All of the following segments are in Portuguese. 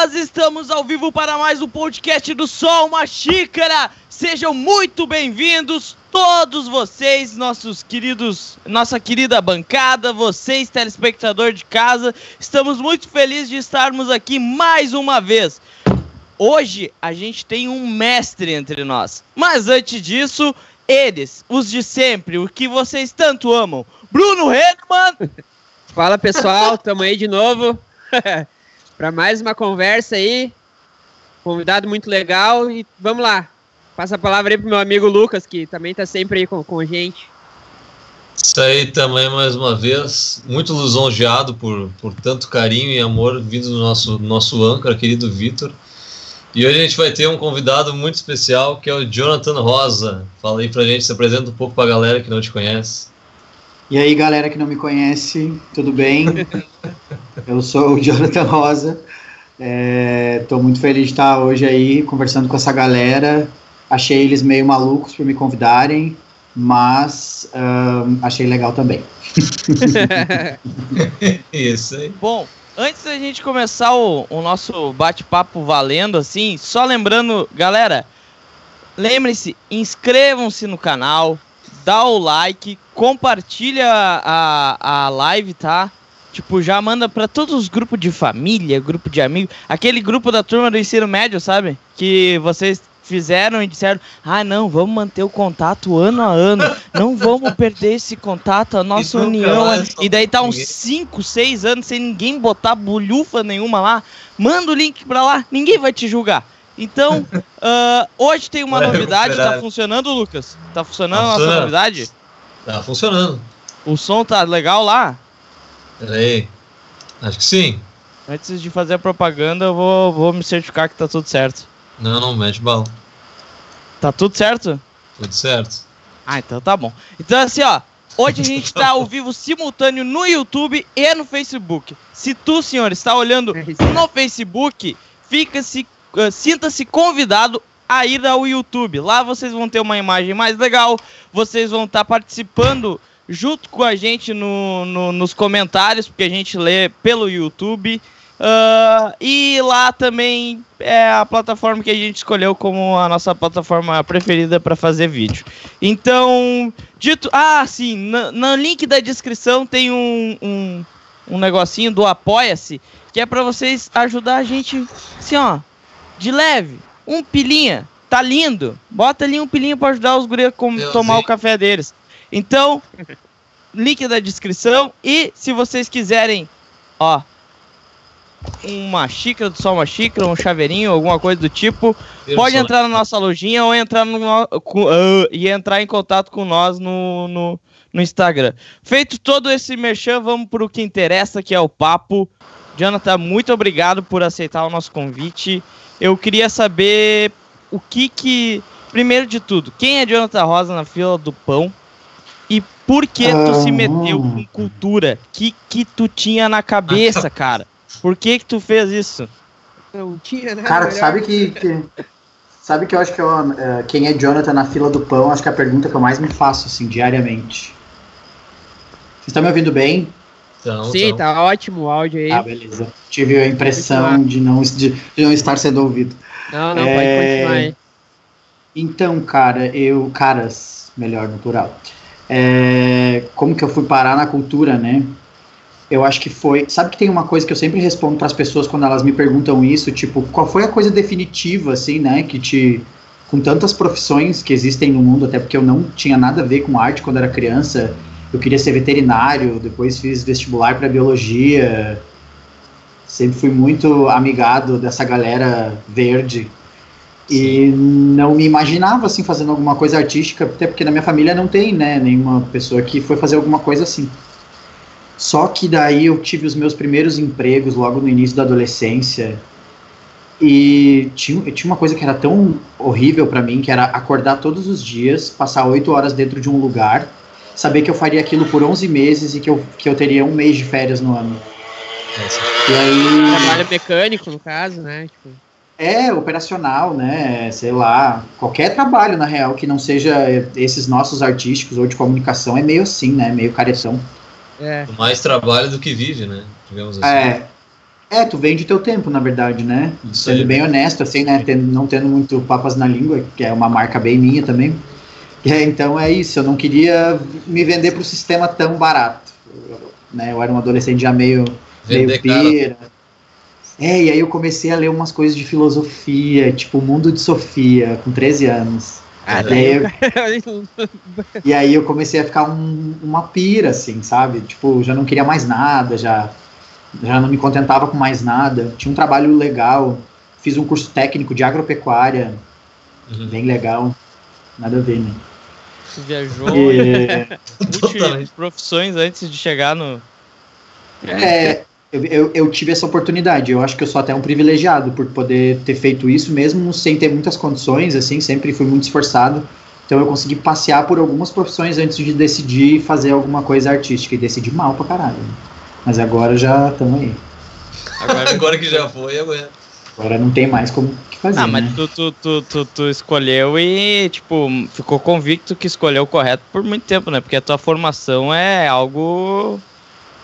Pessoas, estamos ao vivo para mais um podcast do Sol Uma Xícara. Sejam muito bem-vindos todos vocês, nossos queridos, nossa querida bancada, vocês telespectador de casa. Estamos muito felizes de estarmos aqui mais uma vez. Hoje a gente tem um mestre entre nós. Mas antes disso, eles, os de sempre, o que vocês tanto amam. Bruno Redman. Fala pessoal, tamo aí de novo. para mais uma conversa aí. Convidado muito legal e vamos lá. Passa a palavra aí pro meu amigo Lucas, que também tá sempre aí com, com a gente. Isso aí também mais uma vez, muito lisonjeado por, por tanto carinho e amor vindo do nosso, nosso âncora, querido Vitor. E hoje a gente vai ter um convidado muito especial, que é o Jonathan Rosa. Fala aí pra gente, se apresenta um pouco pra galera que não te conhece. E aí, galera que não me conhece, tudo bem? Eu sou o Jonathan Rosa. Estou é, muito feliz de estar hoje aí conversando com essa galera. Achei eles meio malucos por me convidarem, mas um, achei legal também. Isso aí. Bom, antes da gente começar o, o nosso bate-papo valendo, assim, só lembrando, galera, lembre-se, inscrevam-se no canal, dá o like, compartilha a, a live, tá? Tipo, já manda para todos os grupos de família, grupo de amigos, aquele grupo da turma do ensino médio, sabe? Que vocês fizeram e disseram: ah, não, vamos manter o contato ano a ano, não vamos perder esse contato, a nossa união. E daí tá uns 5, 6 anos sem ninguém botar bolhufa nenhuma lá. Manda o link pra lá, ninguém vai te julgar. Então, uh, hoje tem uma novidade, tá funcionando, Lucas? Tá funcionando tá a nossa novidade? Tá funcionando. O som tá legal lá? Peraí. Acho que sim. Antes de fazer a propaganda, eu vou, vou me certificar que tá tudo certo. Não, não, mete bala. Tá tudo certo? Tudo certo. Ah, então tá bom. Então assim, ó. Hoje a gente tá ao vivo simultâneo no YouTube e no Facebook. Se tu, senhor, está olhando no Facebook, fica-se, uh, sinta-se convidado a ir ao YouTube. Lá vocês vão ter uma imagem mais legal, vocês vão estar tá participando junto com a gente no, no, nos comentários, porque a gente lê pelo YouTube. Uh, e lá também é a plataforma que a gente escolheu como a nossa plataforma preferida para fazer vídeo. Então, dito. Ah, sim, no, no link da descrição tem um, um, um negocinho do Apoia-se, que é para vocês ajudar a gente, assim, ó, de leve. Um pilinha, tá lindo. Bota ali um pilinha para ajudar os gurias a tomar o café deles. Então, link da descrição. E se vocês quiserem, ó, uma xícara, só uma xícara, um chaveirinho, alguma coisa do tipo, pode entrar na nossa lojinha ou entrar no, com, uh, e entrar em contato com nós no, no, no, Instagram. Feito todo esse merchan, vamos para o que interessa, que é o papo. Jonathan, muito obrigado por aceitar o nosso convite. Eu queria saber o que que... Primeiro de tudo, quem é Jonathan Rosa na fila do pão? E por que tu se meteu com cultura? Que que tu tinha na cabeça, cara? Por que que tu fez isso? Não tinha, né? Cara, sabe que, que, Sabe que eu acho que eu, uh, quem é Jonathan na fila do pão, acho que é a pergunta que eu mais me faço, assim, diariamente. Vocês estão me ouvindo bem? Então, Sim, então. tá ótimo o áudio aí. Ah, beleza. Tive a impressão de não, de, de, não estar sendo ouvido. Não, não, é... pode continuar aí. Então, cara, eu. Caras, melhor, natural. É, como que eu fui parar na cultura, né? eu acho que foi. Sabe que tem uma coisa que eu sempre respondo para as pessoas quando elas me perguntam isso, tipo, qual foi a coisa definitiva, assim, né, que te. Com tantas profissões que existem no mundo, até porque eu não tinha nada a ver com arte quando era criança, eu queria ser veterinário, depois fiz vestibular para biologia, sempre fui muito amigado dessa galera verde e não me imaginava assim fazendo alguma coisa artística, até porque na minha família não tem, né, nenhuma pessoa que foi fazer alguma coisa assim. Só que daí eu tive os meus primeiros empregos logo no início da adolescência. E tinha, tinha uma coisa que era tão horrível para mim, que era acordar todos os dias, passar oito horas dentro de um lugar, saber que eu faria aquilo por 11 meses e que eu, que eu teria um mês de férias no ano. E aí... Trabalho mecânico, no caso, né? Tipo... É, operacional, né? Sei lá, qualquer trabalho, na real, que não seja esses nossos artísticos ou de comunicação, é meio assim, né? Meio caretão. É. Mais trabalho do que vive, né? Digamos assim. É. É, tu vende teu tempo, na verdade, né? Isso Sendo aí. bem honesto, assim, né? Tendo- não tendo muito papas na língua, que é uma marca bem minha também. É, então é isso, eu não queria me vender pro sistema tão barato. Eu, né? eu era um adolescente já meio, meio Vender pira. É, e aí eu comecei a ler umas coisas de filosofia, tipo o Mundo de Sofia, com 13 anos. Ah, E aí, eu, e aí eu comecei a ficar um- uma pira, assim, sabe? Tipo, já não queria mais nada, já, já não me contentava com mais nada. Tinha um trabalho legal, fiz um curso técnico de agropecuária, Uhum. bem legal. Nada a ver, né? Tu viajou E, multi profissões antes de chegar no. é, eu, eu, eu tive essa oportunidade. Eu acho que eu sou até um privilegiado por poder ter feito isso, mesmo sem ter muitas condições, assim, sempre fui muito esforçado. Então eu consegui passear por algumas profissões antes de decidir fazer alguma coisa artística. E decidi mal pra caralho. né? Mas agora já estamos aí. Agora, Agora que já foi, aguenta. Agora não tem mais como que fazer. Ah, mas né? tu, tu, tu, tu, tu escolheu e, tipo, ficou convicto que escolheu o correto por muito tempo, né? Porque a tua formação é algo,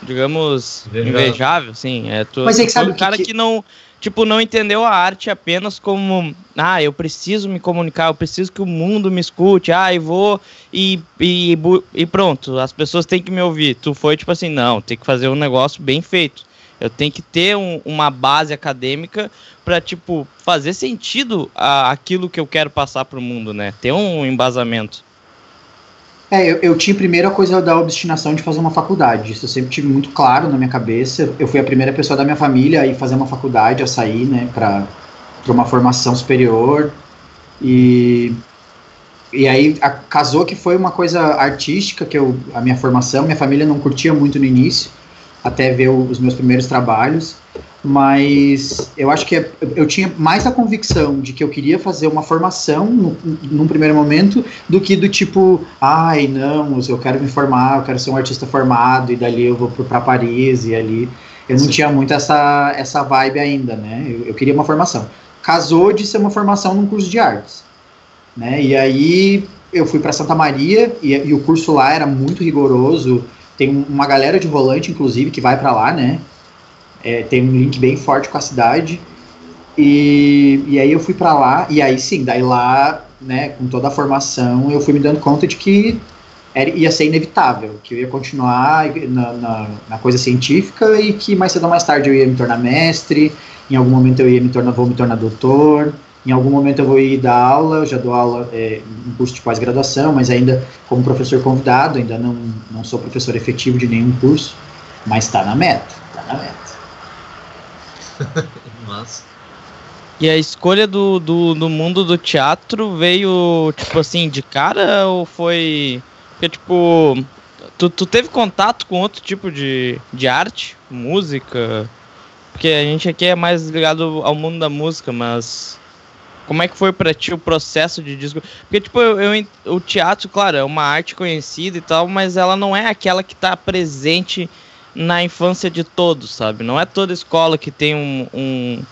digamos, Invejável. invejável, sim. É, tu, Mas é que tu foi sabe um o que cara que- que não, tipo, não entendeu a arte apenas como, ah, eu preciso me comunicar, eu preciso que o mundo me escute, ah, e vou e, e, e pronto, as pessoas têm que me ouvir. Tu foi, tipo assim, não, tem que fazer um negócio bem feito. Eu tenho que ter um- uma base acadêmica para tipo fazer sentido a, aquilo que eu quero passar pro mundo, né? Ter um embasamento. É, eu, eu tinha primeiro a coisa da obstinação de fazer uma faculdade. Isso eu sempre tive muito claro na minha cabeça. Eu fui a primeira pessoa da minha família a ir fazer uma faculdade, a sair, né, para uma formação superior. E, e aí a- casou que foi uma coisa artística, que eu, a minha formação, minha família não curtia muito no início, até ver os meus primeiros trabalhos. Mas eu acho que é- eu tinha mais a convicção de que eu queria fazer uma formação no, num primeiro momento do que do tipo, ai, não, eu quero me formar, eu quero ser um artista formado e dali eu vou para Paris e ali. Eu não Sim. tinha muito essa, essa vibe ainda, né? Eu, eu queria uma formação. Casou de ser uma formação num curso de artes, né? E aí eu fui para Santa Maria e, e o curso lá era muito rigoroso. Tem um- uma galera de volante, inclusive, que vai para lá, né? É, tem um link bem forte com a cidade. E, e aí eu fui para lá, e aí sim, daí lá, né, com toda a formação, eu fui me dando conta de que era, ia ser inevitável, que eu ia continuar na, na, na coisa científica e que mais cedo ou mais tarde eu ia me tornar mestre, em algum momento eu ia me tornar, vou me tornar doutor, em algum momento eu vou ir dar aula, eu já dou aula é, em curso de pós-graduação, mas ainda como professor convidado, ainda não, não sou professor efetivo de nenhum curso, mas está na meta, está na meta. E a escolha do, do, do mundo do teatro veio, tipo assim, de cara ou foi. Porque, tipo. Tu, tu teve contato com outro tipo de, de arte, música? Porque a gente aqui é mais ligado ao mundo da música, mas. Como é que foi pra ti o processo de disco? Porque, tipo, eu, eu o teatro, claro, é uma arte conhecida e tal, mas ela não é aquela que tá presente na infância de todos, sabe? Não é toda escola que tem um, um,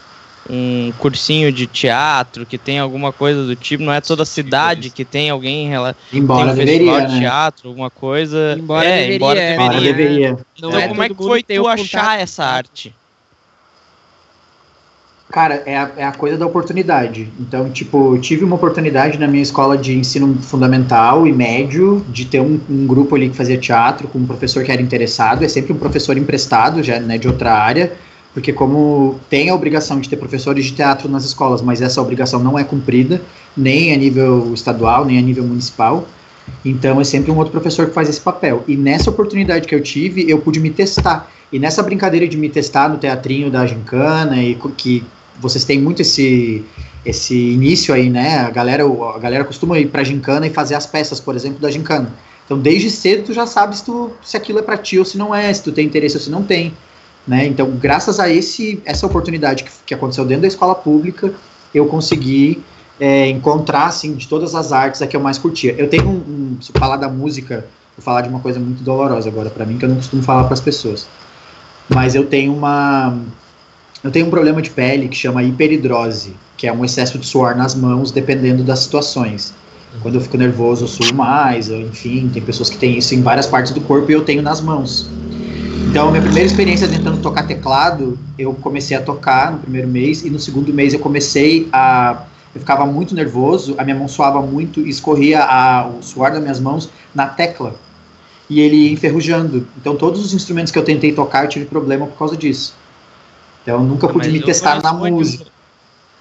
um cursinho de teatro, que tem alguma coisa do tipo, não é toda cidade que tem alguém rela- tem Embora um deveria, de né? teatro, alguma coisa. Embora é, deveria, embora é. deveria. Embora deveria. Então, é como é que foi tu achar contato. essa arte? Cara, é a, é a coisa da oportunidade. Então, tipo, eu tive uma oportunidade na minha escola de ensino fundamental e médio de ter um, um grupo ali que fazia teatro com um professor que era interessado. É sempre um professor emprestado, já né, de outra área, porque como tem a obrigação de ter professores de teatro nas escolas, mas essa obrigação não é cumprida, nem a nível estadual, nem a nível municipal. Então é sempre um outro professor que faz esse papel. E nessa oportunidade que eu tive, eu pude me testar. E nessa brincadeira de me testar no teatrinho da Gincana, e que vocês têm muito esse, esse início aí, né? A galera, a galera costuma ir pra Gincana e fazer as peças, por exemplo, da Gincana. Então, desde cedo, tu já sabe se, tu, se aquilo é pra ti ou se não é, se tu tem interesse ou se não tem. Né? Então, graças a esse, essa oportunidade que, que aconteceu dentro da escola pública, eu consegui é, encontrar, assim, de todas as artes a que eu mais curtia. Eu tenho um, um se falar da música, vou falar de uma coisa muito dolorosa agora para mim, que eu não costumo falar para as pessoas. Mas eu tenho uma eu tenho um problema de pele que chama hiperidrose, que é um excesso de suor nas mãos, dependendo das situações. Quando eu fico nervoso, eu suo mais, ou, enfim, tem pessoas que têm isso em várias partes do corpo e eu tenho nas mãos. Então, minha primeira experiência tentando tocar teclado, eu comecei a tocar no primeiro mês, e no segundo mês eu comecei a. Eu ficava muito nervoso, a minha mão suava muito e escorria a, o suor das minhas mãos na tecla. E ele enferrujando. Então, todos os instrumentos que eu tentei tocar, eu tive problema por causa disso. Então, eu nunca pude Mas me testar na um de música. mu-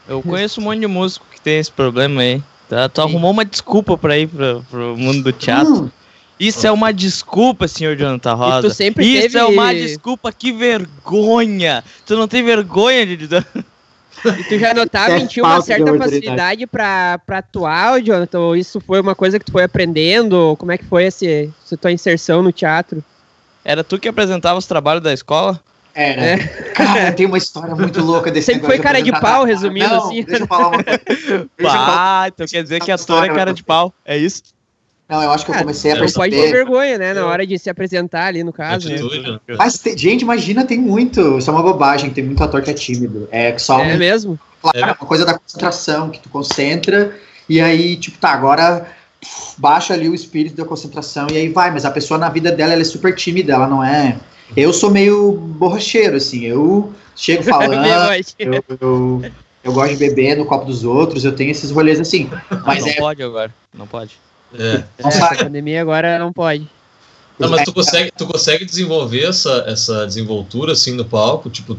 Eu conheço um monte de músico que tem esse problema aí. Tá? Tu Sim. arrumou uma desculpa pra ir pro, pro mundo do teatro. Hum, Isso é uma desculpa, senhor Jonathan Rosa. tu sempre Isso teve- é uma desculpa, que vergonha. Tu não tem vergonha de. E tu já notava É em ti uma de certa facilidade pra, pra atuar, Jonathan? Ou isso foi uma coisa que tu foi aprendendo? Como é que foi esse, essa tua inserção no teatro? Era tu que apresentava os trabalhos da escola? Era. É. Cara, tem uma história muito louca desse Sempre foi cara de pau, trabalho. resumindo Não, assim. Deixa eu falar uma coisa. Ah, então quer dizer que ator é cara de pau. É isso? Não, eu acho que eu Ah, comecei a não Não pode ter perceber. vergonha, né? Na hora de se apresentar ali, no caso. né? Né? Mas, tem- gente, imagina, tem muito. Isso é uma bobagem, tem muito ator que é tímido. É só É um, mesmo? claro, É. uma coisa da concentração, que tu concentra, e aí, tipo, tá, agora puf, baixa ali o espírito da concentração, e aí vai, mas a pessoa na vida dela ela é super tímida, ela não é. Eu sou meio borracheiro, assim, eu chego falando. Eu, eu, eu gosto de beber no copo dos outros, eu tenho esses rolês assim. Mas não é. pode agora. Não pode. É. Não Essa sai. pandemia agora não pode. Não, mas tu consegue, tu consegue desenvolver essa, essa desenvoltura assim no palco? Tipo,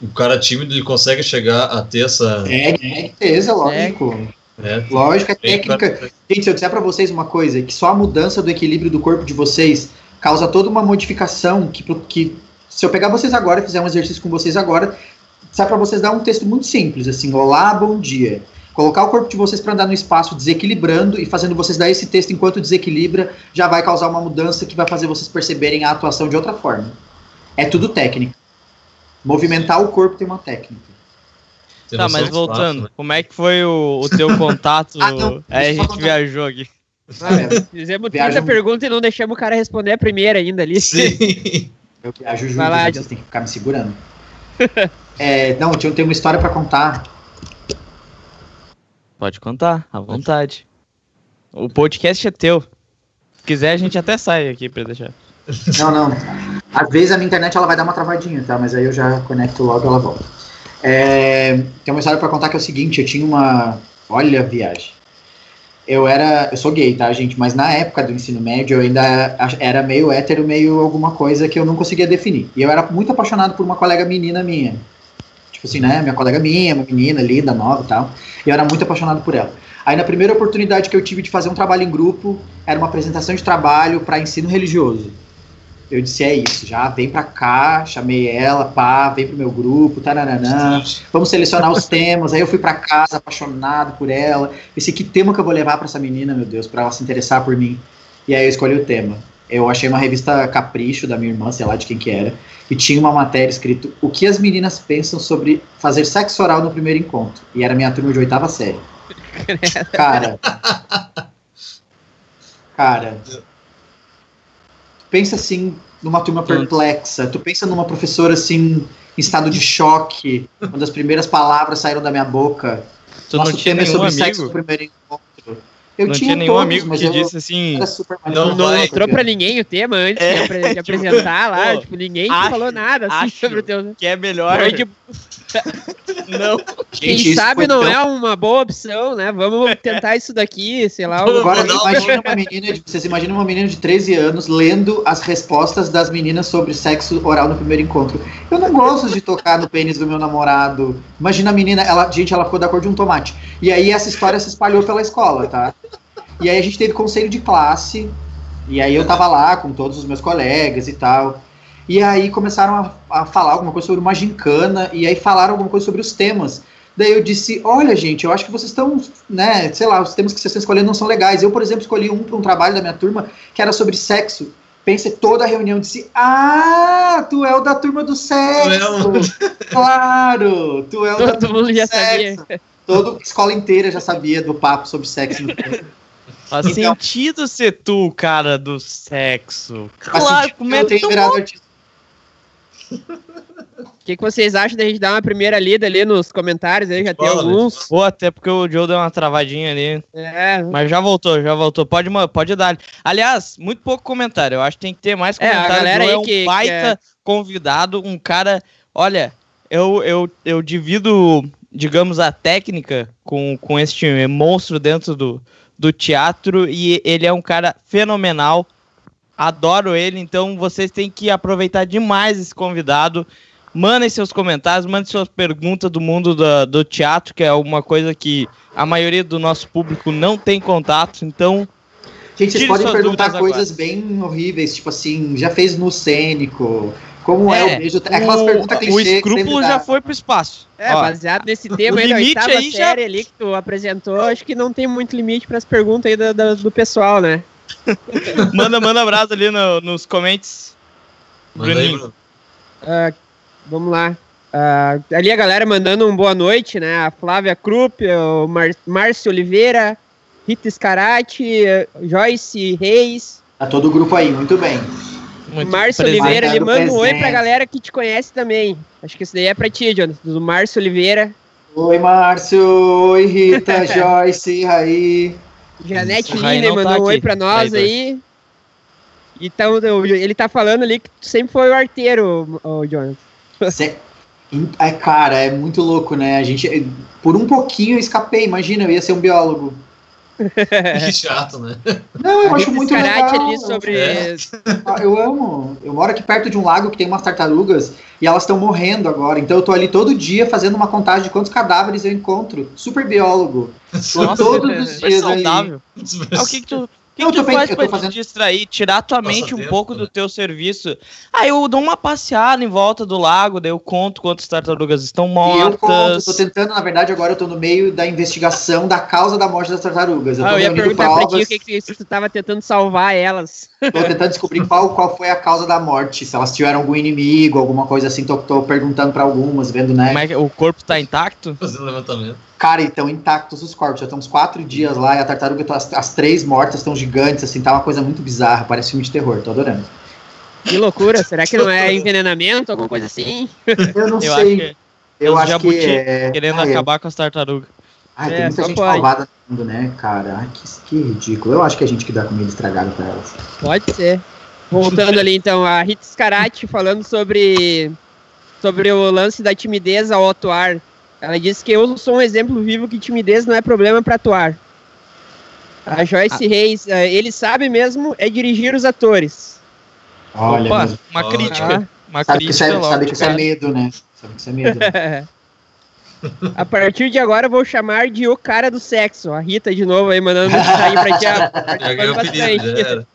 o cara tímido ele consegue chegar a ter essa. É, é certeza, lógico. né? Lógico, é técnica. cara- Gente, se eu disser pra vocês uma coisa, que só a mudança do equilíbrio do corpo de vocês causa toda uma modificação que, que se eu pegar vocês agora e fizer um exercício com vocês agora, sai pra vocês dar um texto muito simples, assim, olá, bom dia. Colocar o corpo de vocês para andar no espaço desequilibrando e fazendo vocês dar esse texto enquanto desequilibra, já vai causar uma mudança que vai fazer vocês perceberem a atuação de outra forma. É tudo técnica. Movimentar o corpo tem uma técnica. Tá, mas voltando, né? como é que foi o, o teu contato? Ah, não, Aí a gente contar. viajou aqui. Ah, é, Fizemos Viagem- 30 perguntas e não deixamos o cara responder a primeira ainda ali. Sim. Eu viajo junto, lá, gente, vocês têm que ficar me segurando. É, não, eu tenho uma história pra contar. Pode contar, à vontade. O podcast é teu. Se quiser, a gente até sai aqui pra deixar. Não, não. Às vezes a minha internet ela vai dar uma travadinha, tá? Mas aí eu já conecto logo e ela volta. É, tem uma história pra contar que é o seguinte, eu tinha uma. Olha a viagem. Eu era. Eu sou gay, tá, gente? Mas na época do ensino médio eu ainda era meio hétero, meio alguma coisa que eu não conseguia definir. E eu era muito apaixonado por uma colega menina minha. Tipo assim, né? Minha colega minha, uma menina linda, nova e tal. E eu era muito apaixonado por ela. Aí na primeira oportunidade que eu tive de fazer um trabalho em grupo, era uma apresentação de trabalho para ensino religioso. Eu disse, é isso, já vem pra cá, chamei ela, pá, vem pro meu grupo, tarananã, vamos selecionar os temas. Aí eu fui pra casa, apaixonado por ela. Pensei, que tema que eu vou levar pra essa menina, meu Deus, pra ela se interessar por mim. E aí eu escolhi o tema. Eu achei uma revista Capricho da minha irmã, sei lá de quem que era, e tinha uma matéria escrito O que as meninas pensam sobre fazer sexo oral no primeiro encontro. E era minha turma de oitava série. Cara. Cara. Tu pensa assim numa turma perplexa. Tu pensa numa professora assim em estado de choque, quando as primeiras palavras saíram da minha boca. Tu Nosso não tinha tema é nenhum sobre sexo no amigo? primeiro encontro. Eu não tinha, tinha nenhum todos, amigo que eu disse assim. Não Não vai. mostrou pra ninguém o tema antes É. de, apre- de apresentar lá. Pô, tipo, ninguém acho- falou nada assim acho sobre o teu. Que é melhor. Foi de- não. Quem Gente, isso sabe não tão- é uma boa opção, né? Vamos tentar isso daqui, sei lá. Agora um- imagina uma menina de, vocês imaginam uma menina de 13 anos lendo as respostas das meninas sobre sexo oral no primeiro encontro. Eu não gosto de tocar no pênis do meu namorado. Imagina a menina, ela, gente, ela ficou da cor de um tomate. E aí essa história se espalhou pela escola, tá? E aí a gente teve conselho de classe. E aí eu tava lá com todos os meus colegas e tal. E aí começaram a, a falar alguma coisa sobre uma gincana e aí falaram alguma coisa sobre os temas. Daí eu disse, olha gente, eu acho que vocês estão, né, sei lá, os temas que vocês estão escolhendo não são legais. Eu, por exemplo, escolhi um para um trabalho da minha turma que era sobre sexo. Pensei toda a reunião disse, ah, tu é o da turma do sexo. Claro, tu é o da Todo turma mundo do já sexo. sabia. Toda a escola inteira já sabia do papo sobre sexo. no Faz Então- sentido ser tu, cara do sexo. Claro, como que é eu tenho tão virado artista. O que, que vocês acham da gente dar uma primeira lida ali nos comentários? Aí já tem alguns. Pô, até porque o Joe deu uma travadinha ali. É, Mas já voltou, já voltou. Pode, pode dar. Aliás, muito pouco comentário. Eu acho que tem que ter mais É, a comentário. galera aí é um que- baita convidado, um cara. Olha, eu, eu, eu divido, digamos, a técnica com, com este monstro dentro do, do teatro e ele é um cara fenomenal. Adoro ele, então vocês têm que aproveitar demais esse convidado. Mandem seus comentários, mandem suas perguntas do mundo da- do teatro, que é uma coisa que a maioria do nosso público não tem contato. Então, Gente, vocês podem perguntar coisas bem horríveis, tipo assim, já fez no cênico? Como é, É, o beijo? Aquelas o, perguntas o clichê que escrúpulo já foi pro espaço. é Ó, baseado nesse tema o aí da limite oitava aí já- série ali que tu apresentou, acho que não tem muito limite para as perguntas aí da- da- do pessoal, né? manda, manda abraço ali no- nos comentários. Bruninho. Ah, vamos lá. Ah, ali a galera mandando um boa noite, né? A Flávia Krupp, o Mar Márcio Oliveira, Rita Scarati, Joyce Reis. Tá todo o grupo aí, muito bem. Muito Márcio presente. Oliveira, ele manda um oi presente. pra galera que te conhece também. Acho que isso daí é pra ti, Jonas. Do Márcio Oliveira. Oi, Márcio. Oi, Rita, Joyce, Raí. Janete não tá mandou um oi pra nós Traidor. aí. Então, ele tá falando ali que tu sempre foi o arteiro, o Jonas. Cê- Ai, cara, é muito louco, né? A gente, por um pouquinho eu escapei, imagina, eu ia ser um biólogo. Que chato, né? Não, eu acho muito legal. ali sobre. É. Ah, Eu amo. Eu moro aqui perto de um lago que tem umas tartarugas e elas estão morrendo agora. Então eu tô ali todo dia fazendo uma contagem de quantos cadáveres eu encontro. Super biólogo. Nossa, todos os super dias saudável. Ah, o que, que tu, que que tu faz pra tô te fazendo- distrair, tirar a tua mente um pouco né? do teu serviço? Ah, eu dou uma passeada em volta do lago, daí eu conto quantas tartarugas estão E eu conto, mortas. tô tentando, na verdade, agora eu tô no meio da investigação da causa da morte das tartarugas. Eu tô Ah, eu ia perguntar pra ti o provas, que, que se tu tava tentando salvar elas. tô tentando descobrir qual, qual foi a causa da morte, se elas tiveram algum inimigo, alguma coisa assim, tô, tô perguntando pra algumas, vendo, né? Como é que o corpo tá intacto? Fazendo levantamento. Cara, então intactos os corpos. Já estamos quatro dias lá e a tartaruga, tá- as, as três mortas estão gigantes, assim, tá uma coisa muito bizarra. Parece filme de terror, tô adorando. Que loucura, será que não é envenenamento, alguma coisa assim? Eu não Eu sei. acho que eu acho que é. querendo ah, é. acabar com as tartarugas. Ai, tem É, muita gente pode. malvada no mundo, né, cara? Ai, que, que ridículo. Eu acho que a gente que dá comida estragada pra elas. Pode ser. Voltando ali então, a Rita Scarati falando sobre, sobre o lance da timidez ao atuar. Ela disse que eu sou um exemplo vivo que timidez não é problema para atuar. A Joyce Reis, eh, ele sabe mesmo é dirigir os atores. Olha, Opa, uma Olha. crítica. Uma sabe que, isso crítica é, sabe que isso é cara. medo, né? Sabe que isso é medo. a partir de agora eu vou chamar de o cara do sexo. A Rita de novo aí mandando aí pra ti. era.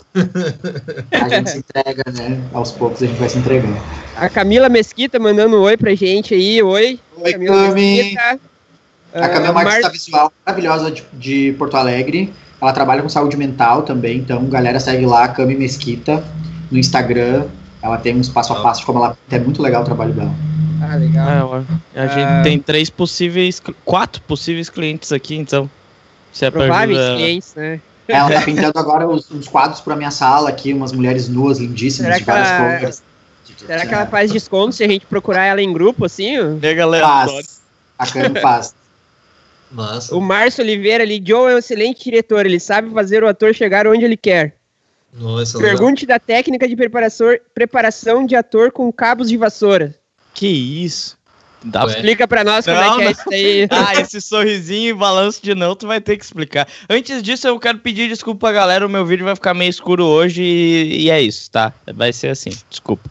A gente se entrega, né? Aos poucos a gente vai se entregando. A Camila Mesquita mandando um oi pra gente aí. Oi, Oi, Camila Cami. Mesquita. A Cami é Ah, uma Mar- artista visual maravilhosa de, de Porto Alegre. Ela trabalha com saúde mental também, então galera segue lá, a Cami Mesquita, no Instagram. Ela tem uns passo a passo de como ela. É muito legal o trabalho dela. Ah, legal. É, a gente Ah. tem três possíveis, quatro possíveis clientes aqui, então. Se é Prováveis ajuda- clientes, né? Ela tá pintando agora uns, uns quadros pra minha sala aqui, umas mulheres nuas, lindíssimas, Será de várias ela- cores. Será que ela faz desconto se a gente procurar ela em grupo, assim? Né, galera? Faz. A Cami faz. Massa. O Márcio Oliveira ali, Joe é um excelente diretor, ele sabe fazer o ator chegar onde ele quer. Nossa, legal. Pergunte da técnica de preparação, preparação de ator com cabos de vassoura. Que isso? Dá Ué. Explica pra nós como Não, é que é isso aí. Ah, esse sorrisinho e balanço de não, tu vai ter que explicar. Antes disso, eu quero pedir desculpa pra galera, o meu vídeo vai ficar meio escuro hoje e, e é isso, tá? Vai ser assim, desculpa.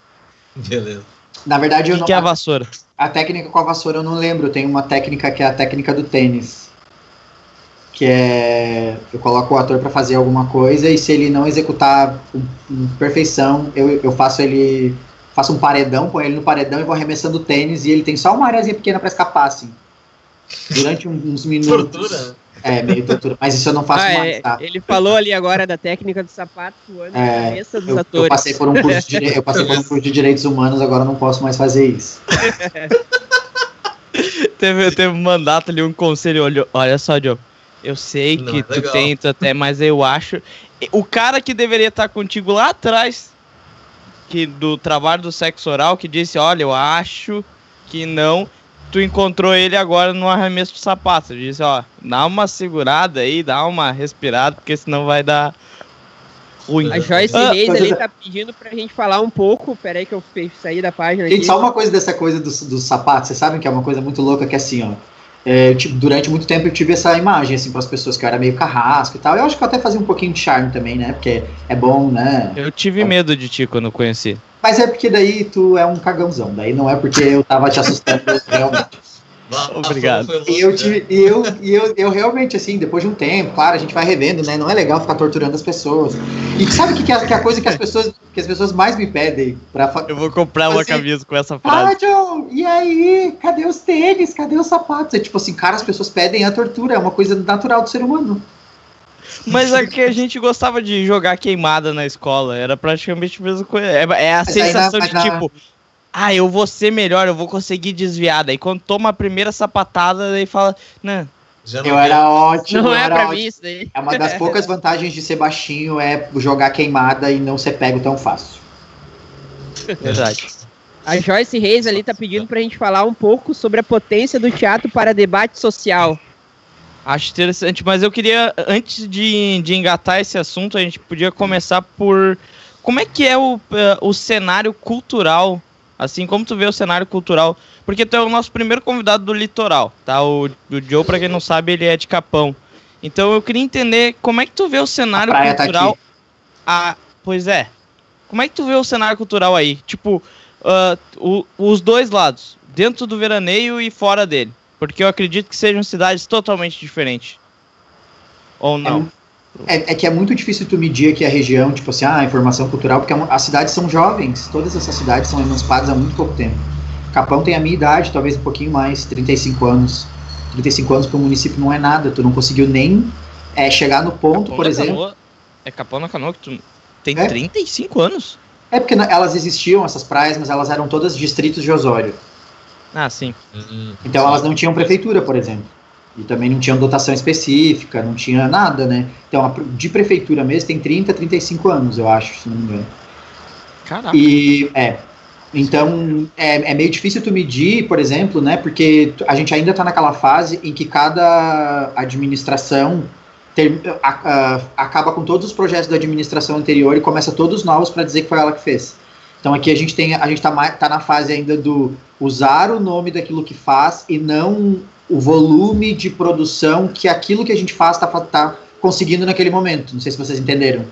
Beleza. Na verdade, eu O não, que é a vassoura? a técnica com a vassoura eu não lembro. Tem uma técnica que é a técnica do tênis. Que é. Eu coloco o ator pra fazer alguma coisa e se ele não executar com, perfeição, eu, eu faço ele. Faço um paredão, põe ele no paredão e vou arremessando o tênis e ele tem só uma areazinha pequena pra escapar, assim. Durante uns minutos. Tortura. É, meio tortura. Mas isso eu não faço Ah, mais, é, tá? ele falou ali agora da técnica do sapato voando na É, cabeça dos Eu, atores. eu passei por um curso de, eu passei por um curso de direitos humanos, agora eu não posso mais fazer isso. Teve, teve um mandato ali, um conselho, olha, olha só, Joe. Eu sei Não, que é tu legal. tenta até, mas eu acho. O cara que deveria estar contigo lá atrás que, do trabalho do sexo oral que disse, olha, eu acho que não. Tu encontrou ele agora no arremesso pro sapato. Ele disse, ó, dá uma segurada aí, dá uma respirada, porque senão vai dar ruim. A Joyce Ah, Reis ali é- tá pedindo pra gente falar um pouco. Pera aí que eu saí da página Gente, aqui. só uma coisa dessa coisa dos, dos sapatos, vocês sabem que é uma coisa muito louca que é assim, ó. É, eu durante muito tempo eu tive essa imagem, assim, para as pessoas que eu era meio carrasco e tal. Eu acho que eu até fazia um pouquinho de charme também, né? Porque é bom, né? Eu tive medo de ti quando conheci. Mas é porque daí tu é um cagãozão. Daí não é porque eu tava te assustando realmente. Obrigado. foi E eu, tive, e eu, e eu, eu realmente, assim, depois de um tempo, claro, a gente vai revendo, né? Não é legal ficar torturando as pessoas. E sabe o que, que, é, que é a coisa que as pessoas, que as pessoas mais me pedem pra Eu vou comprar uma Assim, camisa com essa frase. Ah, John, e aí? Cadê os tênis? Cadê os sapatos? É tipo assim, cara, as pessoas pedem a tortura, é uma coisa natural do ser humano. Mas é que a gente gostava de jogar queimada na escola. Era praticamente a mesma coisa. É, é a Mas aí na- sensação mas de na- tipo, ah, eu vou ser melhor, eu vou conseguir desviar. Daí quando toma a primeira sapatada, daí fala, não, Já não Eu vi- era ótimo. Não eu é era pra ótimo. mim isso daí. É uma das poucas vantagens de ser baixinho é jogar queimada e não ser pego tão fácil. verdade. A Joyce Reis ali tá pedindo pra gente falar um pouco sobre a potência do teatro para debate social. Acho interessante, mas eu queria, antes de, de engatar esse assunto, a gente podia começar por como é que é o, eh, o cenário cultural, assim, como tu vê o cenário cultural, porque tu é o nosso primeiro convidado do litoral, tá? O, o Joe, pra quem não sabe, ele é de Capão. Então eu queria entender como é que tu vê o cenário tá cultural. aqui. Ah, pois é. Como é que tu vê o cenário cultural aí? Tipo, ah, o- os dois lados, dentro do veraneio e fora dele. Porque eu acredito que sejam cidades totalmente diferentes. Ou não? É, é que é muito difícil tu medir aqui a região, tipo assim, ah, informação cultural, porque as cidades são jovens, todas essas cidades são emancipadas há muito pouco tempo. Capão tem a minha idade, talvez um pouquinho mais, 35 anos. 35 anos para um município não é nada, tu não conseguiu nem é, chegar no ponto, Capão por exemplo. Canoa- é Capão na Canoa que tu tem É. 35 anos? É porque elas existiam, essas praias, mas elas eram todas distritos de Osório. Ah, sim. Hum, Então elas não tinham prefeitura, por exemplo. E também não tinham dotação específica, não tinha nada, né? Então, de prefeitura mesmo tem 30, 35 anos, eu acho, se não me engano. Caraca. E, é. Então, é, é meio difícil tu medir, por exemplo, né? Porque a gente ainda está naquela fase em que cada administração ter- a- a- acaba com todos os projetos da administração anterior e começa todos novos para dizer que foi ela que fez. Então aqui a gente tem, a gente tá, mais- tá na fase ainda do usar o nome daquilo que faz e não o volume de produção que aquilo que a gente faz tá, fa- tá conseguindo naquele momento. Não sei se vocês entenderam.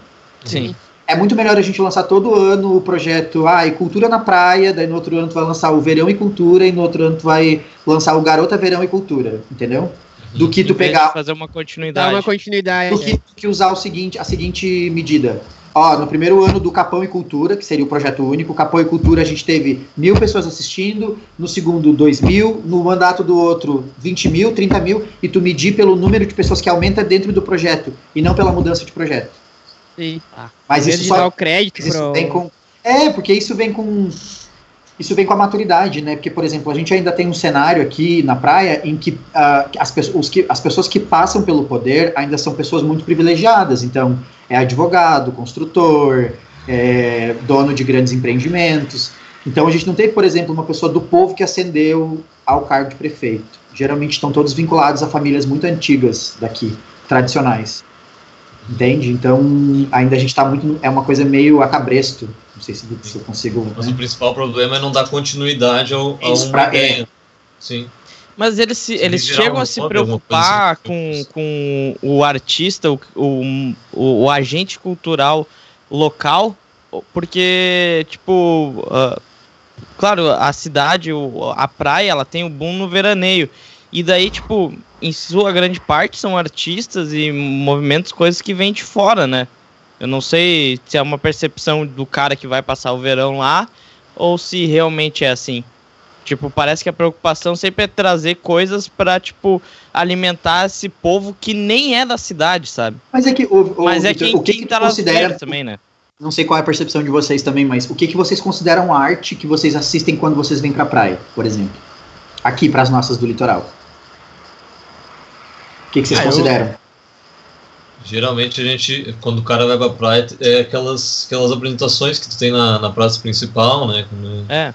Sim. É muito melhor a gente lançar todo ano o projeto, ah, e cultura na praia, daí no outro ano tu vai lançar o verão e cultura, e no outro ano tu vai lançar o garota verão e cultura, entendeu? Do que tu pegar, fazer uma Dá continuidade. uma continuidade. do que, do que usar o seguinte, a seguinte medida. Ó, no primeiro ano do Capão e Cultura, que seria o projeto único, Capão e Cultura a gente teve mil pessoas assistindo, no segundo dois mil, no mandato do outro 20 mil, 30 mil, e tu medir pelo número de pessoas que aumenta dentro do projeto, e não pela mudança de projeto. Sim. Mas Em vez isso só dar o crédito Mas isso pro... vem com. É, porque isso vem com. Isso vem com a maturidade, né? Porque, por exemplo, a gente ainda tem um cenário aqui na praia em que, ah, as, pessoas, os que as pessoas que passam pelo poder ainda são pessoas muito privilegiadas. Então, é advogado, construtor, é dono de grandes empreendimentos. Então, a gente não teve, por exemplo, uma pessoa do povo que ascendeu ao cargo de prefeito. Geralmente estão todos vinculados a famílias muito antigas daqui, tradicionais. Entende? Então, ainda a gente está muito. É uma coisa meio a cabresto. Não sei se, se eu consigo. Mas né? o principal problema é não dar continuidade ao, a Isso, pra- ideia. Sim. Mas eles, se, Se eles chegam a se preocupar assim. com, com o artista, o, o, o, o agente cultural local, porque, tipo, ah, claro, a cidade, o- a praia, ela tem o boom no veraneio. E daí, tipo, em sua grande parte são artistas e movimentos, coisas que vêm de fora, né? Eu não sei se é uma percepção do cara que vai passar o verão lá ou se realmente é assim. Tipo, parece que a preocupação sempre é trazer coisas pra, tipo, alimentar esse povo que nem é da cidade, sabe? Mas é que, o, o, Mas é Victor, quem, o que, quem que tá considera, também, né? não sei qual é a percepção de vocês também, mas o que, que vocês consideram arte que vocês assistem quando vocês vêm pra praia, por exemplo? Aqui, para as nossas do litoral. O que, que vocês Ah, eu- consideram? Geralmente a gente, quando o cara vai pra praia, é aquelas, aquelas apresentações que tu tem na, na praça principal, né? É.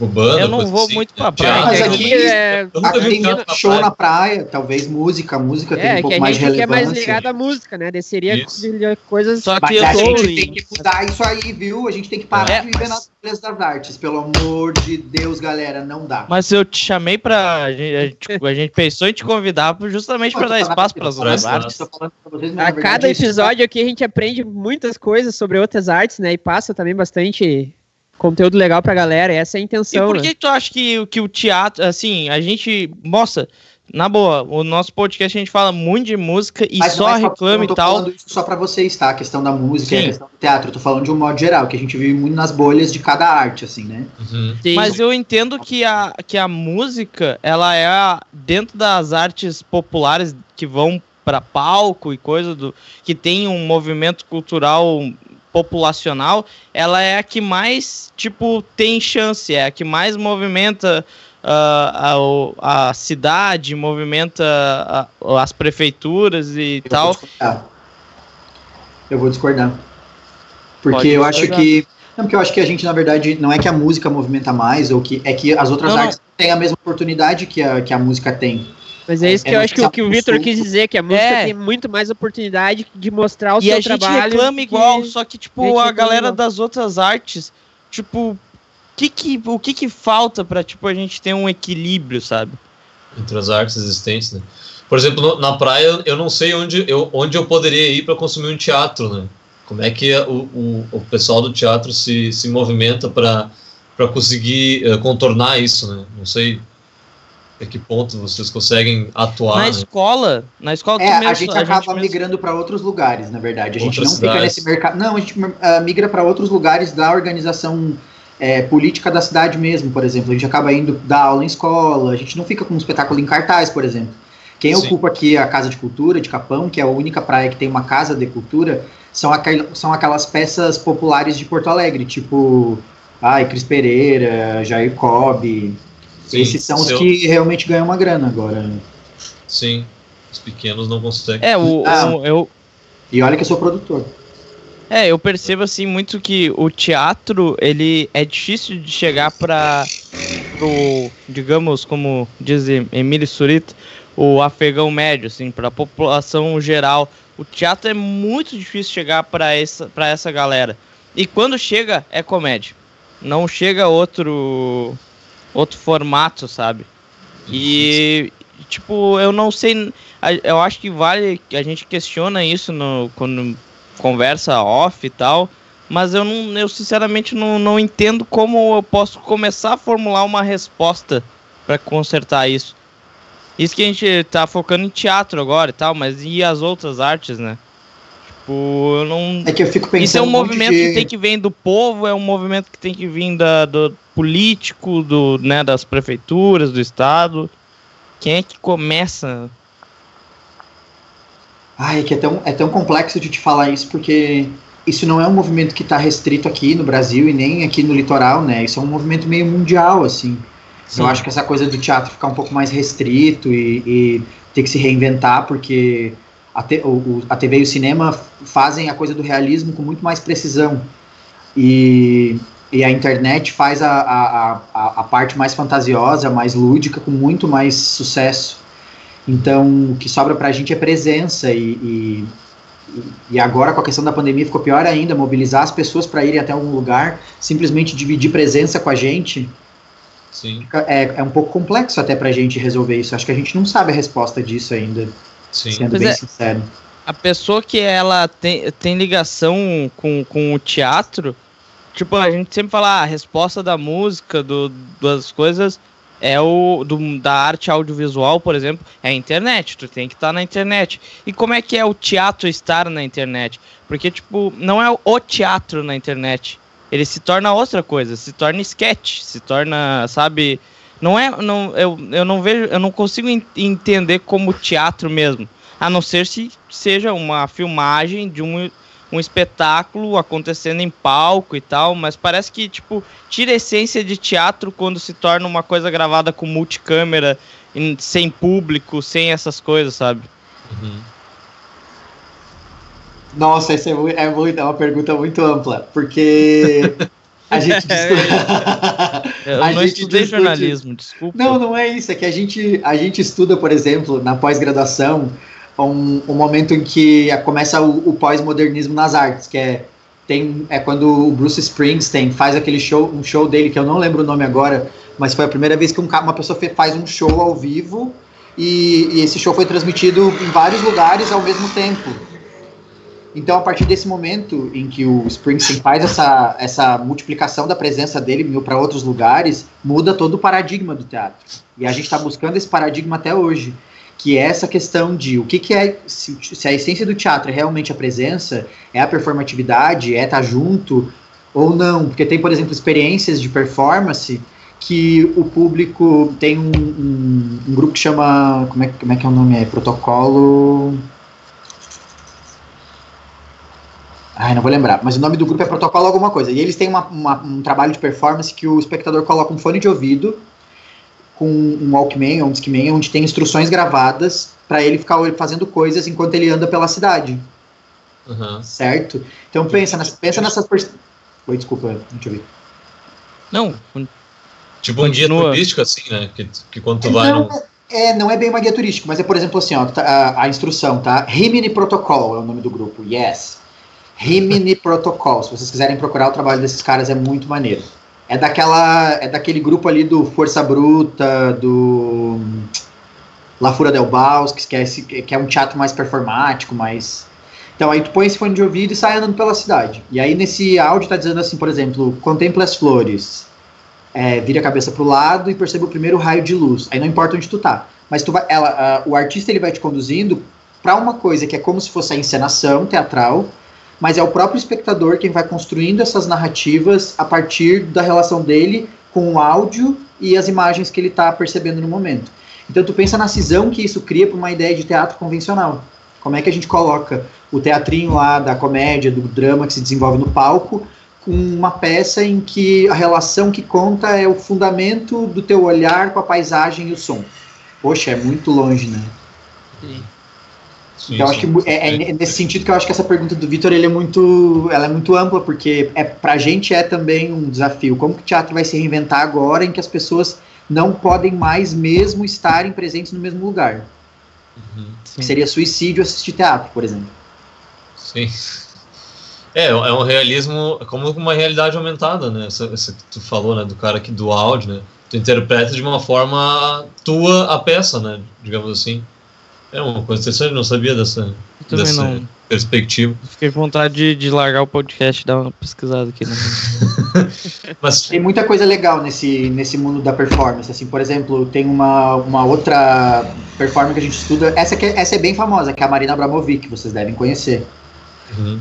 Eu não vou assim, muito né? pra praia, Mas aqui- é, um tem show praia. na praia, talvez música, música tem é, um que pouco a mais de gente aqui é mais relevância. ligado à música, né? Desceria Isso. coisas. Só que Mas eu a gente em- tem que mudar isso aí, viu? A gente tem que parar É, de viver mas- nas bolhas das artes. Pelo amor de Deus, galera, não dá. Mas eu te chamei pra. A gente, a gente- a gente pensou em te convidar justamente pra Eu tô dar espaço pras pra outras artes. Pra vocês, A cada episódio aqui a gente aprende muitas coisas sobre outras artes, né? E passa também bastante conteúdo legal pra galera. Essa é a E intenção, por né? que tu acha que, que o teatro, assim, a gente. Nossa, na boa, o nosso podcast a gente fala muito de música e Mas só é reclama não e tô tal. falando isso só pra vocês, tá? A questão da música e a Sim. questão do teatro. Eu tô falando de um modo geral, que a gente vive muito nas bolhas de cada arte, assim, né? Uhum. Sim. Mas eu entendo que a, que a música, ela é a- dentro das artes populares que vão para palco e coisa do que tem um movimento cultural populacional, ela é a que mais tipo tem chance, é a que mais movimenta ah, a, a cidade, movimenta a- as prefeituras e Eu tal. Vou. Eu vou discordar. Porque Pode eu acho discordar. que. Não, porque eu acho que a gente, na verdade, não é que a música movimenta mais, ou que é que as outras Não, não. artes têm a mesma oportunidade que a, que a música tem. Mas é isso que É, eu é acho que, o- que o Victor quis dizer, que a música É. tem muito mais oportunidade de mostrar o E seu a gente trabalho. reclama que- igual, só que, a tipo, a reclama galera igual. das outras artes, tipo, que que, o que que falta pra, tipo, a gente ter um equilíbrio, sabe? Entre as artes existentes, né? Por exemplo, no- na praia, eu não sei onde eu, onde eu poderia ir para consumir um teatro, né? Como é que o, o, o pessoal do teatro se, se movimenta para conseguir eh, contornar isso, né? Não sei a que ponto vocês conseguem atuar, na né? escola, na escola É, mesmo- a gente acaba mesmo- migrando para outros lugares, na verdade. A gente Outras não fica cidades. nesse mercado. Não, a gente ah, migra para outros lugares da organização é, política da cidade mesmo, por exemplo. A gente acaba indo dar aula em escola, a gente não fica com um espetáculo em cartaz, por exemplo. Quem Sim. ocupa aqui a Casa de Cultura de Capão, que é a única praia que tem uma casa de cultura, são, aquel, são aquelas peças populares de Porto Alegre, tipo ai, Cris Pereira, Jair Cobb. Sim, Esses são os que realmente ganham uma grana agora. Sim, os pequenos não conseguem. É, o, Ah. o- eu, E olha que eu sou produtor. é, eu percebo, assim, muito que o teatro, ele é difícil de chegar pra, pro, digamos, como diz Emílio Surita, o afegão médio, assim, pra população geral. O teatro é muito difícil chegar pra essa, pra essa galera. E quando chega, é comédia. Não chega outro outro formato, sabe? E tipo, eu não sei, eu acho que vale a gente questiona isso no quando conversa off e tal, mas eu não eu sinceramente não, não entendo como eu posso começar a formular uma resposta pra consertar isso. Isso que a gente tá focando em teatro agora e tal, mas e as outras artes, né? Tipo, eu não É que eu fico pensando. isso é um monte movimento de- que tem que vir do povo, é um movimento que tem que vir da, do político, do, né, das prefeituras, do estado. Quem é que começa? Ai, é que é tão, é tão complexo de te falar isso, porque isso não é um movimento que está restrito aqui no Brasil e nem aqui no litoral, né? Isso é um movimento meio mundial, assim. Sim. Eu acho que essa coisa do teatro ficar um pouco mais restrito e, e ter que se reinventar, porque a, te- o- a TV e o cinema fazem a coisa do realismo com muito mais precisão. E, e a internet faz a, a, a, a parte mais fantasiosa, mais lúdica, com muito mais sucesso. Então, o que sobra pra gente é presença e, e, e agora com a questão da pandemia ficou pior ainda, mobilizar as pessoas para irem até algum lugar, simplesmente dividir presença com a gente, Sim, é, é um pouco complexo até pra gente resolver isso. Acho que a gente não sabe a resposta disso ainda, sim. sendo Pois bem é. sincero. A pessoa que ela tem, tem ligação com, com o teatro, tipo, a gente sempre fala, ah, a resposta da música, do, das coisas, é o do, da arte audiovisual, por exemplo, é a internet. Tu tem que estar na internet. E como é que é o teatro estar na internet? Porque, tipo, não é o teatro na internet. Ele se torna outra coisa, se torna sketch, se torna, sabe? Não é. Não, eu, eu não vejo. Eu não consigo en- entender como teatro mesmo. A não ser se seja uma filmagem de um, um espetáculo acontecendo em palco e tal, mas parece que, tipo, tira a essência de teatro quando se torna uma coisa gravada com multicâmera, em- sem público, sem essas coisas, sabe? Uhum. Nossa, essa é, muito, é, muito, é uma pergunta muito ampla, porque a gente Eu a não gente estudei discute- jornalismo, desculpa. Não, não é isso. É que a gente, a gente estuda, por exemplo, na pós-graduação, um, um momento em que começa o, o pós-modernismo nas artes, que é, tem, é quando o Bruce Springsteen faz aquele show, um show dele, que eu não lembro o nome agora, mas foi a primeira vez que um, uma pessoa faz um show ao vivo e, e esse show foi transmitido em vários lugares ao mesmo tempo. Então, a partir desse momento em que o Springsteen faz essa, essa multiplicação da presença dele para outros lugares, muda todo o paradigma do teatro. E a gente está buscando esse paradigma até hoje, que é essa questão de o que, que é, se, se a essência do teatro é realmente a presença, é a performatividade, é estar junto ou não. Porque tem, por exemplo, experiências de performance que o público tem um, um, um grupo que chama. Como é, como é que é o nome? É protocolo. Ai, não vou lembrar, mas o nome do grupo é Protocolo Alguma Coisa. E eles têm uma- uma- um trabalho de performance que o espectador coloca um fone de ouvido com um Walkman ou um Discman, onde tem instruções gravadas para ele ficar fazendo coisas enquanto ele anda pela cidade, Aham. certo? Então pensa, nas, pensa nessas... pers- Oi, desculpa, deixa eu ver. Não, Tipo um guia Continua. turístico, assim, né? Que, que quando tu vai não, no. é, não é bem uma guia turística, mas é, por exemplo, assim, ó, tá, a, a instrução, tá? Rimini Protocol é o nome do grupo, yes. Rimini Protocol, se vocês quiserem procurar o trabalho desses caras, é muito maneiro. É daquela, é daquele grupo ali do Força Bruta, do hum, La Fura del Baus, que, é esse- que é um teatro mais performático, mais... Então aí tu põe esse fone de ouvido e sai andando pela cidade. E aí nesse áudio tá dizendo assim, por exemplo, contempla as flores, é, vira a cabeça pro lado e perceba o primeiro raio de luz. Aí não importa onde tu tá. Mas tu vai, ela, a- o artista ele vai te conduzindo para uma coisa que é como se fosse a encenação teatral, mas é o próprio espectador quem vai construindo essas narrativas a partir da relação dele com o áudio e as imagens que ele está percebendo no momento. Então tu pensa na cisão que isso cria para uma ideia de teatro convencional. Como é que a gente coloca o teatrinho lá da comédia, do drama que se desenvolve no palco, com uma peça em que a relação que conta é o fundamento do teu olhar com a paisagem e o som. Poxa, é muito longe, né? Sim, Então, sim. acho que mu- é, é nesse sentido que eu acho que essa pergunta do Vitor é muito, ela é muito ampla porque é pra gente é também um desafio. Como que o teatro vai se reinventar agora em que as pessoas não podem mais mesmo estarem presentes no mesmo lugar? Uhum. sim. Seria suicídio assistir teatro, por exemplo. Sim. É, é um realismo, é como uma realidade aumentada, né? Essa, essa que tu falou, né? Do cara aqui do áudio, né? Tu interpreta de uma forma tua a peça, né? Digamos assim. É uma coisa interessante, não sabia dessa, dessa não. perspectiva. Fiquei com vontade de, de largar o podcast e dar uma pesquisada aqui. Né? Mas, Tem muita coisa legal nesse, nesse mundo da performance. Assim, por exemplo, tem uma, uma outra performance que a gente estuda. Essa, que é, essa é bem famosa, que é a Marina Abramovic, que vocês devem conhecer. uhum.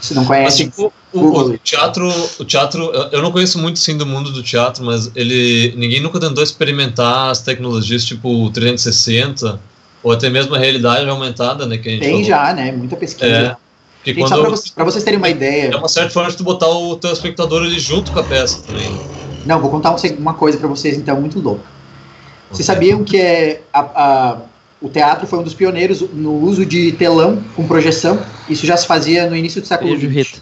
Se não Mas, conhecem, tipo, o, o teatro, o teatro, eu- eu não conheço muito sim do mundo do teatro, mas ele, ninguém nunca tentou experimentar as tecnologias tipo 360 ou até mesmo a realidade aumentada, né? Que a gente tem falou. já, né? Muita pesquisa. É, Tem, só quando pra, vocês, pra vocês terem uma ideia. é uma certa forma de tu botar o teu espectador ali junto com a peça também. né? Não, vou contar um uma coisa pra vocês, então, muito louca. Vocês sabiam que é, a- a- o teatro foi um dos pioneiros no uso de telão com projeção? Isso já se fazia no início do século XX. Rita.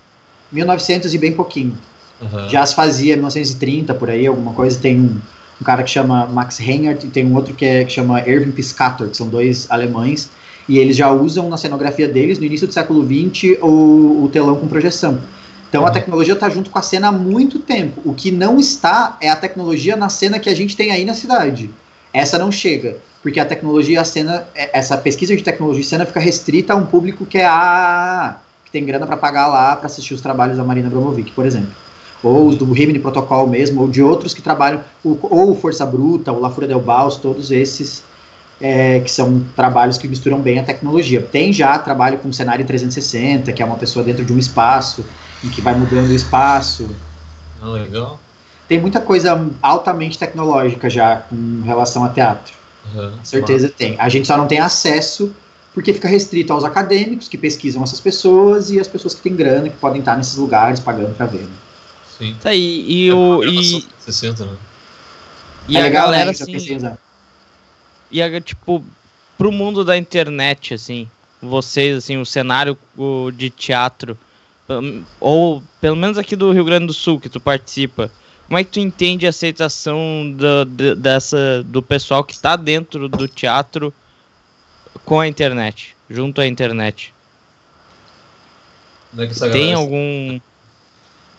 1900 e bem pouquinho. Aham. Já se fazia 1930, por aí, alguma coisa. Tem um, cara que chama Max Reinhardt e tem um outro que, é, que chama Erwin Piscator, que são dois alemães. E eles já usam na cenografia deles, no início do século XX, o, o telão com projeção. Então a Uhum. tecnologia está junto com a cena há muito tempo. O que não está é a tecnologia na cena que a gente tem aí na cidade. Essa não chega, porque a tecnologia, a cena, é- essa pesquisa de tecnologia e cena fica restrita a um público que é a que tem grana para pagar lá para assistir os trabalhos da Marina Abramovic, por exemplo. Ou os do Rimini Protocol mesmo, ou de outros que trabalham, ou Força Bruta, o La Fura del Baus, todos esses é, que são trabalhos que misturam bem a tecnologia. Tem já trabalho com cenário 360, que é uma pessoa dentro de um espaço, em que vai mudando o espaço. Ah, legal. Tem muita coisa altamente tecnológica já com relação a teatro. Aham. Com certeza tem. A gente só não tem acesso porque fica restrito aos acadêmicos que pesquisam essas pessoas e as pessoas que têm grana que podem estar nesses lugares pagando para ver. né? Sim. Tá aí, e, É o, e, 60, né? e é a legal, galera, né? Assim, e a, tipo, pro mundo da internet, assim, vocês, assim, o cenário o, de teatro, hum, ou pelo menos aqui do Rio Grande do Sul, que tu participa, como é que tu entende a aceitação do, de, dessa, do pessoal que está dentro do teatro com a internet, junto à internet? É que essa Tem galera- algum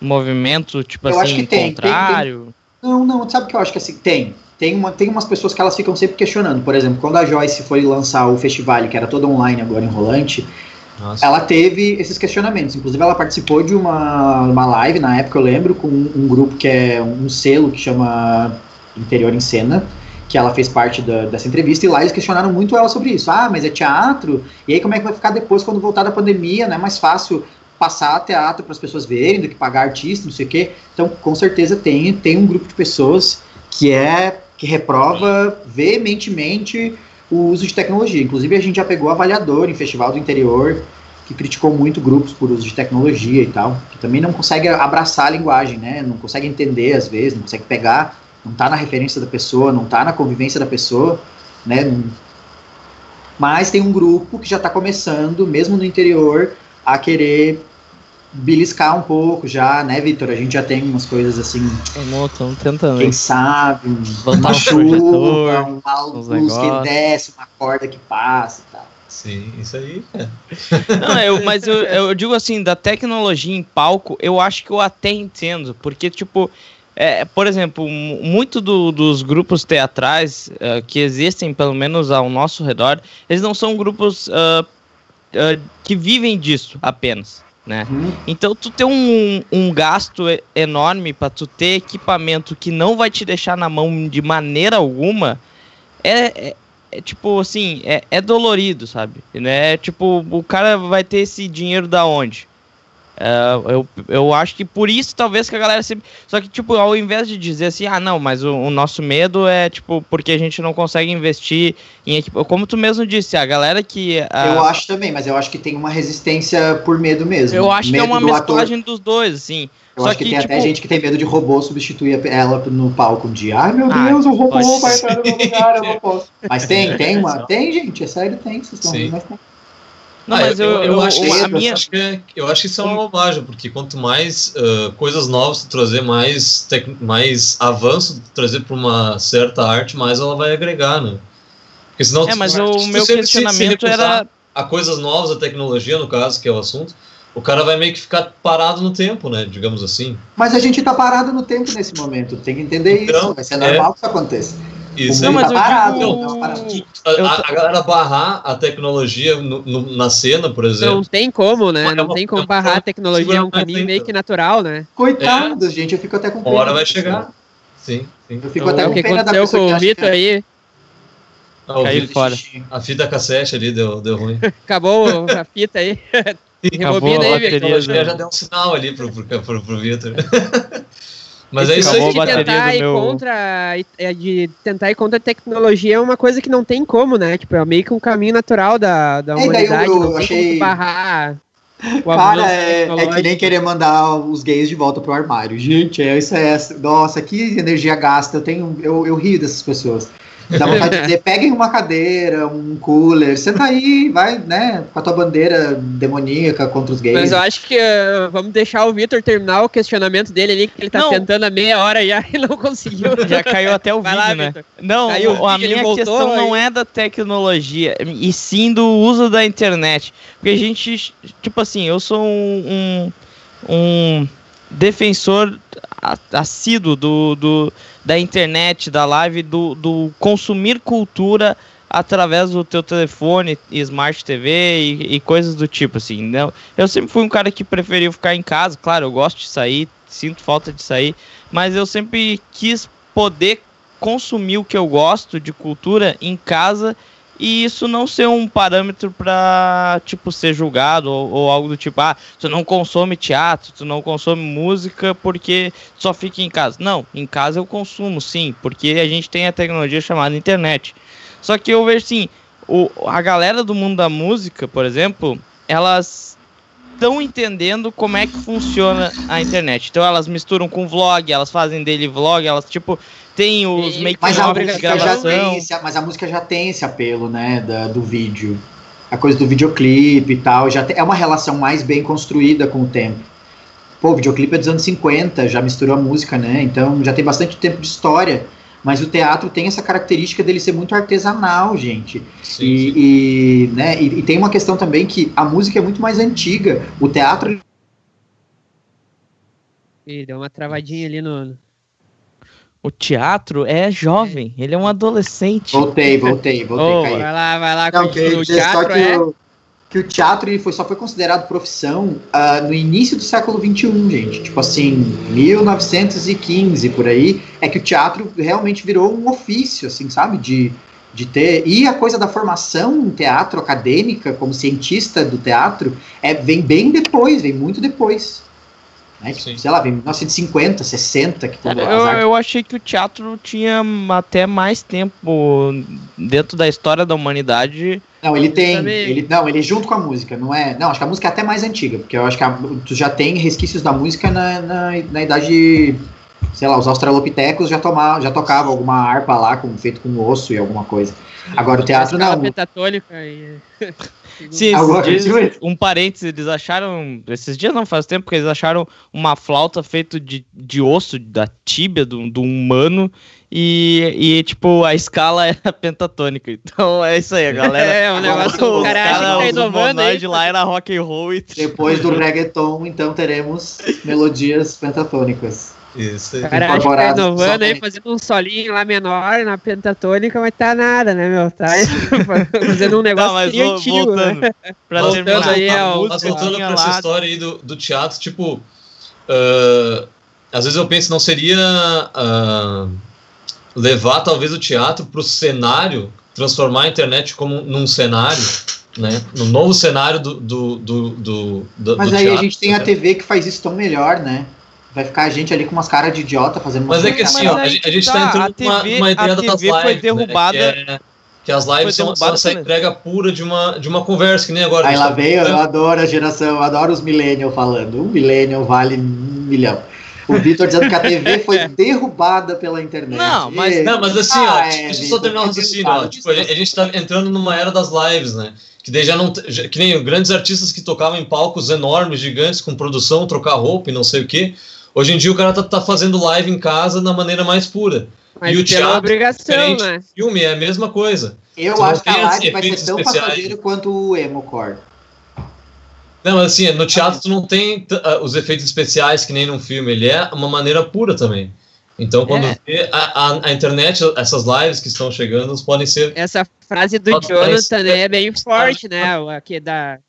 movimento, tipo Eu assim, tem, tem, contrário? Não, não, sabe o que eu acho que assim, tem. Tem, uma, tem umas pessoas que elas ficam sempre questionando. Por exemplo, quando a Joyce foi lançar o festival, que era todo online agora em Rolante, Nossa. ela teve esses questionamentos. Inclusive, ela participou de uma, uma live, na época eu lembro, com um, um grupo que é um selo que chama Interior em Cena, que ela fez parte da- dessa entrevista, e lá eles questionaram muito ela sobre isso. Ah, mas é teatro? E aí como é que vai ficar depois quando voltar da pandemia? Não é mais fácil passar teatro para as pessoas verem do que pagar artista, não sei o quê. Então, com certeza tem, tem um grupo de pessoas que é que reprova veementemente o uso de tecnologia. Inclusive, a gente já pegou avaliador em festival do interior que criticou muito grupos por uso de tecnologia e tal, que também não consegue abraçar a linguagem, né? Não consegue entender às vezes, não consegue pegar, não tá na referência da pessoa, não tá na convivência da pessoa, né? Mas tem um grupo que já está começando, mesmo no interior, a querer beliscar um pouco já, né, Vitor? A gente já tem umas coisas assim, Estamos tentando. quem sabe, um- uma um chuva, uns luz que desce, uma corda que passa e tal. Sim, isso aí. é. Não, eu, mas eu, eu digo assim, da tecnologia em palco, eu acho que eu até entendo, porque, tipo, é, por exemplo, mu- muito do- dos grupos teatrais eh, que existem, pelo menos ao nosso redor, eles não são grupos ah, ah, que vivem disso apenas, né? Uhum. Então tu ter um, um gasto enorme para tu ter equipamento que não vai te deixar na mão de maneira alguma é, é- é tipo assim, é, é dolorido, sabe? Né? Tipo, o cara vai ter esse dinheiro da onde? É, eu, eu acho que por isso talvez que a galera sempre. Só que, tipo, ao invés de dizer assim, ah, não, mas o, o nosso medo é, tipo, porque a gente não consegue investir em equipamento. Como tu mesmo disse, a galera que. a- Eu acho também, mas eu acho que tem uma resistência por medo mesmo. eu acho que é Medo uma do ator. mesclagem dos dois, assim. Eu Só acho que, que, tem até tipo- gente que tem medo de robô substituir ela no palco um dia. Ai meu Ah, Deus, o robô vai entrar no meu lugar, eu não posso. Mas tem, tem uma. Tem, gente, é sério, tem. Vocês estão rindo, mas tem. Não, Ah, mas eu, eu, acho que, a isso- minha. acho que é- eu acho que isso é uma bobagem, porque quanto mais ah, coisas novas tu trazer, mais, tec- mais avanço tu trazer para uma certa arte, mais ela vai agregar, né? Porque senão É, tu- mas se o tu meu se- se questionamento recusar era. A coisas novas, a tecnologia, no caso, que é o assunto, o cara vai meio que ficar parado no tempo, né? Digamos assim. Mas a gente tá parado no tempo nesse momento. Tem que entender Então, isso. Vai ser normal que isso aconteça. Isso Não, aí. mas tá eu parado, digo- não. A, a- galera barrar a tecnologia no- no- na cena, por exemplo. Não tem como, né? É Não tem é como uma- barrar a tecnologia, é um caminho meio que natural, né? Coitados, gente, eu fico até com Uma pena. hora vai da chegar. Sim, sim. Eu fico Então, até É o com que pena da aconteceu com o Vitor que aí. Ah, Caiu fora. A fita cassete ali deu, deu ruim. Acabou a fita aí. Acabou Rebobina aí, Victor. Já deu um sinal ali pro, pro, pro, pro Vitor. Mas é isso aí. de tentar ir meu- contra é, de tentar ir contra a tecnologia é uma coisa que não tem como, né? Tipo, é meio que um caminho natural da, da É, eu- humanidade, eu não tem achei- como barrar o Cara, é, é que nem querer mandar os gays de volta pro armário. Gente, é, isso é. Nossa, que energia gasta. Eu tenho. Eu, eu rio dessas pessoas. Dá vontade de dizer, peguem uma cadeira, um cooler, senta aí, vai, né, com a tua bandeira demoníaca contra os gays. Mas eu acho que uh, vamos deixar o Vitor terminar o questionamento dele ali, que ele tá Não. tentando há meia hora já e não conseguiu. Já caiu até o Vai vídeo, lá, né? Não, Caiu o a minha voltou, questão não aí- é da tecnologia, e sim do uso da internet. Porque a gente, tipo assim, eu sou um, um, um defensor assíduo do, do, da internet, da live, do, do consumir cultura através do teu telefone, Smart TV e, e coisas do tipo, assim. Não, eu sempre fui um cara que preferiu ficar em casa, claro, eu gosto de sair, sinto falta de sair, mas eu sempre quis poder consumir o que eu gosto de cultura em casa e isso não ser um parâmetro para tipo ser julgado ou, ou algo do tipo ah tu não consome teatro tu não consome música porque só fica em casa. Não em casa eu consumo sim porque a gente tem a tecnologia chamada internet. Só que eu vejo assim o, a galera do mundo da música por exemplo elas estão entendendo como é que funciona a internet então elas misturam com vlog elas fazem daily vlog elas tipo tem os make Mas a, música já gravação tem esse, mas a música já tem esse apelo, né, da- do vídeo. a coisa do videoclipe e tal, já é uma relação mais bem construída com o tempo. Pô, o videoclipe é dos anos 50, já misturou a música, né? Então já tem bastante tempo de história. Mas o teatro tem essa característica dele ser muito artesanal, gente. Sim, e, sim. E, né, e, e, tem uma questão também que a música é muito mais antiga. O teatro. Ih, deu uma travadinha ali no. O teatro é jovem, ele é um adolescente. Voltei, voltei, voltei. Oh, vai lá, vai lá. Não, que, o teatro é... O, que o teatro ele foi, só foi considerado profissão uh, no início do século XXI, gente. Tipo assim, 1915 por aí, é que o teatro realmente virou um ofício, assim, sabe? De, de ter. E a coisa da formação em teatro acadêmica, como cientista do teatro, é, vem bem depois, vem muito depois. Né? Tipo, sei lá, vem 1950, 60. Que eu, eu achei que o teatro tinha até mais tempo dentro da história da humanidade. Não, ele tem. Ele, não, ele é junto com a música, não é. Não, acho que a música é até mais antiga, porque eu acho que a, tu já tem resquícios da música na, na, na idade. Sei lá, os australopitecos já, tomavam, já tocavam alguma harpa lá, com, feito com osso e alguma coisa. Agora o teatro não. Pentatônica e... Sim, dias, um parênteses, eles acharam. Esses dias não faz tempo que eles acharam uma flauta feita de, de osso, da tíbia do, do humano. E, e, tipo, a escala era pentatônica. Então é isso aí, a galera. É, o negócio. O cara, cara acha que tá inovando aí. de lá era rock and roll. E... Depois do reggaeton, então teremos melodias pentatônicas. Isso. Cara, acho que tá inovando aí, fazendo um solinho lá menor na pentatônica, mas tá nada, né, meu? Tá fazendo um negócio não, mas antigo, voltando, né? Pra voltando terminar, aí, a, a música, voltando pra essa história aí do, do teatro, tipo, uh, às vezes eu penso, não seria uh, levar talvez o teatro pro cenário, transformar a internet como num cenário, né? No novo cenário do, do, do, do, do Mas do aí teatro, a gente tem a TV que faz isso tão melhor, né? Vai ficar a gente ali com umas caras de idiota fazendo Mas é que assim, ó, a, gente, a gente tá, tá entrando TV, uma, uma ideia das lives, foi derrubada. Né, que, é, que, as lives são, são essa entrega pura de uma, de uma conversa, que nem agora. Aí lá tá veio, eu adoro a geração, eu adoro os millennials falando. Um millennial vale um milhão. O Vitor dizendo que a TV foi derrubada pela internet. Não, mas, não, mas assim, ah, ó, é, deixa eu só terminar o raciocínio, ó. Tipo, a gente, a gente tá entrando numa era das lives, né? Que daí já não. Já, que nem grandes artistas que tocavam em palcos enormes, gigantes, com produção, trocar roupa e não sei o quê Hoje em dia o cara tá, tá fazendo live em casa da maneira mais pura. Mas e o teatro obrigação, né? Filme é a mesma coisa. Eu acho que a live vai ser tão passageiro quanto o Emocore. Não, assim, no teatro tu não tem uh, os efeitos especiais que nem num filme, ele é uma maneira pura também. Então, quando é. vê a, a, a, internet, essas lives que estão chegando, podem ser. Essa frase do Jonathan né, é bem forte, né? Aqui da,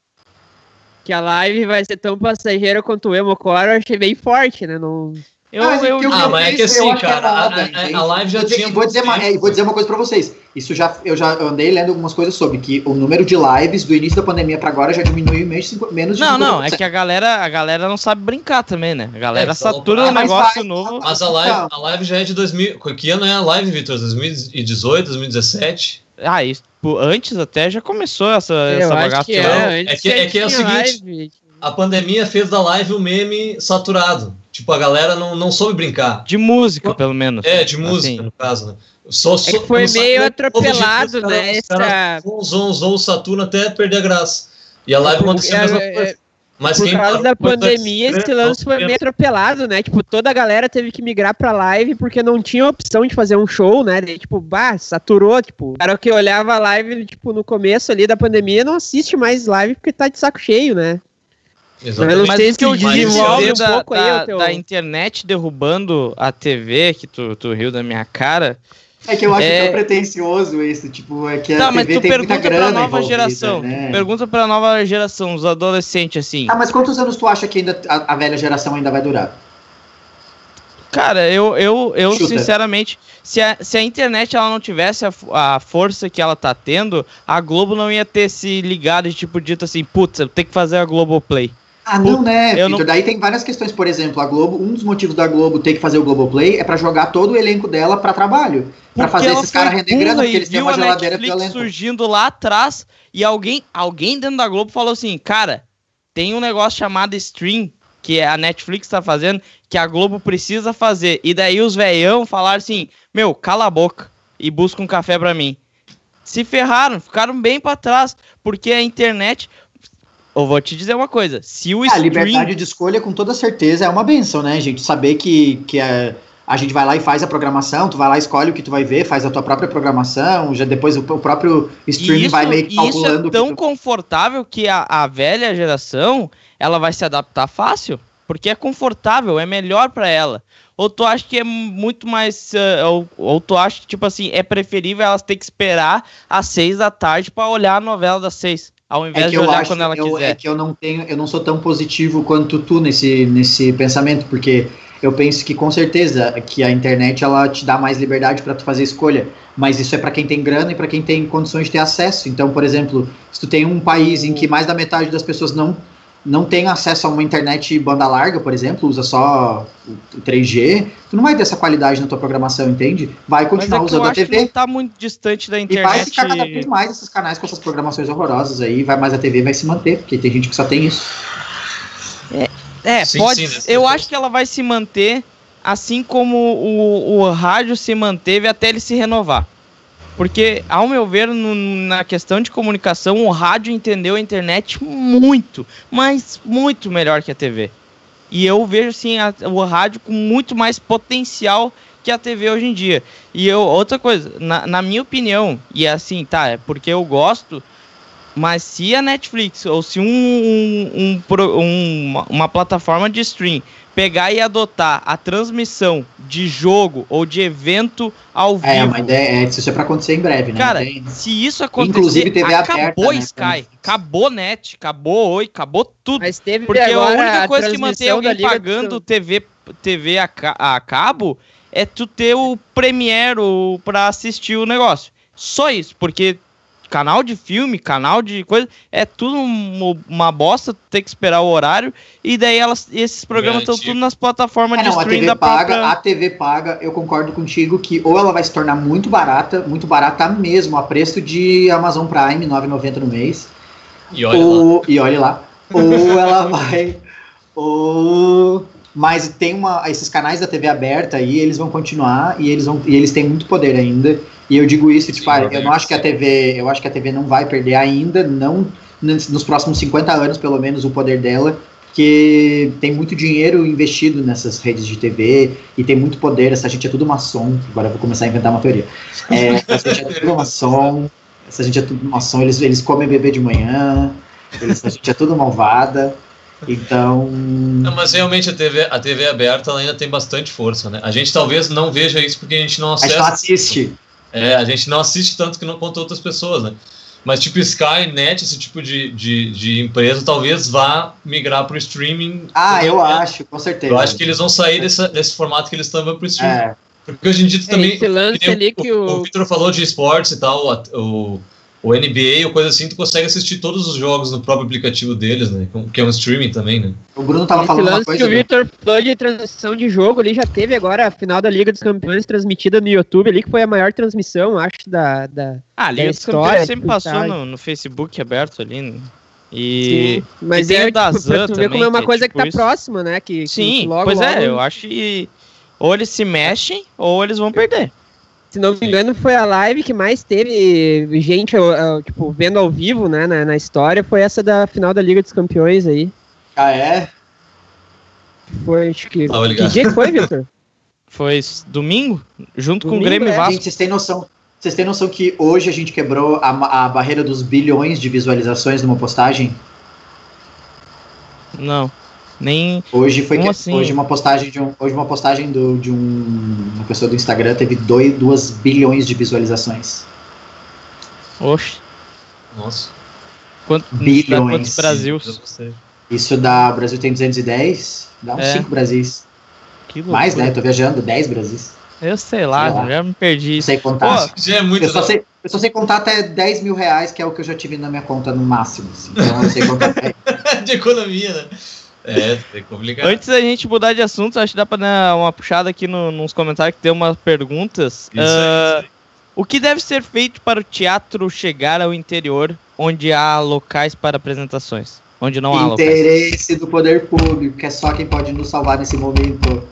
que a live vai ser tão passageira quanto o Emocore, eu achei bem forte, né? Não... Eu, ah, eu, eu, ah, mas é que assim, cara, a, a, a, live já tinha. Vou dizer, uma, é, vou dizer uma coisa pra vocês. Isso já, eu já andei lendo algumas coisas sobre que o número de lives do início da pandemia pra agora já diminuiu menos de Não, não, é que a galera, a galera não sabe brincar também, né? A galera é, satura um negócio novo. Mas a live, a live já é de 2000. Que ano é a live, Vitor? 2018, 2017? Ah, isso antes até já começou essa, eu essa bagaça. Que é, é, que, é que é o seguinte: live. a pandemia fez da live o um meme saturado. Tipo, a galera não, não soube brincar. De música, pelo menos. É, de música, assim. no caso, né? Só, é que foi meio atropelado, né? Essa... Usou, usou o Saturno até perder a graça. E a live aconteceu a mesma é, coisa. Mas Por causa da pandemia, esse lance foi meio atropelado, né? Tipo, toda a galera teve que migrar pra live porque não tinha opção de fazer um show, né? E, tipo, bah, saturou, tipo. O cara que olhava a live, tipo, no começo ali da pandemia não assiste mais live porque tá de saco cheio, né? Exatamente. Mas o que eu desenvolve um da, da, teu... da, internet derrubando a TV, que tu, tu riu da minha cara, é que eu acho é... tão pretencioso isso, tipo, é que a tá, TV mas tu tem pergunta pra nova geração, né? pergunta pra nova geração, os adolescentes, assim. Ah, mas quantos anos tu acha que ainda a, a velha geração ainda vai durar? Cara, eu, eu, eu sinceramente, se a, se a internet ela não tivesse a, a força que ela tá tendo, a Globo não ia ter se ligado de tipo dito assim, putz, eu tenho que fazer a Globoplay. Play. Ah, não, né, Victor? Não... Daí tem várias questões. Por exemplo, a Globo, um dos motivos da Globo ter que fazer o Globoplay é para jogar todo o elenco dela para trabalho. para fazer esses caras render grana, porque eles têm uma geladeira Netflix violenta. surgindo lá atrás e alguém, alguém dentro da Globo falou assim, cara, tem um negócio chamado stream que a Netflix tá fazendo, que a Globo precisa fazer. E daí os veião falaram assim, meu, cala a boca e busca um café para mim. se ferraram, ficaram bem para trás, porque a internet. Eu vou te dizer uma coisa: se o A stream. liberdade de escolha, com toda certeza, é uma benção, né, gente? Saber que, que a, a gente vai lá e faz a programação, tu vai lá, escolhe o que tu vai ver, faz a tua própria programação, já depois o, o próprio streaming isso, vai meio que e isso calculando. é que tão tu- confortável que a, a velha geração ela vai se adaptar fácil, porque é confortável, é melhor para ela. Ou tu acha que é muito mais. eh, ou, ou tu acha que, tipo assim, é preferível elas ter que esperar às seis da tarde para olhar a novela das seis, ao invés É que de eu olhar acho, quando ela eu, quiser. é que eu não tenho, eu não sou tão positivo quanto tu nesse, nesse pensamento, porque eu penso que com certeza que a internet ela te dá mais liberdade para tu fazer escolha, mas isso é para quem tem grana e para quem tem condições de ter acesso. Então, por exemplo, se tu tem um país em que mais da metade das pessoas não não tem acesso a uma internet banda larga, por exemplo, usa só o 3G, tu não vai ter essa qualidade na tua programação, entende? Vai Mas continuar é que eu usando a acho que TV. não tá muito distante da E vai ficar cada internet. vez mais esses canais com essas programações horrorosas aí, vai mais a TV vai se manter, porque tem gente que só tem isso. É, Sim, pode. sim, desse eu acho que ela vai se manter assim como o, o rádio se manteve até ele se renovar. Porque, ao meu ver, no- na questão de comunicação, o rádio entendeu a internet muito, mas muito melhor que a TV. E eu vejo, assim, a- o rádio com muito mais potencial que a TV hoje em dia. E eu, outra coisa, na, na minha opinião, e é assim, tá, é porque eu gosto, mas se a Netflix ou se um, um- um um- uma, uma plataforma de stream pegar e adotar a transmissão de jogo ou de evento ao É, vivo, uma ideia, é, isso é pra acontecer em breve, né? cara, Tem- se isso acontecer, Inclusive TV acabou aberta, né, Sky, acabou Net, acabou Oi, acabou tudo. Mas teve Porque a única coisa que mantém alguém pagando do- TV, TV a, a cabo é tu ter o Premiere pra assistir o negócio. Só isso, porque canal de filme, canal de coisa, é tudo um- uma bosta, tu ter que esperar o horário, e daí elas, esses programas estão tudo nas plataformas É, de não, a stream TV da paga, própria... a TV paga, eu concordo contigo que ou ela vai se tornar muito barata, muito barata mesmo, a preço de Amazon Prime, R$ 9,90 no mês. E olha lá. ou, E olhe lá. Ou ela vai. Ou. Mas tem uma. Esses canais da TV aberta aí, eles vão continuar e eles, vão, e eles têm muito poder ainda. E eu digo isso, tipo, Sim, ah, eu não acho que a. TV. Eu acho que a TV não vai perder ainda, não nos próximos 50 anos, pelo menos, o poder dela. Porque tem muito dinheiro investido nessas redes de TV e tem muito poder. Essa gente é tudo maçom. Agora eu vou começar a inventar uma teoria. É, essa gente é tudo maçom. Essa gente é tudo maçom. Eles, eles comem bebê de manhã. Eles, a gente é tudo malvada. Então. Não, mas realmente a TV, a TV aberta ainda tem bastante força, né? A gente talvez não veja isso porque a gente não A gente acessa. não assiste. É, a gente não assiste tanto que não quanto outras pessoas, né? Mas tipo Sky, Net, esse tipo de, de, de empresa, talvez vá migrar para o streaming. Ah, eu né? acho, com certeza. Eu acho que eles vão sair dessa, desse formato que eles estão para o streaming. É, Porque hoje em dia tu também. Esse lance que nem ali que o, o- o Victor falou de esportes e tal, a- o, o NBA ou coisa assim, tu consegue assistir todos os jogos no próprio aplicativo deles, né? Que é um streaming também, né? o Bruno tava Esse falando uma lance coisa. que o do- Victor falou de transmissão de jogo ali, já teve agora a final da Liga dos Campeões transmitida no YouTube ali, que foi a maior transmissão, acho, da... da... Ah, ali da os história, campeões sempre tipo, passou no, no Facebook aberto ali. né? E. Sim, mas e tem é o da tipo, pra Zan ver como também, é uma que é coisa tipo que tá isso. próxima, né? Que, que Sim, logo, pois logo, é, eu acho que ou eles se mexem ou eles vão perder. Se não me engano, foi a live que mais teve gente, tipo, vendo ao vivo, né, na, na história, foi essa da final da Liga dos Campeões aí. Ah, é? Foi, acho que... Que dia que foi, Victor? Foi domingo, junto com o Domingo, Grêmio e é, Vasco. Gente, vocês têm noção. Vocês têm noção que hoje a gente quebrou a, a barreira dos bilhões de visualizações numa postagem? Não. Nem. Hoje foi que, assim? hoje uma postagem de um, hoje uma postagem do, de um, uma pessoa do Instagram teve 2 bilhões de visualizações. Oxe. Nossa. Quanto, Bilhões. quantos Brasils? Isso dá, o Brasil tem 210, dá uns É. 5 Brasis. Que loucura. Mais, né? Tô viajando, 10 Brasis. Eu sei lá, Sei lá. já me perdi. Não sei contar. Pô, Já é muito. eu, só sei, eu só sei contar até 10 mil reais, que é o que eu já tive na minha conta no máximo. assim. Então eu sei contar até. de economia, né? É, é complicado. Antes da gente mudar de assunto, acho que dá pra dar uma puxada aqui no- nos comentários que tem umas perguntas. Isso aí, Ah, isso aí. O que deve ser feito para o teatro chegar ao interior, onde há locais para apresentações? Onde não há locais. Interesse do poder público, que é só quem pode nos salvar nesse momento.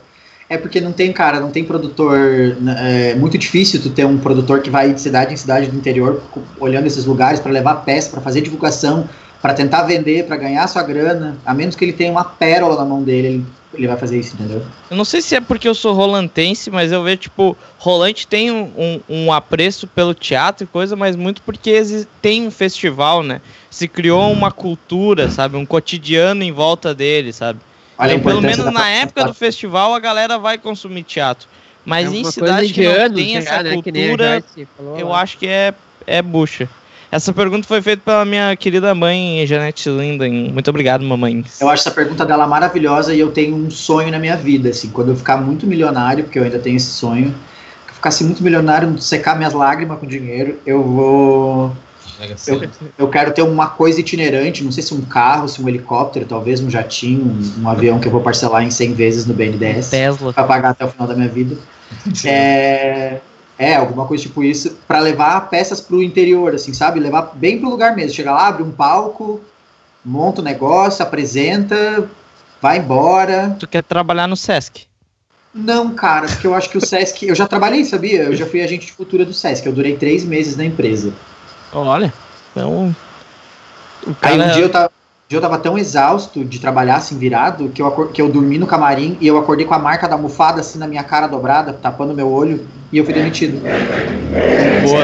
É porque não tem, cara, não tem produtor. né, É muito difícil tu ter um produtor que vai de cidade em cidade do interior, olhando esses lugares para levar peça, para fazer divulgação, para tentar vender, para ganhar sua grana. A menos que ele tenha uma pérola na mão dele, ele, ele vai fazer isso, entendeu? Eu não sei se é porque eu sou rolantense, mas eu vejo, tipo, Rolante tem um, um, um apreço pelo teatro e coisa, mas muito porque tem um festival, né? Se criou uma cultura, sabe? Um cotidiano em volta dele, sabe? Então, pelo menos na época do festival a galera vai consumir teatro. Mas é em uma cidade coisa que não anos tem essa né, que nem a cultura, eu lá. acho que é, é bucha. Essa pergunta foi feita pela minha querida mãe, Janete Linden. Muito obrigado, mamãe. Eu acho essa pergunta dela maravilhosa e eu tenho um sonho na minha vida, assim, quando eu ficar muito milionário, porque eu ainda tenho esse sonho, que eu ficasse muito milionário, secar minhas lágrimas com dinheiro, eu vou Sena. Eu quero ter uma coisa itinerante, não sei se um carro, se um helicóptero, talvez um jatinho, um, um avião que eu vou parcelar em 100 vezes no BNDES Tesla. para pagar até o final da minha vida. É, é alguma coisa tipo isso, para levar peças pro interior, assim, sabe? Levar bem pro lugar mesmo. Chega lá, abre um palco, monta o negócio, apresenta, vai embora. Tu quer trabalhar no Sesc? Não, cara, porque eu acho que o Sesc. Eu já trabalhei, sabia? Eu já fui agente de cultura do Sesc. Eu durei três meses na empresa. Olha, então. O Aí cara. um dia eu tava, um dia eu tava tão exausto de trabalhar assim virado que eu, que eu dormi no camarim e eu acordei com a marca da almofada assim na minha cara dobrada, tapando meu olho, e eu fui demitido. Boa.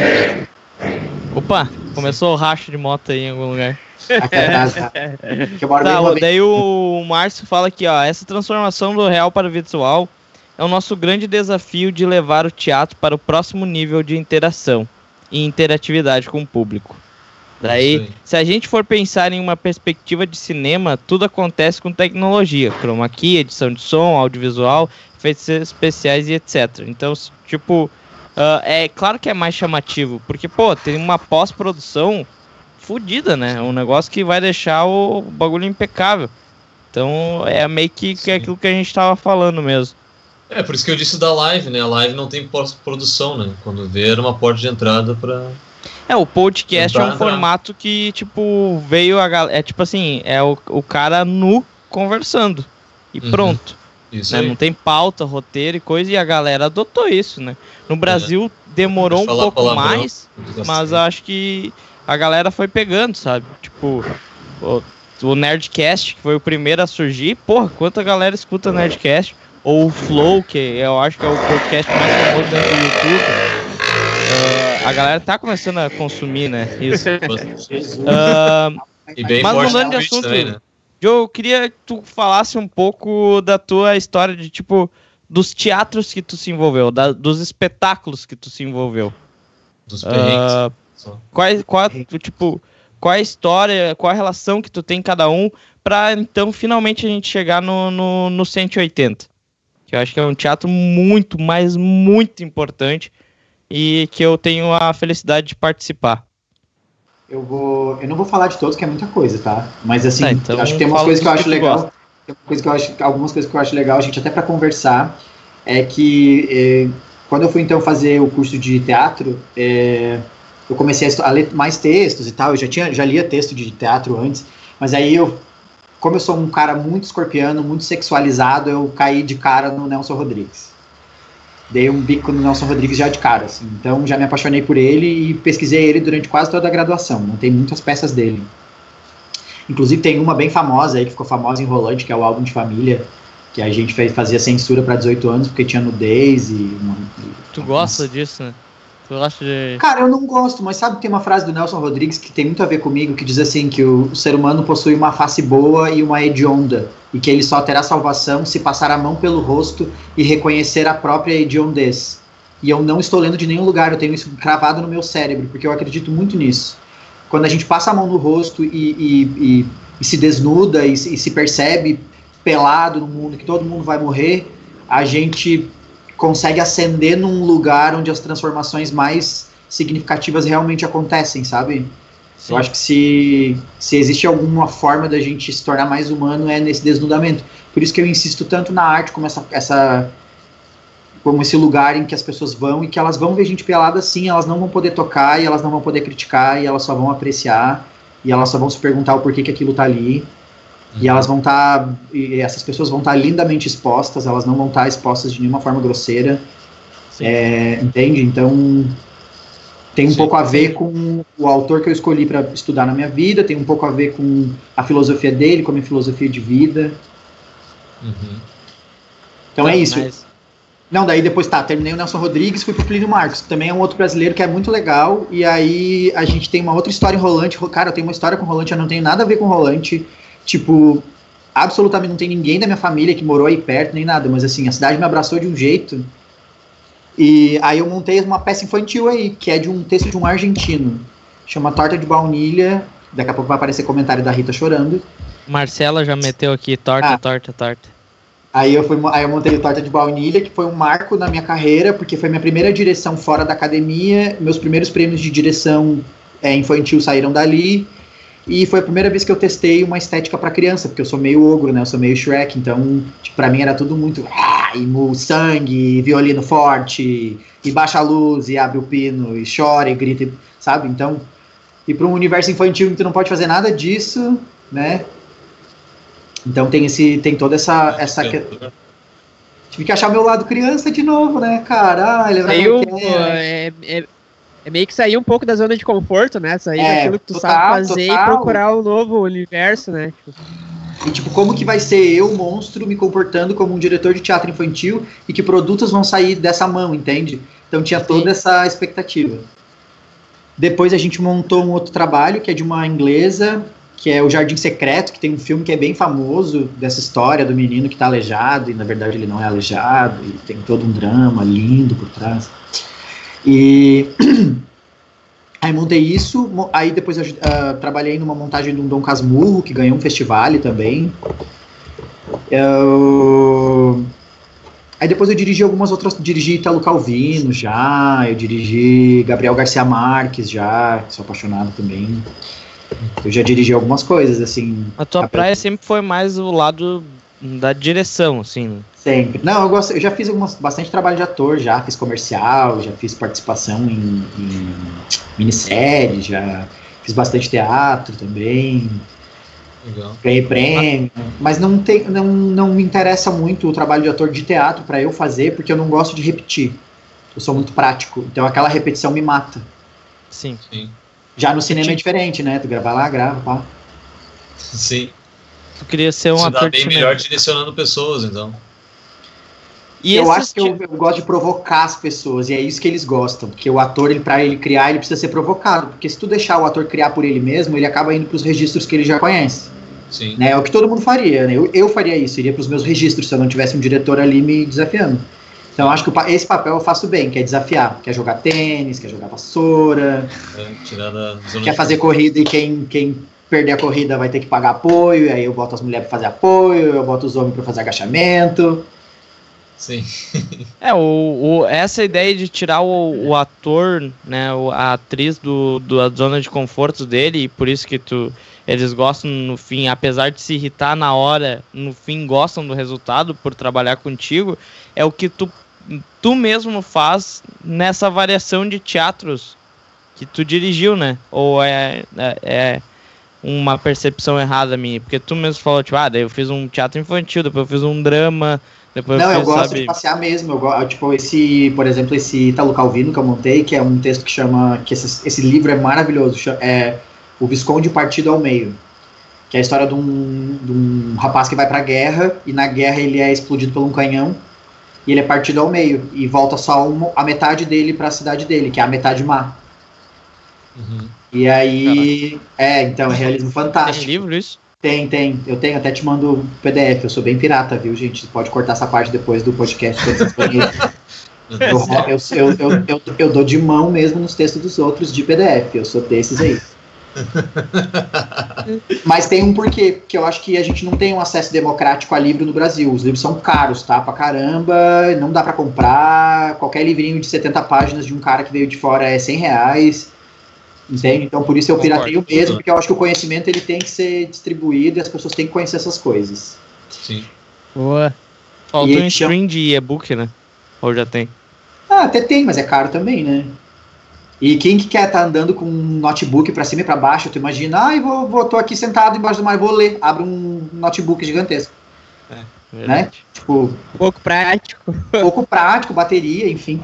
Opa, começou o racho de moto aí em algum lugar. Aqui atrás, tá? que eu moro bem Tá, daí o Márcio fala aqui, ó, essa transformação do real para o virtual é o nosso grande desafio de levar o teatro para o próximo nível de interação e interatividade com o público. Daí, se a gente for pensar em uma perspectiva de cinema, tudo acontece com tecnologia, chroma key, edição de som, audiovisual, efeitos especiais e etc. Então, tipo, ah, é claro que é mais chamativo, porque, pô, tem uma pós-produção fodida, né? Um negócio que vai deixar o bagulho impecável. Então, é meio que, que é aquilo que a gente tava falando mesmo. É, por isso que eu disse da live, né? A live não tem pós-produção, né? Quando vê, era uma porta de entrada pra. É, o podcast é um formato que, tipo, veio a galera. É tipo assim, é o, o cara nu conversando. E Uhum. pronto. Isso né? Não tem pauta, roteiro e coisa, e a galera adotou isso, né? No Brasil demorou um pouco palavrão. mais, mas acho que a galera foi pegando, sabe? Tipo, o, o Nerdcast, que foi o primeiro a surgir, porra, quanta galera escuta Nerdcast? Ou o Flow, que eu acho que é o podcast mais famoso dentro do YouTube. Ah, a galera tá começando a consumir, né? Isso. Ah, E bem Mas mudando de assunto, também, né? Joe, eu queria que tu falasse um pouco da tua história de tipo dos teatros que tu se envolveu, da- dos espetáculos que tu se envolveu. Dos perrengues. Ah, só. qual, tipo, qual a história, qual a relação que tu tem cada um, pra então finalmente a gente chegar no, no, no 180. Que eu acho que é um teatro muito, mas muito importante e que eu tenho a felicidade de participar. Eu vou. Eu não vou falar de todos, que é muita coisa, tá? Mas assim, Tá, então acho que tem umas coisas que eu acho legal. Tem coisa que eu acho, algumas coisas que eu acho legal, a gente até para conversar, é que eh, quando eu fui então fazer o curso de teatro, eh, eu comecei a, a ler mais textos e tal. Eu já tinha, já lia texto de teatro antes, mas aí eu, como eu sou um cara muito escorpiano, muito sexualizado, eu caí de cara no Nelson Rodrigues. Dei um bico no Nelson Rodrigues já de cara, assim. Então já me apaixonei por ele e pesquisei ele durante quase toda a graduação. Montei muitas peças dele. Inclusive tem uma bem famosa aí, que ficou famosa em Rolante, que é o álbum de família, que a gente fez, fazia censura para 18 anos, porque tinha nudez e. uma- e- Tu gosta disso, né? Tu gosta de. Cara, eu não gosto, mas sabe que tem uma frase do Nelson Rodrigues que tem muito a ver comigo, que diz assim que o, o ser humano possui uma face boa e uma hedionda, e que ele só terá salvação se passar a mão pelo rosto e reconhecer a própria hediondez. E eu não estou lendo de nenhum lugar, eu tenho isso cravado no meu cérebro, porque eu acredito muito nisso. Quando a gente passa a mão no rosto e, e- e- e se desnuda e, e se percebe pelado no mundo, que todo mundo vai morrer, a gente consegue ascender num lugar onde as transformações mais significativas realmente acontecem, sabe? Eu acho que se, se existe alguma forma da gente se tornar mais humano é nesse desnudamento. Por isso que eu insisto tanto na arte como essa, essa como esse lugar em que as pessoas vão e que elas vão ver gente pelada sim, elas não vão poder tocar e elas não vão poder criticar e elas só vão apreciar e elas só vão se perguntar o porquê que aquilo tá ali. E elas vão estar. e essas pessoas vão estar lindamente expostas, elas não vão estar expostas de nenhuma forma grosseira. Sim. É, entende? Então. Tem um Sim. pouco a ver com o autor que eu escolhi para estudar na minha vida, tem um pouco a ver com a filosofia dele, com a minha filosofia de vida. Uhum. Então é isso. Mas- Não, daí depois tá, terminei o Nelson Rodrigues, fui pro Plínio Marcos, que também é um outro brasileiro que é muito legal. E aí a gente tem uma outra história em Rolante. Ro- Cara, eu tenho uma história com Rolante, eu não tenho nada a ver com Rolante. Tipo, absolutamente não tem ninguém da minha família que morou aí perto, nem nada. Mas assim, a cidade me abraçou de um jeito. E aí eu montei uma peça infantil aí, que é de um texto de um argentino. Chama Torta de Baunilha. Daqui a pouco vai aparecer comentário da Rita chorando. Marcela já meteu aqui, torta, Ah. torta, torta. Aí eu, fui, aí eu montei o Torta de Baunilha, que foi um marco na minha carreira, porque foi minha primeira direção fora da academia, meus primeiros prêmios de direção é, infantil saíram dali, e foi a primeira vez que eu testei uma estética para criança, porque eu sou meio ogro, né, eu sou meio Shrek, então, tipo, pra mim era tudo muito, ah, e mu- sangue, e violino forte, e baixa a luz, e abre o pino, e chora, e grita, e- sabe, então, e para um universo infantil que tu não pode fazer nada disso, né, então tem esse, tem toda essa, essa, que- Tive que achar meu lado criança de novo, né, cara? Ah, Saiu, como que é. é, é, meio que sair um pouco da zona de conforto, né? Sair É, daquilo que tu total, sabe fazer total. e procurar um novo universo, né? Tipo, E tipo, como que vai ser eu, monstro, me comportando como um diretor de teatro infantil e que produtos vão sair dessa mão, entende? Então tinha toda essa expectativa. Depois a gente montou um outro trabalho, que é de uma inglesa, que é o Jardim Secreto, que tem um filme que é bem famoso dessa história do menino que tá aleijado, e na verdade ele não é aleijado, e tem todo um drama lindo por trás. E aí montei isso, aí depois eu ah, trabalhei numa montagem de um Dom Casmurro, que ganhou um festival também. Eu... Aí depois eu dirigi algumas outras, dirigi Italo Calvino já, eu dirigi Gabriel Garcia Marques já, sou apaixonado também. Eu já dirigi algumas coisas, assim, A tua A praia sempre foi mais o lado da direção, assim. Sempre. Não, eu gosto. Eu já fiz algumas, bastante trabalho de ator, já fiz comercial, já fiz participação em, em minissérie, já fiz bastante teatro também, Legal. ganhei prêmio. Mas não tem, não, não me interessa muito o trabalho de ator de teatro para eu fazer, porque eu não gosto de repetir. Eu sou muito prático, então aquela repetição me mata. Sim. Sim. Já no cinema é diferente, né? Tu grava lá, grava, pá. Sim. Tu queria ser um Você dá ator de bem cinema. melhor direcionando pessoas, então. E eu acho que eu, eu gosto de provocar as pessoas, e é isso que eles gostam. Porque o ator, ele, pra ele criar, ele precisa ser provocado. Porque se tu deixar o ator criar por ele mesmo, ele acaba indo pros registros que ele já conhece. Sim. Né? É o que todo mundo faria, né? Eu, eu faria isso, iria pros meus registros se eu não tivesse um diretor ali me desafiando. Então eu acho que esse papel eu faço bem, que é desafiar. Quer jogar tênis, quer jogar vassoura, É, tirar da zona quer fazer corrida e quem, quem perder a corrida vai ter que pagar apoio, e aí eu boto as mulheres pra fazer apoio, eu boto os homens pra fazer agachamento. Sim. É, o, o- essa ideia de tirar o, o ator, né, a atriz do, do- da zona de conforto dele, e por isso que tu, eles gostam no fim, apesar de se irritar na hora, no fim gostam do resultado por trabalhar contigo, é o que tu, tu mesmo faz nessa variação de teatros que tu dirigiu, né? Ou é, é, é uma percepção errada minha? Porque tu mesmo falou, tipo, ah, daí eu fiz um teatro infantil, depois eu fiz um drama, depois Não, eu gosto sabe... de passear mesmo. Eu gosto, tipo, esse, por exemplo, esse Italo Calvino que eu montei, que é um texto que chama. que esse, esse livro é maravilhoso. É O Visconde Partido ao Meio. Que é a história de um, de um rapaz que vai pra guerra e na guerra ele é explodido por um canhão e ele é partido ao meio e volta só uma, a metade dele pra cidade dele, que é a metade má. Uhum. E aí. É, então, é realismo Tem fantástico. livro isso? Tem, tem. Eu tenho, até te mando PDF. Eu sou bem pirata, viu, gente? Pode cortar essa parte depois do podcast. eu, eu, eu, eu, eu, eu dou de mão mesmo nos textos dos outros de PDF. Eu sou desses aí. Mas tem um porquê, que eu acho que a gente não tem um acesso democrático a livro no Brasil. Os livros são caros, tá? Pra caramba, não dá pra comprar. Qualquer livrinho de 70 páginas de um cara que veio de fora é 100 reais. Entende? Então por isso eu Concordo. pirateio mesmo, porque eu acho que o conhecimento ele tem que ser distribuído e as pessoas têm que conhecer essas coisas. Sim. Boa. Faltou E um stream de e-book, né? Ou já tem? Ah, até tem, mas é caro também, né? E quem que quer estar tá andando com um notebook para cima e para baixo, tu imagina, ai, ah, vou, vou, tô aqui sentado embaixo do mar, vou ler, abre um notebook gigantesco. É, né? Tipo, pouco prático. Pouco prático, bateria, enfim.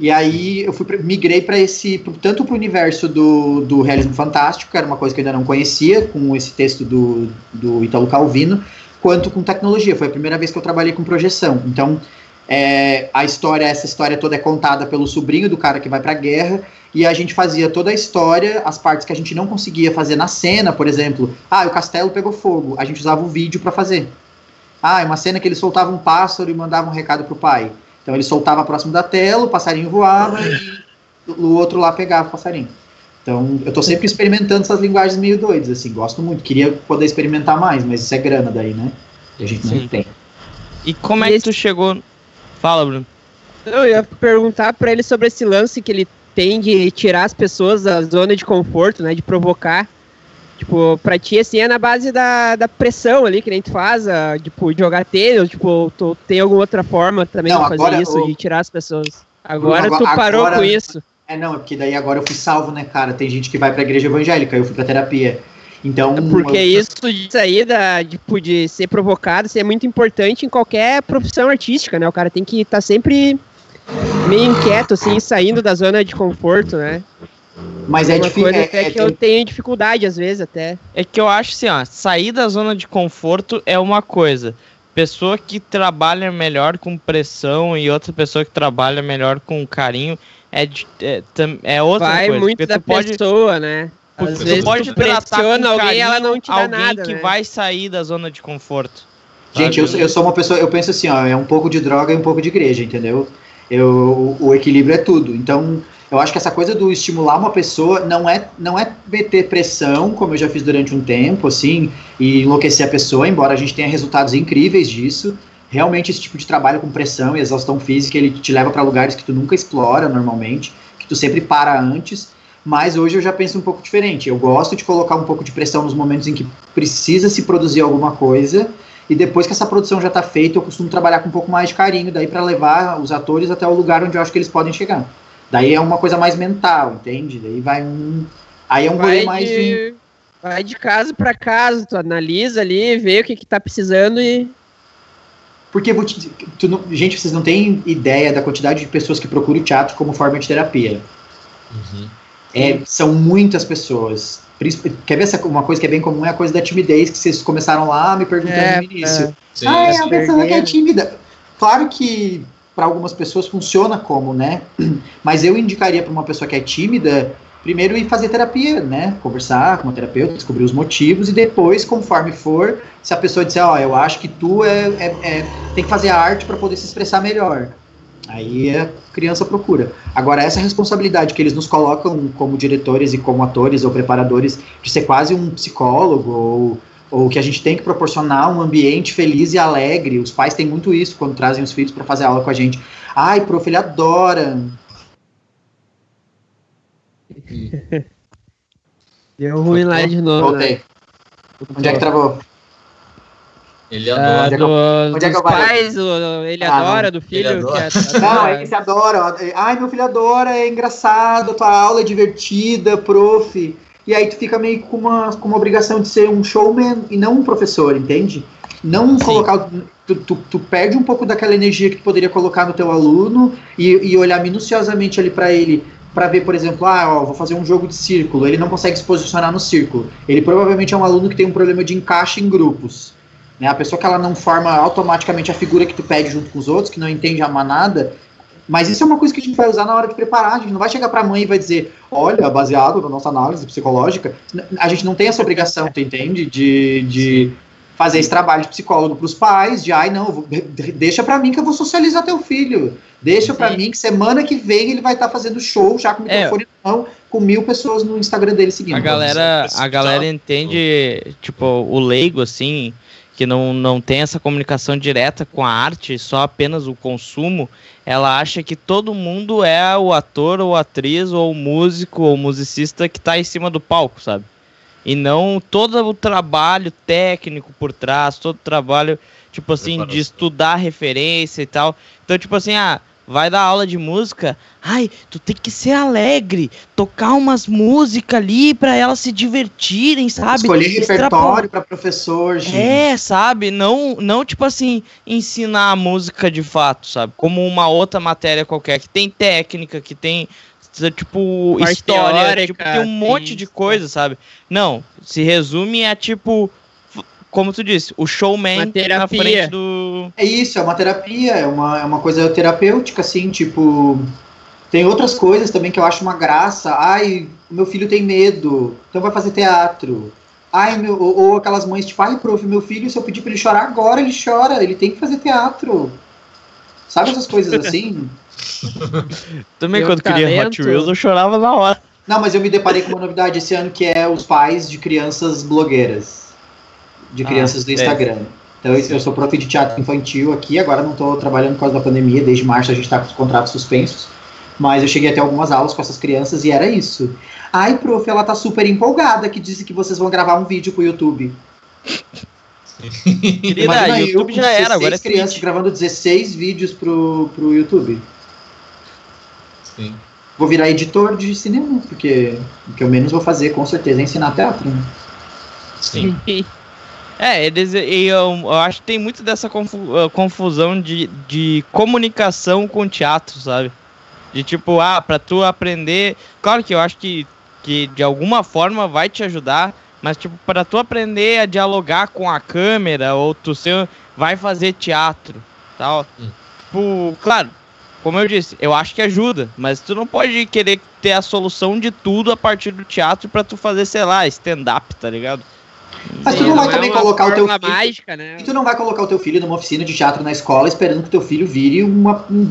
E aí eu fui migrei para esse, tanto para o universo do, do realismo fantástico, que era uma coisa que eu ainda não conhecia, com esse texto do, do Italo Calvino, quanto com tecnologia. Foi a primeira vez que eu trabalhei com projeção. Então, é, a história, essa história toda é contada pelo sobrinho do cara que vai para a guerra, e a gente fazia toda a história, as partes que a gente não conseguia fazer na cena, por exemplo, ah, o castelo pegou fogo, a gente usava o vídeo para fazer. Ah, é uma cena que ele soltava um pássaro e mandava um recado pro pai. Então ele soltava próximo da tela, o passarinho voava e o outro lá pegava o passarinho. Então eu estou sempre experimentando essas linguagens meio doidas, assim, gosto muito. Queria poder experimentar mais, mas isso é grana daí, né? E a gente Sim. não tem. E como é que tu chegou. Fala, Bruno. Eu ia perguntar para ele sobre esse lance que ele tem de tirar as pessoas da zona de conforto, né? De provocar. Tipo, pra ti, assim, é na base da, da pressão ali, que nem tu faz, a, tipo, jogar tênis, tipo, tu tem alguma outra forma também não, de fazer isso, de tirar as pessoas. Agora, agora tu parou agora, com isso. É, não, é porque daí agora eu fui salvo, né, cara? Tem gente que vai pra igreja evangélica, eu fui pra terapia. Então. É porque eu... isso de sair da, tipo, de ser provocado, isso é muito importante em qualquer profissão artística, né? O cara tem que estar tá sempre meio inquieto, assim, saindo da zona de conforto, né? Mas é difícil. É, é, que é, eu tenho dificuldade às vezes até. É que eu acho assim, ó, sair da zona de conforto é uma coisa. Pessoa que trabalha melhor com pressão e outra pessoa que trabalha melhor com carinho é, é, é outra Vai coisa. Vai muito da pessoa, né? Às Você vezes pode tratar com alguém, carinho, ela não te dá alguém nada, que né? vai sair da zona de conforto. Gente, eu, eu sou uma pessoa, eu penso assim, ó, é um pouco de droga e um pouco de igreja, entendeu? Eu, o equilíbrio é tudo. Então, eu acho que essa coisa do estimular uma pessoa não é não é meter pressão, como eu já fiz durante um tempo, assim, e enlouquecer a pessoa, embora a gente tenha resultados incríveis disso. Realmente esse tipo de trabalho com pressão e exaustão física, ele te leva para lugares que tu nunca explora normalmente, que tu sempre para antes. Mas hoje eu já penso um pouco diferente. Eu gosto de colocar um pouco de pressão nos momentos em que precisa se produzir alguma coisa, e depois que essa produção já está feita, eu costumo trabalhar com um pouco mais de carinho, daí para levar os atores até o lugar onde eu acho que eles podem chegar. Daí é uma coisa mais mental, entende? Daí vai um. Aí é um rolê mais de. Vai de casa para casa, tu analisa ali, vê o que, que tá precisando e. Porque, tu não, gente, vocês não têm ideia da quantidade de pessoas que procuram o teatro como forma de terapia. Uhum. É, são muitas pessoas. Quer ver essa, uma coisa que é bem comum? É a coisa da timidez, que vocês começaram lá me perguntando é, no início. É. Sim, ah, é a pessoa que é tímida. Claro que para algumas pessoas funciona como, né? Mas eu indicaria para uma pessoa que é tímida, primeiro ir fazer terapia, né? Conversar com uma terapeuta, descobrir os motivos e depois, conforme for, se a pessoa disser, ó, oh, eu acho que tu é, é, é tem que fazer a arte para poder se expressar melhor. Aí a criança procura. Agora, essa responsabilidade que eles nos colocam como diretores e como atores ou preparadores de ser quase um psicólogo ou ou que a gente tem que proporcionar um ambiente feliz e alegre. Os pais têm muito isso quando trazem os filhos para fazer aula com a gente. Ai, prof, ele adora. Deu ruim lá de novo. Voltei. Né? Onde é que travou? Ele adora. Ah, do, Onde é que eu pais, ele ah, adora, não. do filho. Adora. Que é, não, ele se adora. Ai, meu filho adora, é engraçado, a tua aula é divertida, prof. E aí tu fica meio com uma, com uma obrigação de ser um showman e não um professor, entende? Não Sim. colocar. Tu, tu, tu, perde um pouco daquela energia que tu poderia colocar no teu aluno e, e olhar minuciosamente ali para ele para ver, por exemplo, ah, ó, vou fazer um jogo de círculo, ele não consegue se posicionar no círculo. Ele provavelmente é um aluno que tem um problema de encaixe em grupos. Né? A pessoa que ela não forma automaticamente a figura que tu pede junto com os outros, que não entende a manada, mas isso é uma coisa que a gente vai usar na hora de preparar. A gente não vai chegar para a mãe e vai dizer, olha, baseado na nossa análise psicológica, a gente não tem essa obrigação, tu entende? De, de fazer esse trabalho de psicólogo para os pais, de, ai, não, deixa para mim que eu vou socializar teu filho. Deixa para mim que semana que vem ele vai estar tá fazendo show já com o é. microfone é. mão, com mil pessoas no Instagram dele seguindo. A galera, a galera entende, tipo, o leigo, assim, que não, não tem essa comunicação direta com a arte, só apenas o consumo, ela acha que todo mundo é o ator ou atriz ou músico ou musicista que está em cima do palco, sabe? E não todo o trabalho técnico por trás, todo o trabalho, tipo assim, de estudar referência e tal. Então, tipo assim, ah, vai dar aula de música, ai, tu tem que ser alegre, tocar umas músicas ali para elas se divertirem, sabe? Escolher repertório para professor, gente. É, sabe? Não, não tipo assim, ensinar a música de fato, sabe? Como uma outra matéria qualquer, que tem técnica, que tem tipo Parte história, teórica, tipo, tem um monte sim. de coisa, sabe? Não, se resume a tipo como tu disse, o showman na terapia. frente do É isso, é uma terapia, é uma, é uma coisa terapêutica, assim, tipo. Tem outras coisas também que eu acho uma graça. Ai, meu filho tem medo, então vai fazer teatro. Ai, meu, ou, ou aquelas mães, tipo, ai, prof, meu filho, se eu pedir pra ele chorar agora, ele chora, ele tem que fazer teatro. Sabe essas coisas assim? Também Tem quando queria Hot. Wheels, eu chorava na hora. Não, mas eu me deparei com uma novidade esse ano que é os pais de crianças blogueiras. De Ah, crianças do é. Instagram. Então eu, eu sou prof de teatro infantil aqui, agora não estou trabalhando por causa da pandemia, desde março a gente está com os contratos suspensos. Mas eu cheguei até algumas aulas com essas crianças e era isso. Ai, prof, ela tá super empolgada que disse que vocês vão gravar um vídeo pro YouTube. Querida, Imagina eu YouTube com já era, agora é 16 crianças Twitch. gravando 16 vídeos pro, pro YouTube. Sim. Vou virar editor de cinema, porque o que eu menos vou fazer com certeza é ensinar teatro. Né? Sim. É, eles, e eu, eu acho que tem muito dessa ah, confusão de, de comunicação com teatro, sabe? De tipo, ah, pra tu aprender. Claro que eu acho que, que de alguma forma vai te ajudar, mas tipo, pra tu aprender a dialogar com a câmera, ou tu ser, vai fazer teatro, tal. Hum. Tipo, claro, como eu disse, eu acho que ajuda, mas tu não pode querer ter a solução de tudo a partir do teatro pra tu fazer, sei lá, stand-up, tá ligado? Mas tu Sim, não vai é também uma colocar o teu filho- mágica, né? E tu não vai colocar o teu filho numa oficina de teatro na escola esperando que o teu filho vire uma- um,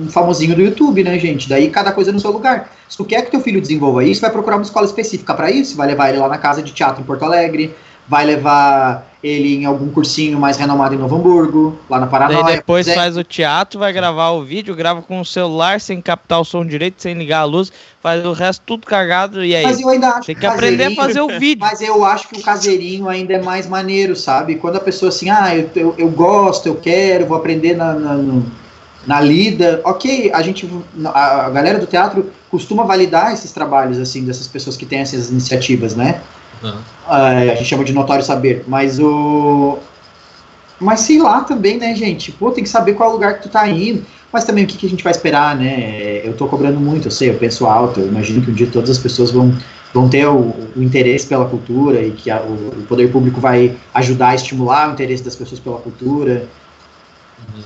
um famosinho do YouTube, né, gente? Daí cada coisa no seu lugar. Se tu quer que teu filho desenvolva isso, vai procurar uma escola específica para isso, vai levar ele lá na casa de teatro em Porto Alegre, vai levar ele em algum cursinho mais renomado em Novo Hamburgo, lá na Paranoia. Daí depois Pois é. faz o teatro, vai gravar o vídeo, grava com o celular sem captar o som direito, sem ligar a luz, faz o resto tudo cagado e aí. Mas eu ainda acho Tem que que aprender a fazer o vídeo. Mas eu acho que o caseirinho ainda é mais maneiro, sabe? Quando a pessoa assim, ah, eu, eu, eu gosto, eu quero, vou aprender na, na, na lida. Ok, a gente, a galera do teatro costuma validar esses trabalhos, assim, dessas pessoas que têm essas iniciativas, né? Aham. Ah, a gente chama de notório saber, mas o. Mas sei lá também, né, gente? Pô, tem que saber qual é o lugar que tu tá indo. Mas também o que, que a gente vai esperar, né? Eu tô cobrando muito, eu sei, eu penso alto, eu imagino que um dia todas as pessoas vão, vão ter o, o interesse pela cultura e que a- o, o poder público vai ajudar a estimular o interesse das pessoas pela cultura, Uhum.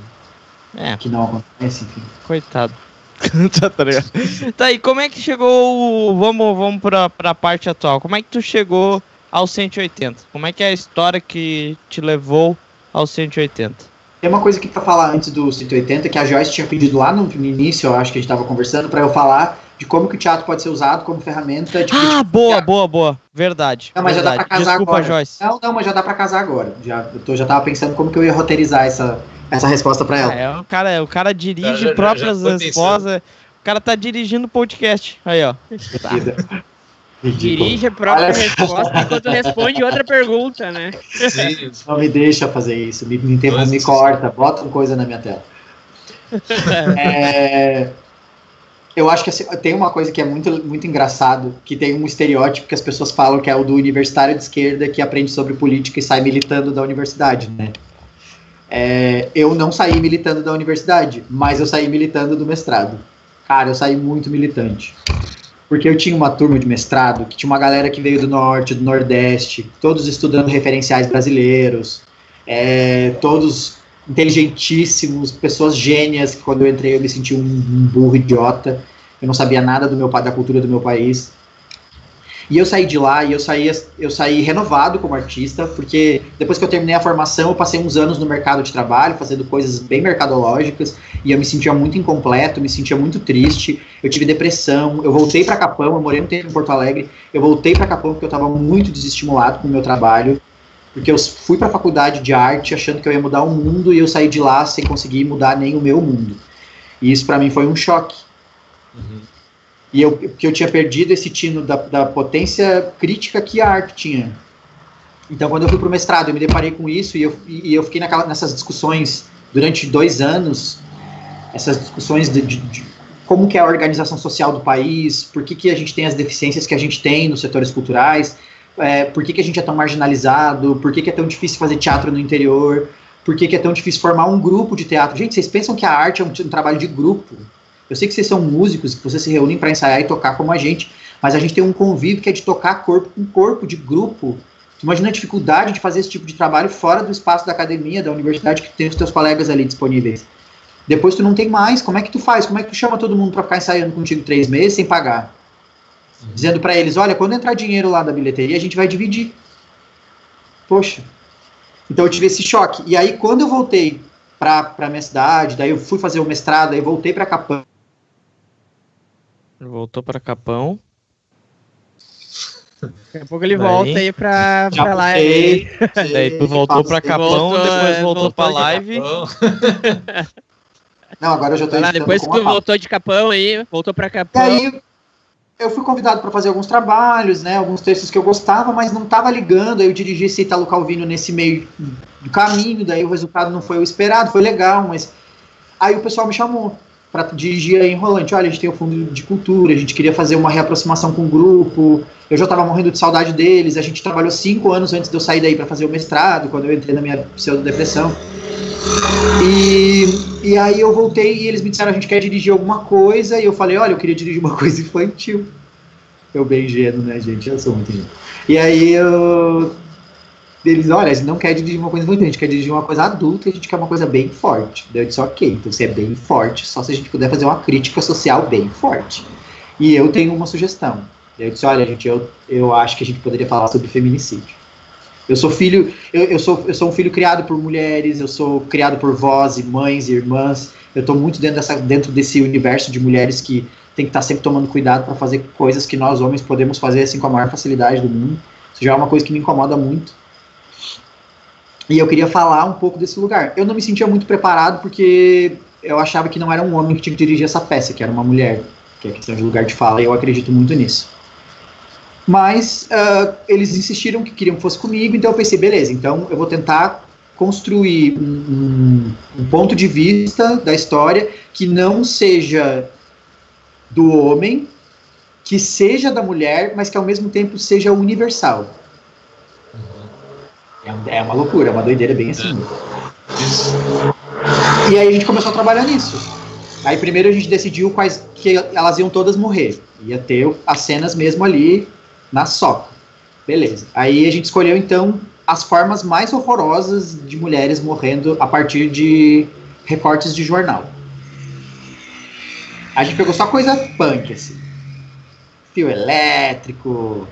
É, que não acontece, enfim. coitado. tá, ligado? Tá, e como é que chegou. Vamos, vamos pra, pra parte atual. Como é que tu chegou ao 180? Como é que é a história que te levou ao 180? Tem uma coisa que pra falar antes do 180, que a Joyce tinha pedido lá no, no início, eu acho que a gente tava conversando, pra eu falar de como que o teatro pode ser usado como ferramenta de Ah, boa, boa, boa. Verdade. Não, mas já dá verdade. pra casar Desculpa, agora. Joyce. Não, não, mas já dá pra casar agora. Já, eu tô, já tava pensando como que eu ia roteirizar essa, essa resposta pra ela. É, o cara, o cara dirige Já- já- já próprias foi respostas. O cara tá dirigindo o podcast. Aí, ó. Ridículo. Dirige a própria resposta enquanto responde outra pergunta, né? Sim. Não me deixa fazer isso, me, me, interrompe, Mas- me corta, bota uma coisa na minha tela. É, eu acho que assim, tem uma coisa que é muito, muito engraçado, que tem um estereótipo que as pessoas falam que é o do universitário de esquerda que aprende sobre política e sai militando da universidade, né? É, eu não saí militando da universidade, mas eu saí militando do mestrado. Cara, eu saí muito militante. Porque eu tinha uma turma de mestrado que tinha uma galera que veio do norte, do nordeste, todos estudando referenciais brasileiros, é, todos inteligentíssimos, pessoas gênias, que quando eu entrei eu me senti um, um burro idiota, eu não sabia nada do meu da cultura do meu país. E eu saí de lá e eu saí, eu saí renovado como artista, porque depois que eu terminei a formação, eu passei uns anos no mercado de trabalho, fazendo coisas bem mercadológicas, e eu me sentia muito incompleto, me sentia muito triste, eu tive depressão, eu voltei para Capão, eu morei um tempo em Porto Alegre, eu voltei para Capão porque eu estava muito desestimulado com o meu trabalho, porque eu fui para a faculdade de arte achando que eu ia mudar o mundo e eu saí de lá sem conseguir mudar nem o meu mundo. E isso para mim foi um choque. Uhum. E eu, porque eu tinha perdido esse tino da, da potência crítica que a arte tinha. Então, quando eu fui para o mestrado, eu me deparei com isso e eu, e eu fiquei naquela, nessas discussões durante dois anos essas discussões de, de, de, como que é a organização social do país, por que, que a gente tem as deficiências que a gente tem nos setores culturais, é, por que, que a gente é tão marginalizado, por que, que é tão difícil fazer teatro no interior, por que, que é tão difícil formar um grupo de teatro. Gente, vocês pensam que a arte é um, um trabalho de grupo? Eu sei que vocês são músicos, que vocês se reúnem para ensaiar e tocar como a gente, mas a gente tem um convívio que é de tocar corpo com corpo, de grupo. Imagina a dificuldade de fazer esse tipo de trabalho fora do espaço da academia, da universidade, que tem os teus colegas ali disponíveis. Depois tu não tem mais, como é que tu faz? Como é que tu chama todo mundo para ficar ensaiando contigo três meses sem pagar? Dizendo para eles, olha, quando entrar dinheiro lá da bilheteria, a gente vai dividir. Poxa. Então eu tive esse choque. E aí, quando eu voltei para a minha cidade, daí eu fui fazer o mestrado, aí voltei para Capão. Voltou para Capão. Daqui a pouco ele daí, volta aí pra, pra live. Daí tu voltou pra Capão, voltou, depois voltou, voltou pra live. Não, agora eu já tô lá, Depois que tu voltou de Capão aí, voltou pra Capão. E aí eu fui convidado para fazer alguns trabalhos, né, alguns textos que eu gostava, mas não estava ligando. Aí eu dirigi esse Italo Calvino nesse meio do caminho, daí o resultado não foi o esperado, foi legal, mas aí o pessoal me chamou para dirigir aí em Rolante. Olha, a gente tem o fundo de cultura, a gente queria fazer uma reaproximação com o grupo. Eu já estava morrendo de saudade deles. A gente trabalhou cinco anos antes de eu sair daí para fazer o mestrado, quando eu entrei na minha pseudo-depressão. E, e aí eu voltei e eles me disseram: a gente quer dirigir alguma coisa. E eu falei: olha, eu queria dirigir uma coisa infantil. Eu bem ingênuo, né, gente? Eu sou muito ingênuo. E aí eu eles, olha, a gente não quer dirigir uma coisa muito, a gente quer dirigir uma coisa adulta, a gente quer uma coisa bem forte. Daí eu disse, ok, então você é bem forte, só se a gente puder fazer uma crítica social bem forte. E eu tenho uma sugestão. Eu disse, olha, gente, eu, eu acho que a gente poderia falar sobre feminicídio. Eu sou filho, eu, eu, sou, eu sou um filho criado por mulheres, eu sou criado por vós e mães e irmãs. Eu estou muito dentro, dessa, dentro desse universo de mulheres que tem que estar tá sempre tomando cuidado para fazer coisas que nós homens podemos fazer assim com a maior facilidade do mundo. Isso já é uma coisa que me incomoda muito. E eu queria falar um pouco desse lugar. Eu não me sentia muito preparado porque eu achava que não era um homem que tinha que dirigir essa peça, que era uma mulher, que é questão de lugar de fala, e eu acredito muito nisso. Mas uh, eles insistiram que queriam que fosse comigo, então eu pensei, beleza, então eu vou tentar construir um, um ponto de vista da história que não seja do homem, que seja da mulher, mas que ao mesmo tempo seja universal. É, é uma loucura, é uma doideira bem assim. E aí a gente começou a trabalhar nisso. Aí primeiro a gente decidiu quais que elas iam todas morrer. Ia ter as cenas mesmo ali na soca. Beleza. Aí a gente escolheu então as formas mais horrorosas de mulheres morrendo a partir de recortes de jornal. A gente pegou só coisa punk, assim. Fio elétrico,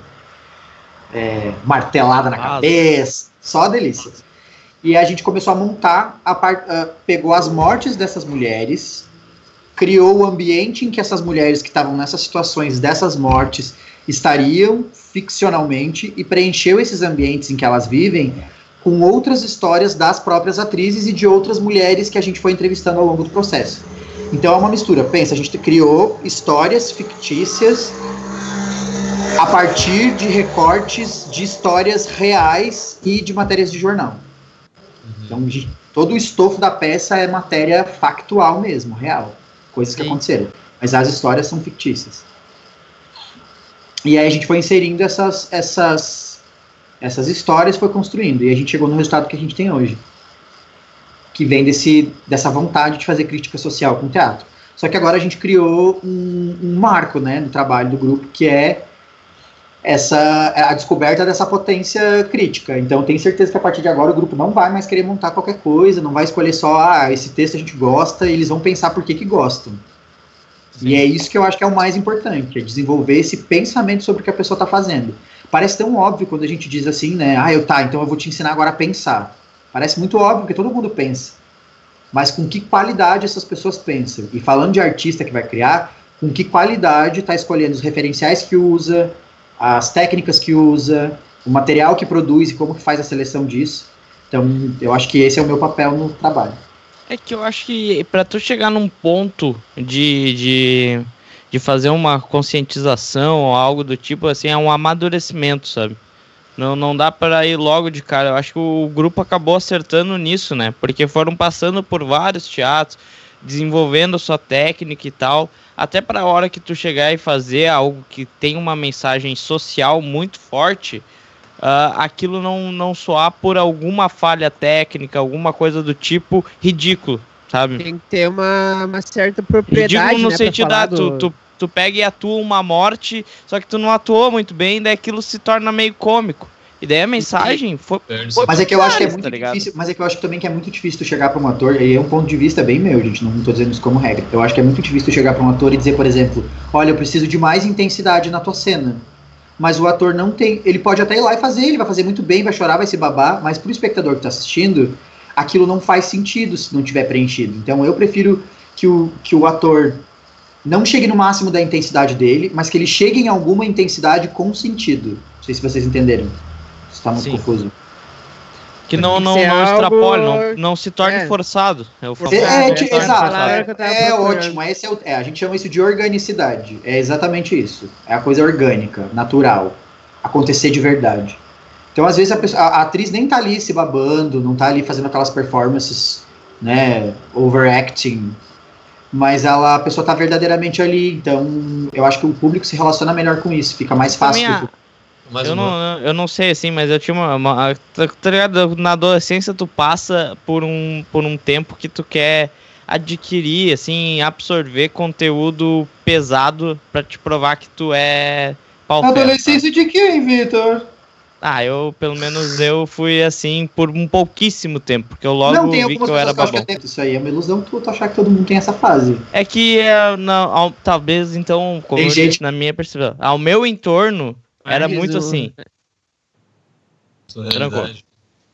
é, martelada na cabeça, só delícia. E a gente começou a montar, a part, uh, pegou as mortes dessas mulheres, criou o ambiente em que essas mulheres que estavam nessas situações dessas mortes estariam ficcionalmente e preencheu esses ambientes em que elas vivem com outras histórias das próprias atrizes e de outras mulheres que a gente foi entrevistando ao longo do processo. Então é uma mistura. Pensa, a gente criou histórias fictícias a partir de recortes de histórias reais e de matérias de jornal. Então, todo o estofo da peça é matéria factual mesmo, real. Coisas que Sim. aconteceram. Mas as histórias são fictícias. E aí a gente foi inserindo essas, essas, essas histórias, foi construindo. E a gente chegou no resultado que a gente tem hoje. Que vem desse, dessa vontade de fazer crítica social com teatro. Só que agora a gente criou um, um marco né, no trabalho do grupo, que é essa a descoberta dessa potência crítica. Então, tenho certeza que a partir de agora o grupo não vai mais querer montar qualquer coisa, não vai escolher só, ah, esse texto a gente gosta, e eles vão pensar por que que gostam. Sim. E é isso que eu acho que é o mais importante, é desenvolver esse pensamento sobre o que a pessoa está fazendo. Parece tão óbvio quando a gente diz assim, né, ah, eu tá, então eu vou te ensinar agora a pensar. Parece muito óbvio, porque todo mundo pensa. Mas com que qualidade essas pessoas pensam? E falando de artista que vai criar, com que qualidade está escolhendo os referenciais que usa, as técnicas que usa, o material que produz e como que faz a seleção disso. Então, eu acho que esse é o meu papel no trabalho. É que eu acho que para tu chegar num ponto de, de, de fazer uma conscientização ou algo do tipo, assim, é um amadurecimento, sabe? Não, não dá para ir logo de cara. Eu acho que o grupo acabou acertando nisso, né? Porque foram passando por vários teatros, desenvolvendo sua técnica e tal, até para a hora que tu chegar e fazer algo que tem uma mensagem social muito forte, uh, aquilo não, não soar por alguma falha técnica, alguma coisa do tipo ridículo, sabe? Tem que ter uma, uma certa propriedade, Ridículo no né, sentido da, tu, do- tu, tu pega e atua uma morte, só que tu não atuou muito bem, daí aquilo se torna meio cômico. E daí a mensagem foi. Mas é que eu acho que é Tá muito ligado? difícil, mas é que eu acho também que é muito difícil tu chegar para um ator, e é um ponto de vista bem meu, gente, não tô dizendo isso como regra. Eu acho que é muito difícil tu chegar para um ator e dizer, por exemplo, olha, eu preciso de mais intensidade na tua cena. Mas o ator não tem, ele pode até ir lá e fazer, ele vai fazer muito bem, vai chorar, vai se babar, mas pro espectador que tá assistindo, aquilo não faz sentido se não tiver preenchido. Então eu prefiro que o, que o ator não chegue no máximo da intensidade dele, mas que ele chegue em alguma intensidade com sentido. Não sei se vocês entenderam. Está muito Sim. confuso. Que não, não, não algo- extrapole, não, não se torne É. forçado. É o famoso É, é, essa é a exato. É, é ótimo. Esse é, o- é, a gente chama isso de organicidade. É exatamente isso. É a coisa orgânica, natural. Acontecer de verdade. Então, às vezes, a, pessoa- a- a atriz nem tá ali se babando, não tá ali fazendo aquelas performances, né, overacting. Mas ela, a pessoa tá verdadeiramente ali. Então, eu acho que o público se relaciona melhor com isso. Fica mais fácil. Também Mais eu, uma. não, eu não sei assim, mas eu tinha uma. uma tá, tá ligado? Na adolescência tu passa por um, por um tempo que tu quer adquirir, assim, absorver conteúdo pesado pra te provar que tu é pau ferro, Adolescência de quem, Vitor? Ah, eu, pelo menos, eu fui assim por um pouquíssimo tempo, porque eu logo Não, tem vi que eu era pessoas que babão. é tempo. Isso aí é uma ilusão tu, tu achar que todo mundo tem essa fase. É que, é, não, ao- talvez, então, como Tem eu gente- disse, na minha percepção, ao meu entorno, era muito assim.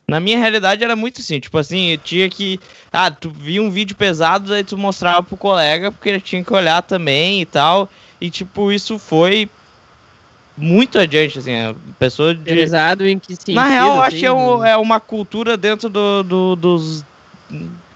Na minha realidade era muito assim, tipo assim, eu tinha que. Ah, tu via um vídeo pesado, aí tu mostrava pro colega, porque ele tinha que olhar também e tal. E tipo, isso foi muito adiante, assim, a pessoa de. Pesado em que sentido? Na real, eu acho assim? que é, um- é uma cultura dentro do, do- dos,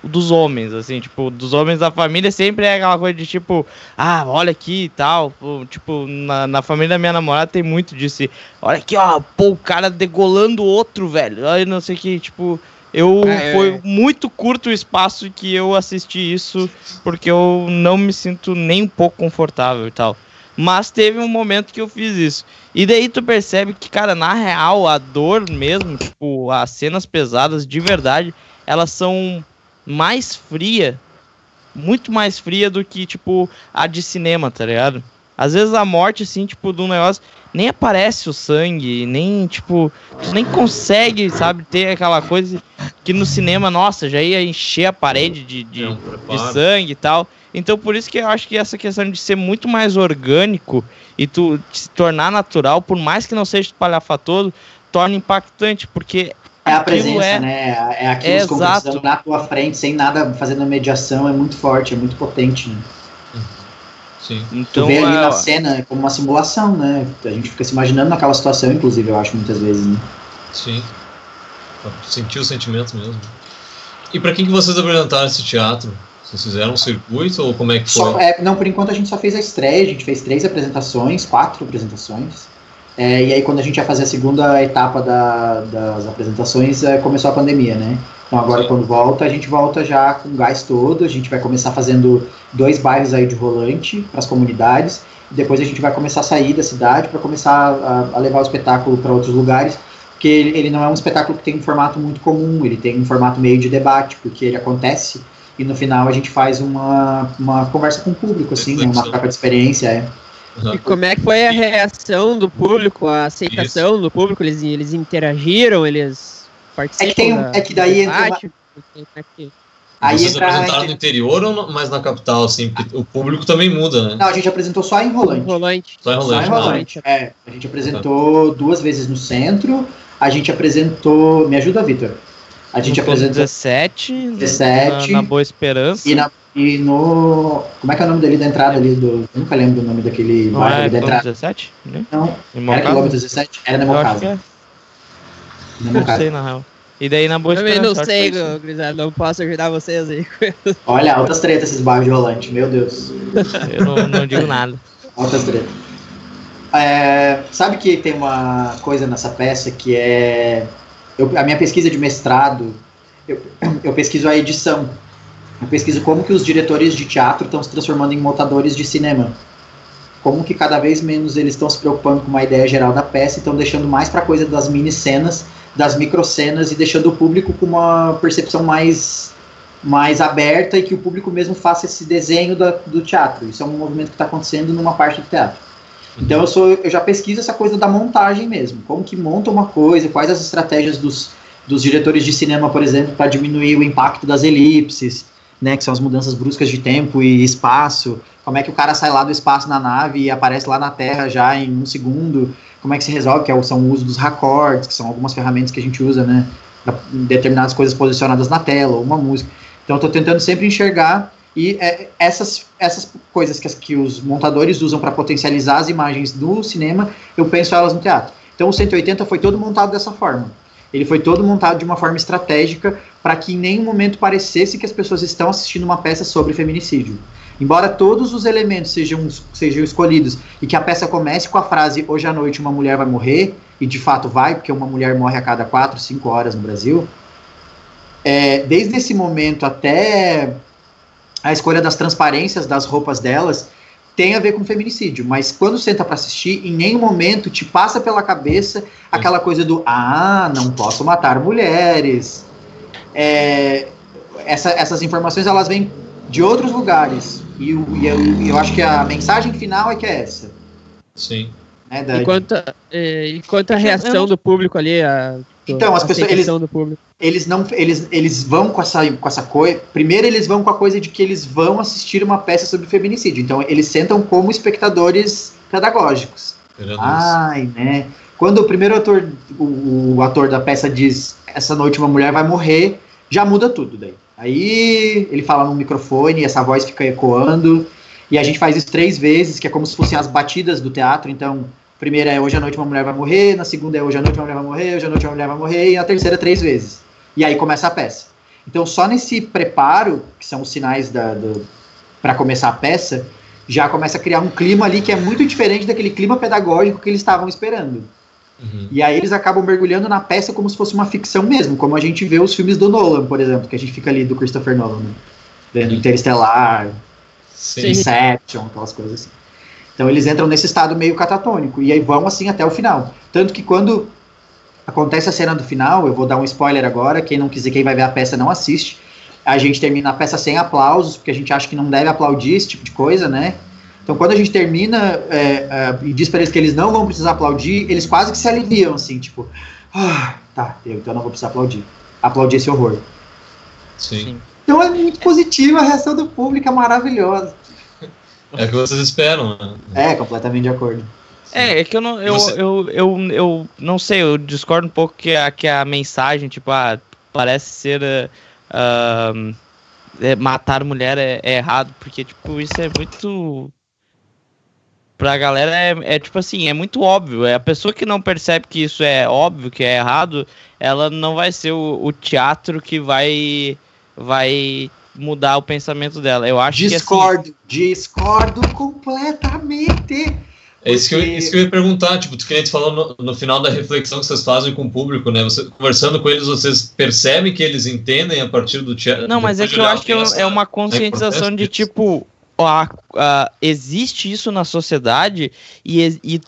dos homens, assim, tipo, dos homens da família sempre é aquela coisa de tipo, ah, olha aqui e tal. tipo, na, na família da minha namorada tem muito disso. Olha aqui, ó, pô, o cara degolando outro, velho. Aí não sei o que, tipo. Eu Ah, é. foi muito curto o espaço que eu assisti isso, porque eu não me sinto nem um pouco confortável e tal. Mas teve um momento que eu fiz isso. E daí tu percebe que, cara, na real, a dor mesmo, tipo, as cenas pesadas de verdade, elas são mais fria, muito mais fria do que, tipo, a de cinema, tá ligado? Às vezes a morte, assim, tipo, do negócio, nem aparece o sangue, nem, tipo, tu nem consegue, sabe, ter aquela coisa que no cinema, nossa, já ia encher a parede de, de, É um de sangue e tal. Então por isso que eu acho que essa questão de ser muito mais orgânico e tu se tornar natural, por mais que não seja espalhafatoso, torna impactante, porque É a presença, é- né? É aquilo é conversando na tua frente, sem nada fazendo mediação, é muito forte, é muito potente. Né? Sim. Tu então vê ali é, na cena como uma simulação, né? A gente fica se imaginando naquela situação, inclusive, eu acho, muitas vezes, né? Sim. Sentir os sentimentos mesmo. E pra quem que vocês apresentaram esse teatro? Vocês fizeram um circuito ou como é que Só- foi? é, não, por enquanto a gente só fez a estreia, a gente fez três apresentações, quatro apresentações. É, e aí quando a gente ia fazer a segunda etapa da- das apresentações, é, começou a pandemia, né? Então agora quando volta, a gente volta já com gás todo, a gente vai começar fazendo dois bairros aí de rolante para as comunidades, e depois a gente vai começar a sair da cidade para começar a, a levar o espetáculo para outros lugares, porque ele, ele não é um espetáculo que tem um formato muito comum, ele tem um formato meio de debate, porque ele acontece e no final a gente faz uma, uma conversa com o público, assim, né, uma troca de experiência, é. E como é que foi a reação do público, a aceitação do público? Eles, eles interagiram, eles participam É que tem um- da- é que daí entra uma- debate? É que- Aí Vocês entra- apresentaram no interior ou no- mais na capital, assim? Porque o público também muda, né? Não, a gente apresentou só em Rolante. Rolante. Só em Só Rolante. em né? Rolante. É, a gente apresentou duas vezes no centro, a gente apresentou. Me ajuda, Vitor. A gente apresentou 17, 17, na, na Boa Esperança. e, na, e no. Como é que é o nome dele da entrada ali? Do, eu nunca lembro o nome daquele Não bairro é ali da entrada. 17? Né? Não, Em era quilômetro 17? Era na Eu minha acho casa. que é. Não sei, na real. E daí na Boa Também Esperança. não sei. Grisado, não posso ajudar vocês aí. Olha, altas tretas esses bairros de Rolante, meu Deus. Eu não, não digo nada. Altas tretas. É, sabe que tem uma coisa nessa peça que é. eu- a minha pesquisa de mestrado, eu, eu pesquiso a edição. Eu pesquiso como que os diretores de teatro estão se transformando em montadores de cinema. Como que cada vez menos eles estão se preocupando com uma ideia geral da peça e estão deixando mais para coisa das mini cenas, das micro cenas e deixando o público com uma percepção mais mais aberta e que o público mesmo faça esse desenho da, do teatro. Isso é um movimento que está acontecendo numa parte do teatro. Então eu sou, eu já pesquiso essa coisa da montagem mesmo, como que monta uma coisa, quais as estratégias dos, dos diretores de cinema, por exemplo, para diminuir o impacto das elipses, né, que são as mudanças bruscas de tempo e espaço. Como é que o cara sai lá do espaço na nave e aparece lá na Terra já em um segundo? Como é que se resolve? Que é são o uso dos raccords, que são algumas ferramentas que a gente usa, né, determinadas coisas posicionadas na tela, ou uma música. Então, estou tentando sempre enxergar e é, essas, essas coisas que, que os montadores usam para potencializar as imagens do cinema, eu penso elas no teatro. Então, o 180 foi todo montado dessa forma. Ele foi todo montado de uma forma estratégica para que em nenhum momento parecesse que as pessoas estão assistindo uma peça sobre feminicídio. Embora todos os elementos sejam, sejam escolhidos e que a peça comece com a frase hoje à noite uma mulher vai morrer, e de fato vai, porque uma mulher morre a cada 4, 5 horas no Brasil, é, desde esse momento até a escolha das transparências das roupas delas tem a ver com feminicídio, mas quando senta para assistir, em nenhum momento te passa pela cabeça aquela coisa do ah, não posso matar mulheres. É, essa, essas informações elas vêm de outros lugares e, e eu, eu, acho que a mensagem final é que é essa. Sim. É, da, enquanto, é, enquanto a reação do público ali, a, então, as pessoas eles, eles não eles, eles vão com essa com essa coisa. Primeiro eles vão com a coisa de que eles vão assistir uma peça sobre feminicídio. Então, eles sentam como espectadores pedagógicos. Ai, né? Quando o primeiro ator o, o, ator da peça diz essa noite uma mulher vai morrer, já muda tudo daí. Aí ele fala no microfone, essa voz fica ecoando, e a gente faz isso três vezes, que é como se fossem as batidas do teatro, então primeira é hoje à noite uma mulher vai morrer, na segunda é hoje à noite uma mulher vai morrer, hoje à noite uma mulher vai morrer, e na terceira três vezes. E aí começa a peça. Então, só nesse preparo, que são os sinais da, para começar a peça, já começa a criar um clima ali que é muito diferente daquele clima pedagógico que eles estavam esperando. Uhum. E aí eles acabam mergulhando na peça como se fosse uma ficção mesmo, como a gente vê os filmes do Nolan, por exemplo, que a gente fica ali do Christopher Nolan, né? Vendo Interestelar, Sim. Inception, aquelas coisas assim. Então eles entram nesse estado meio catatônico e aí vão assim até o final. Tanto que quando acontece a cena do final, eu vou dar um spoiler agora, quem não quiser, quem vai ver a peça não assiste. A gente termina a peça sem aplausos, porque a gente acha que não deve aplaudir esse tipo de coisa, né? Então, quando a gente termina é, é, e diz para eles que eles não vão precisar aplaudir, eles quase que se aliviam, assim, tipo, ah, tá, eu então não vou precisar aplaudir. Aplaudir esse horror. Sim. Então é muito positiva, a reação do público é maravilhosa. É o que vocês esperam, né? É, completamente de acordo. É, é que eu não, eu, você... eu, eu, eu, não sei, eu discordo um pouco que a, que a mensagem, tipo, ah, parece ser uh, é, matar mulher é, é, errado, porque, tipo, isso é muito. Pra galera é, é tipo assim, é muito óbvio. É a pessoa que não percebe que isso é óbvio, que é errado, ela não vai ser o, o teatro que vai vai mudar o pensamento dela. Eu acho discordo, que assim, discordo completamente. É isso, que eu, isso que eu ia perguntar, tipo, tu que a gente falou no, no, final da reflexão que vocês fazem com o público, né? Você, conversando com eles, vocês percebem que eles entendem a partir do teatro? Não, mas é que eu acho que é, é uma conscientização de tipo, a, a, existe isso na sociedade e, e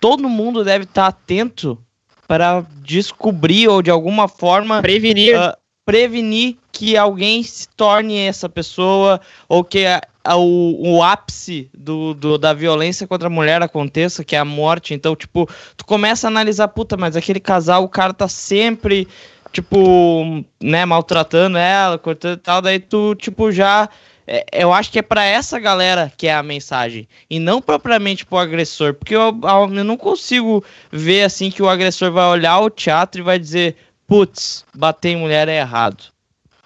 todo mundo deve estar atento para descobrir ou de alguma forma prevenir, uh, prevenir que alguém se torne essa pessoa ou que a, a, o, o ápice do, do, da violência contra a mulher aconteça, que é a morte. Então, tipo, tu começa a analisar, puta, mas aquele casal, o cara tá sempre, tipo, né, maltratando ela, cortando e tal, daí tu, tipo, já é, eu acho que é para essa galera que é a mensagem e não propriamente pro agressor, porque eu, eu, não consigo ver assim que o agressor vai olhar o teatro e vai dizer, putz, bater em mulher é errado.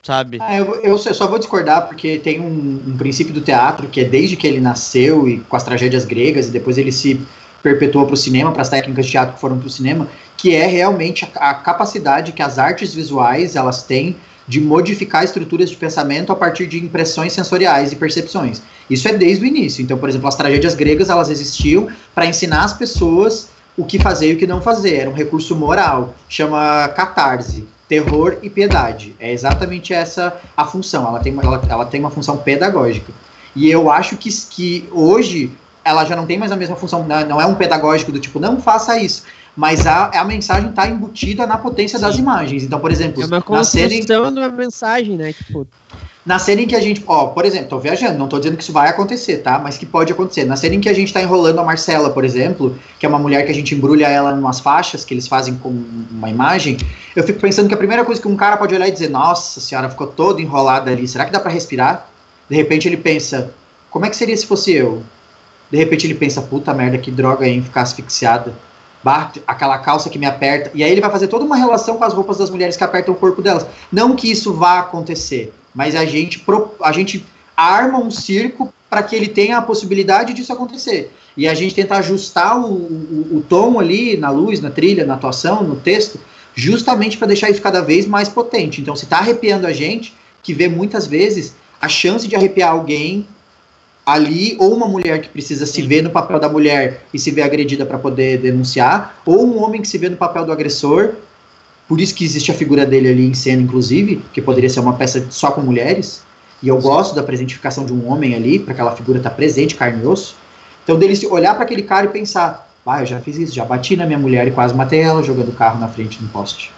Sabe? Ah, eu, eu, só vou discordar porque tem um, um, princípio do teatro que é desde que ele nasceu e com as tragédias gregas e depois ele se perpetuou para o cinema, para as técnicas de teatro que foram para o cinema, que é realmente a, a, capacidade que as artes visuais elas têm de modificar estruturas de pensamento a partir de impressões sensoriais e percepções. Isso é desde o início. Então, por exemplo, as tragédias gregas elas existiam para ensinar as pessoas o que fazer e o que não fazer. Era um recurso moral, chama catarse. terror e piedade. É exatamente essa a função. Ela tem, uma, ela, ela tem uma função pedagógica. E eu acho que, que hoje ela já não tem mais a mesma função, não é um pedagógico do tipo, não faça isso. Mas a, a mensagem está embutida na potência Sim. das imagens. Então, por exemplo, é uma construção na cena em, mensagem, né? Tipo... Na cena em que a gente, ó, por exemplo, tô viajando, não tô dizendo que isso vai acontecer, tá? Mas que pode acontecer. Na cena em que a gente tá enrolando a Marcela, por exemplo, que é uma mulher que a gente embrulha ela em umas faixas que eles fazem com uma imagem, eu fico pensando que a primeira coisa que um cara pode olhar e dizer, nossa senhora, ficou toda enrolada ali, será que dá para respirar? De repente ele pensa, como é que seria se fosse eu? De repente ele pensa, puta merda, que droga em ficar asfixiada. Bate aquela calça que me aperta. E aí ele vai fazer toda uma relação com as roupas das mulheres que apertam o corpo delas. Não que isso vá acontecer, mas a gente, a gente arma um circo para que ele tenha a possibilidade disso acontecer. E a gente tenta ajustar o, o, o tom ali na luz, na trilha, na atuação, no texto, justamente para deixar isso cada vez mais potente. Então, se está arrepiando a gente, que vê muitas vezes a chance de arrepiar alguém ali, ou uma mulher que precisa se ver no papel da mulher e se ver agredida para poder denunciar, ou um homem que se vê no papel do agressor. Por isso que existe a figura dele ali em cena, inclusive, que poderia ser uma peça só com mulheres. E eu gosto da presentificação de um homem ali, para aquela figura estar tá presente, carne e osso. Então, dele se olhar para aquele cara e pensar: ah, eu já fiz isso, já bati na minha mulher e quase matei ela jogando o carro na frente do poste.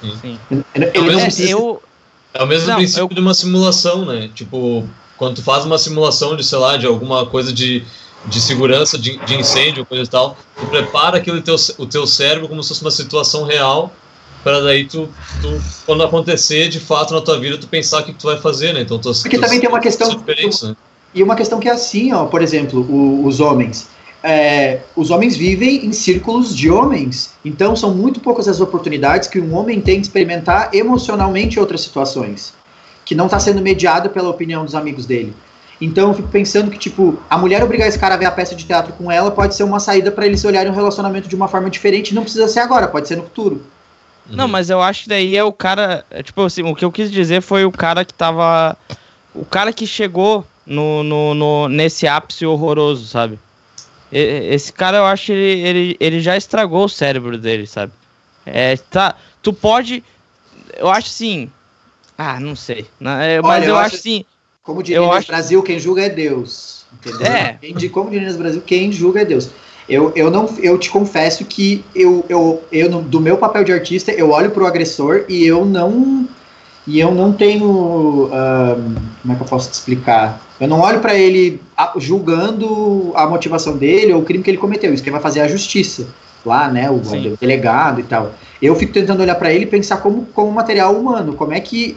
Sim. Sim. Ele, ele é, mesmo, precisa... eu... é o mesmo não, princípio eu... de uma simulação, né? Tipo, quando tu faz uma simulação de, sei lá, de alguma coisa de, de segurança, de, de incêndio, coisa e tal, tu prepara aquele teu, o teu cérebro como se fosse uma situação real, para daí tu, tu, quando acontecer de fato na tua vida, tu pensar o que tu vai fazer, né? Então, tu, Porque tu, também tem uma questão. Tu, né? E uma questão que é assim, ó, por exemplo, o, os homens. É, os homens vivem em círculos de homens, então são muito poucas as oportunidades que um homem tem de experimentar emocionalmente outras situações que não está sendo mediado pela opinião dos amigos dele. Então eu fico pensando que, tipo, a mulher obrigar esse cara a ver a peça de teatro com ela pode ser uma saída para eles olharem o relacionamento de uma forma diferente. Não precisa ser agora, pode ser no futuro. Não, mas eu acho que daí é o cara. É, tipo assim, o que eu quis dizer foi o cara que tava. O cara que chegou no, no, no nesse ápice horroroso, sabe? E, esse cara, eu acho que ele, ele, ele já estragou o cérebro dele, sabe? É, tá, tu pode. Eu acho assim. Ah, não sei. É, mas Olha, eu, eu, acho assim. Como diria no acho... Brasil, quem julga é Deus. Entendeu? É. Quem, como diria no Brasil, quem julga é Deus. Eu, eu, não, eu te confesso que eu, eu, eu, do meu papel de artista, eu olho pro agressor e eu não. E eu não tenho. Um, como é que eu posso te explicar? Eu não olho para ele julgando a motivação dele ou o crime que ele cometeu. Isso quem vai fazer é a justiça lá, né? O, o delegado e tal. Eu fico tentando olhar para ele e pensar como, como material humano, como é que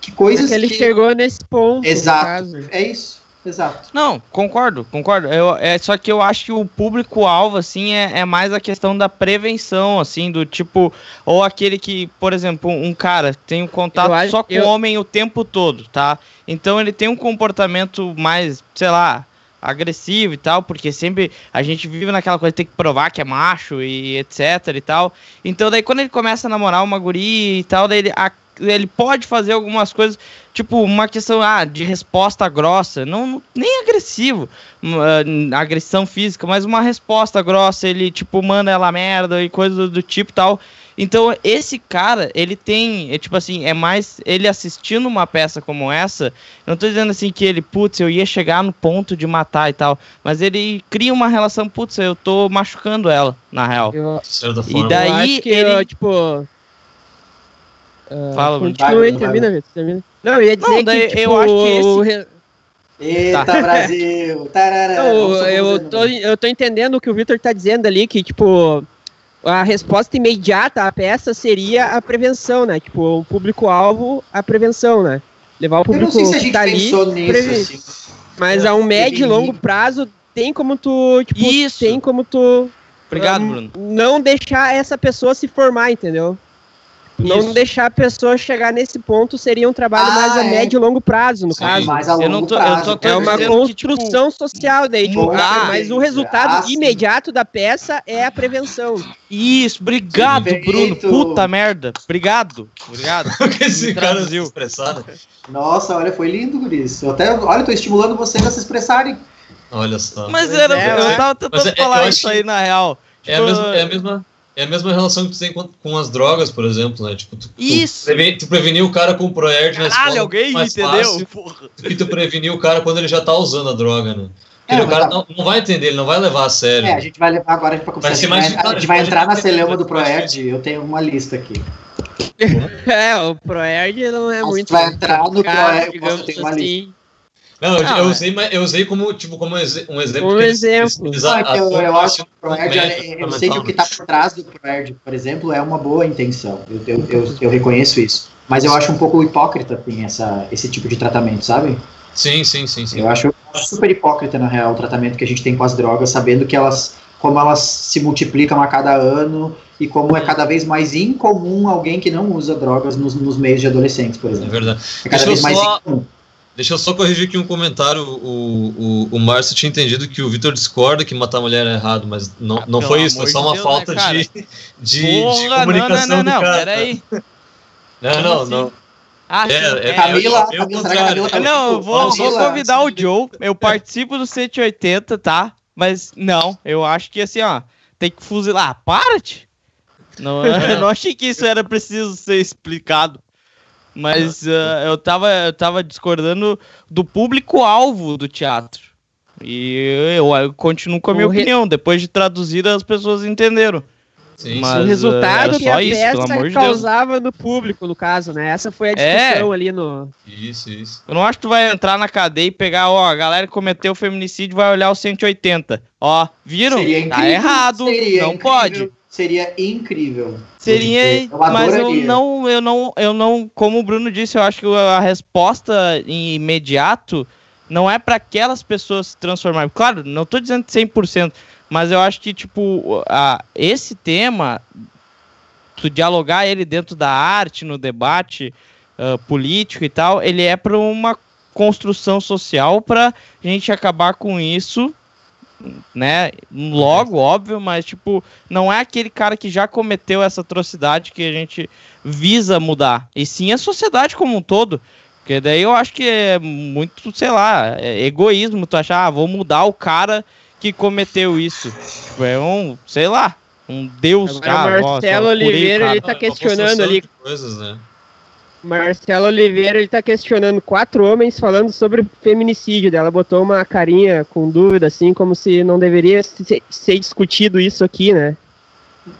que coisas é que ele que... chegou nesse ponto. Exato. É isso. Exato. Não, concordo, concordo. Eu, é só que eu acho que o público-alvo, assim, é, é mais a questão da prevenção, assim, do tipo, ou aquele que, por exemplo, um cara tem um contato só com o eu... homem o tempo todo, tá? Então ele tem um comportamento mais, sei lá, agressivo e tal, porque sempre a gente vive naquela coisa de ter que provar que é macho e etc e tal. Então daí quando ele começa a namorar uma guria e tal, daí ele, a, ele pode fazer algumas coisas, tipo uma questão ah, de resposta grossa, não nem agressivo, uh, agressão física, mas uma resposta grossa, ele tipo manda ela merda e coisas do, do tipo tal. Então, esse cara, ele tem, é, tipo assim, é mais ele assistindo uma peça como essa. Eu não tô dizendo assim que ele, putz, eu ia chegar no ponto de matar e tal. Mas ele cria uma relação, putz, eu tô machucando ela, na real. Eu, e daí que ele. Eu, tipo. Uh, Fala, Continua aí, termina, Vitor. Termina. Não, eu ia dizer não, daí, que, tipo, eu acho que esse... Eita, tá. Brasil! Tarará, não, eu, tô, eu tô entendendo o que o Victor tá dizendo ali, que, tipo, a resposta imediata à peça seria a prevenção, né? Tipo, o público-alvo, a prevenção, né? Levar o público Eu não sei se a gente tá pensou ali, nisso, assim. Mas a um médio e longo prazo tem como tu, tipo, Isso. tem como tu Obrigado, um, Bruno. Não deixar essa pessoa se formar, entendeu? Não deixar a pessoa chegar nesse ponto seria um trabalho ah, mais a é. médio e longo prazo, no Sim, caso. Mais a longo eu não tô, prazo. Eu tô, é uma construção que, tipo, social daí, tipo, ah, mas o resultado ah, imediato da peça é a prevenção. Isso, obrigado, Bruno. Puta merda. Obrigado. Obrigado. Esse cara se expressado. Nossa, olha, foi lindo, Guris. Eu até, olha, tô estimulando vocês a se expressarem. Olha só. Mas era, é, eu tava tentando é, falar isso aí na real. É, a mesma, é a mesma é a mesma relação que tu tem com, com as drogas, por exemplo, né? Tipo, tu, Isso. Tu, preven, tu prevenir o cara com o Proerd na Caralho, escola. alguém mais entendeu? fácil Porra. do que tu prevenir o cara quando ele já tá usando a droga, né? Porque É, o cara mas não, não vai entender, ele não vai levar a sério. É, a gente vai levar agora, a gente vai, começar, Vai ser a gente mais vai, difícil, a gente vai entrar na celeuma do mais Proerd, eu tenho uma lista aqui. É, o Proerd não é Mas muito. vai entrar no Proerd, posso ter uma assim. Não, eu, Não, eu é. usei, mas eu usei como, tipo, como um exemplo. Um exemplo. eles- Não, é a- que eu, eu acho que o Proerd, médico eu sei que o que está por trás do Proerd, por exemplo, é uma boa intenção. Eu, eu, eu, eu reconheço isso. Mas eu acho um pouco hipócrita assim, essa, esse tipo de tratamento, sabe? Sim, sim, sim, sim. Eu acho super hipócrita, na real, o tratamento que a gente tem com as drogas, sabendo que elas, como elas se multiplicam a cada ano e como é cada vez mais incomum alguém que não usa drogas nos, nos meios de adolescentes, por É exemplo. verdade. É cada Deixa vez mais só- incomum. Deixa eu só corrigir aqui um comentário. O, o, o Márcio tinha entendido que o Vitor discorda que matar mulher é errado, mas não, não pelo foi isso, foi amor só de uma Deus, falta né, de, de, de Porra, comunicação não, não, não, não, cara. peraí. Não, não, assim? não. Ah, É, sim, é, é. Camila, eu- eu- Camila, será que a contrário. Camila tá Não, eu vou, Camila, vou convidar o Joe. Eu participo do 180, tá? Mas não, eu acho que assim, ó, tem que fuzilar. Ah, para-te! Não, eu não achei que isso era preciso ser explicado. Mas ah, eu, tava, eu tava discordando do público-alvo do teatro. E eu, eu continuo com a minha O re- opinião. Depois de traduzir, as pessoas entenderam. Sim, Mas- o resultado que só a isso, peça de Deus. causava no público, no caso, né? Essa foi a É. discussão ali no. Isso, isso. Eu não acho que tu vai entrar na cadeia e pegar, ó, a galera que cometeu feminicídio vai olhar o 180. Ó, viram? Seria Tá incrível, errado, seria não incrível, pode. Seria incrível. Seria, Eu mas eu não, eu não, eu não, como o Bruno disse, eu acho que a resposta em imediato não é para aquelas pessoas se transformarem. Claro, não tô dizendo 100%, mas eu acho que tipo, a, esse tema tu dialogar ele dentro da arte, no debate ah, político e tal, ele é para uma construção social para a gente acabar com isso, né? Logo, óbvio, mas tipo, não é aquele cara que já cometeu essa atrocidade que a gente visa mudar, e sim a sociedade como um todo. Porque daí eu acho que é muito, sei lá, é egoísmo tu achar, ah, vou mudar o cara que cometeu isso. Tipo, é um, sei lá, um deus, Agora cara. o Marcelo o Oliveira, cara. ele tá questionando ali. Coisas, né? Marcelo Oliveira, ele tá questionando quatro homens falando sobre feminicídio. Ela botou uma carinha com dúvida, assim, como se não deveria ser, discutido isso aqui, né?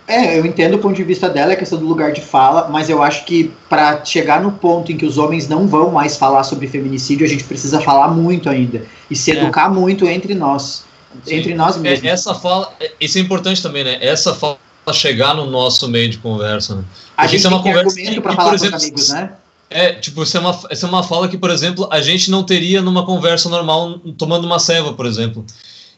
É, eu entendo o ponto de vista dela, a questão do lugar de fala, mas eu acho que para chegar no ponto em que os homens não vão mais falar sobre feminicídio, a gente precisa falar muito ainda e se É. educar muito entre nós, Sim. entre nós É, mesmos. essa fala, é- isso é importante também, né? Essa fala chegar no nosso meio de conversa, né? a porque gente é tem uma conversa argumento para por falar exemplo, com os amigos, né? É, tipo, isso é, uma, isso é uma fala que, por exemplo, a gente não teria numa conversa normal tomando uma ceva, por exemplo.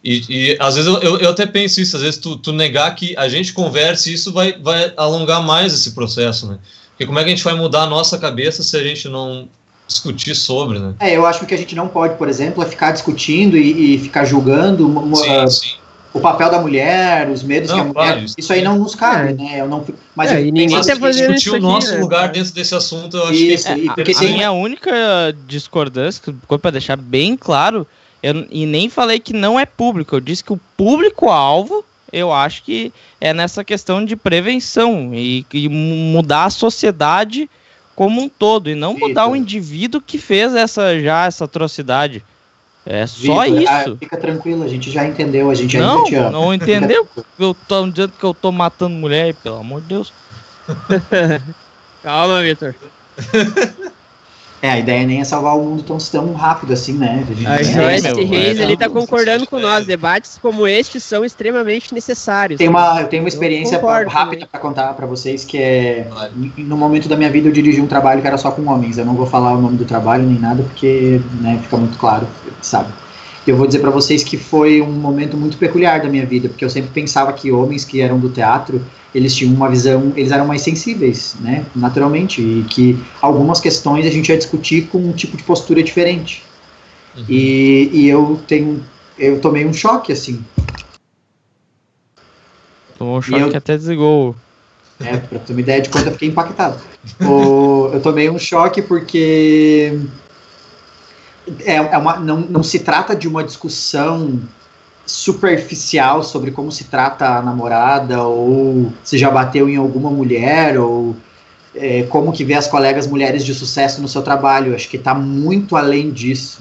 E, e às vezes eu, eu, eu até penso isso, às vezes tu, tu negar que a gente converse, isso vai, vai alongar mais esse processo, né? Porque como é que a gente vai mudar a nossa cabeça se a gente não discutir sobre, né? É, eu acho que a gente não pode, por exemplo, é ficar discutindo e, e ficar julgando Sim, ah, sim. O papel da mulher, os medos Não, que a mulher. isso, isso aí não nos cabe, É. né? Eu não, mas É, eu ninguém tá que- fazendo Discutir o aqui, nosso né? lugar dentro desse assunto, eu acho Isso, que e É, porque a tem- minha única discordância, para deixar bem claro, eu, e nem falei que não é público, eu disse que o público-alvo, eu acho que é nessa questão de prevenção e, e mu- mudar a sociedade como um todo, e não mudar o Vitor. indivíduo que fez essa já essa atrocidade. É só Vitor, ah, isso. fica tranquilo, a gente já entendeu, a gente Não, ainda te ama. não entendeu? Eu tô dizendo que eu tô matando mulher, pelo amor de Deus. Calma, Vitor. É, a ideia nem é salvar o mundo tão, tão rápido assim, né? A gente- A É, Joyce meu, Reis, é, ele tá concordando com é. nós. Debates como este são extremamente necessários. Tem uma, eu tenho uma experiência concordo rápida para contar para vocês que é no momento da minha vida eu dirigi um trabalho que era só com homens. Eu não vou falar o nome do trabalho nem nada porque né, fica muito claro, sabe? Eu vou dizer para vocês que foi um momento muito peculiar da minha vida, porque eu sempre pensava que homens que eram do teatro, eles tinham uma visão, eles eram mais sensíveis, né, naturalmente, e que algumas questões a gente ia discutir com um tipo de postura diferente. Uhum. E, e eu tenho, eu tomei um choque assim, Tomou um choque eu- que até desligou. É, pra ter uma ideia de quanto eu fiquei impactado. O- eu tomei um choque porque é, é uma, não, não se trata de uma discussão superficial sobre como se trata a namorada, ou se já bateu em alguma mulher, ou é, como que vê as colegas mulheres de sucesso no seu trabalho. Acho que está muito além disso.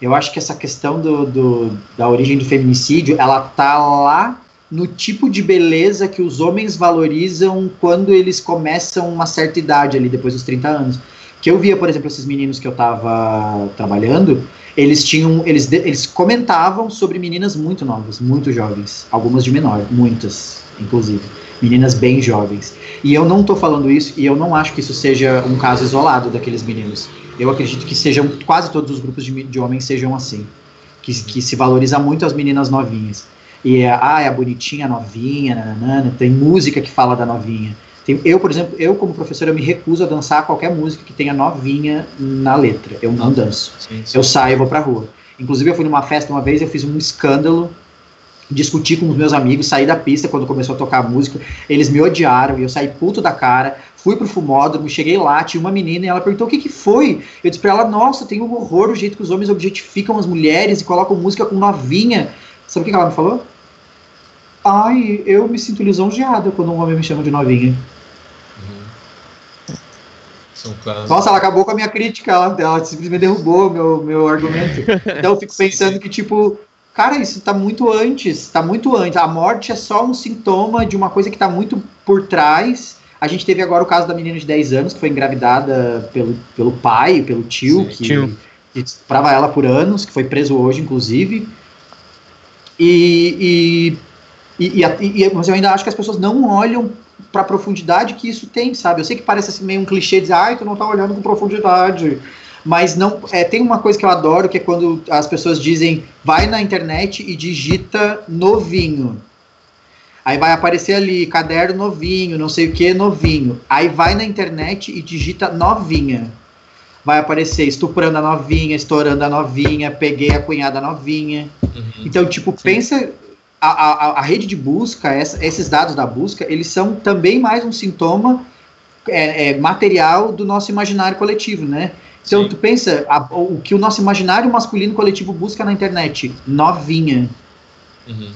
Eu acho que essa questão do, do, da origem do feminicídio, ela tá lá no tipo de beleza que os homens valorizam quando eles começam uma certa idade ali, depois dos 30 anos. Que eu via, por exemplo, esses meninos que eu estava trabalhando, eles tinham, eles, eles comentavam sobre meninas muito novas, muito jovens, algumas de menor, muitas, inclusive, meninas bem jovens. E eu não estou falando isso, e eu não acho que isso seja um caso isolado daqueles meninos. Eu acredito que sejam quase todos os grupos de, de homens sejam assim, que, que se valoriza muito as meninas novinhas. E é, ah, é a bonitinha, novinha, nananana, tem música que fala da novinha. Eu, por exemplo, eu como professor, eu me recuso a dançar qualquer música que tenha novinha na letra. Eu não danço. Sim, sim. Eu saio e vou pra rua. Inclusive, eu fui numa festa uma vez, eu fiz um escândalo, discuti com os meus amigos, saí da pista quando começou a tocar a música, eles me odiaram e eu saí puto da cara, fui pro fumódromo, cheguei lá, tinha uma menina e ela perguntou o que que foi. Eu disse pra ela, nossa, tem um horror o jeito que os homens objetificam as mulheres e colocam música com novinha. Sabe o que ela me falou? Ai, eu me sinto lisonjeada quando um homem me chama de novinha. Uhum. Nossa, ela acabou com a minha crítica, ela, ela simplesmente derrubou meu, meu argumento. Então eu fico pensando que, tipo, cara, isso tá muito antes, tá muito antes. A morte é só um sintoma de uma coisa que tá muito por trás. A gente teve agora o caso da menina de 10 anos que foi engravidada pelo, pelo pai, pelo tio, Sim, que, tio. que estuprava ela por anos, que foi preso hoje, inclusive. E, e e, e, e, mas eu ainda acho que as pessoas não olham para a profundidade que isso tem, sabe? Eu sei que parece assim, meio um clichê dizer, ai, tu não tá olhando com profundidade. Mas não é, tem uma coisa que eu adoro que é quando as pessoas dizem vai na internet e digita novinho. Aí vai aparecer ali, caderno novinho, não sei o que, novinho. Aí vai na internet e digita novinha. Vai aparecer estuprando a novinha, estourando a novinha, peguei a cunhada novinha. Uhum. Então, tipo, Sim. pensa a, a, a rede de busca, essa, esses dados da busca, eles são também mais um sintoma é, é, material do nosso imaginário coletivo, né? Então, Sim. tu pensa, a, o que o nosso imaginário masculino coletivo busca na internet? Novinha. Uhum.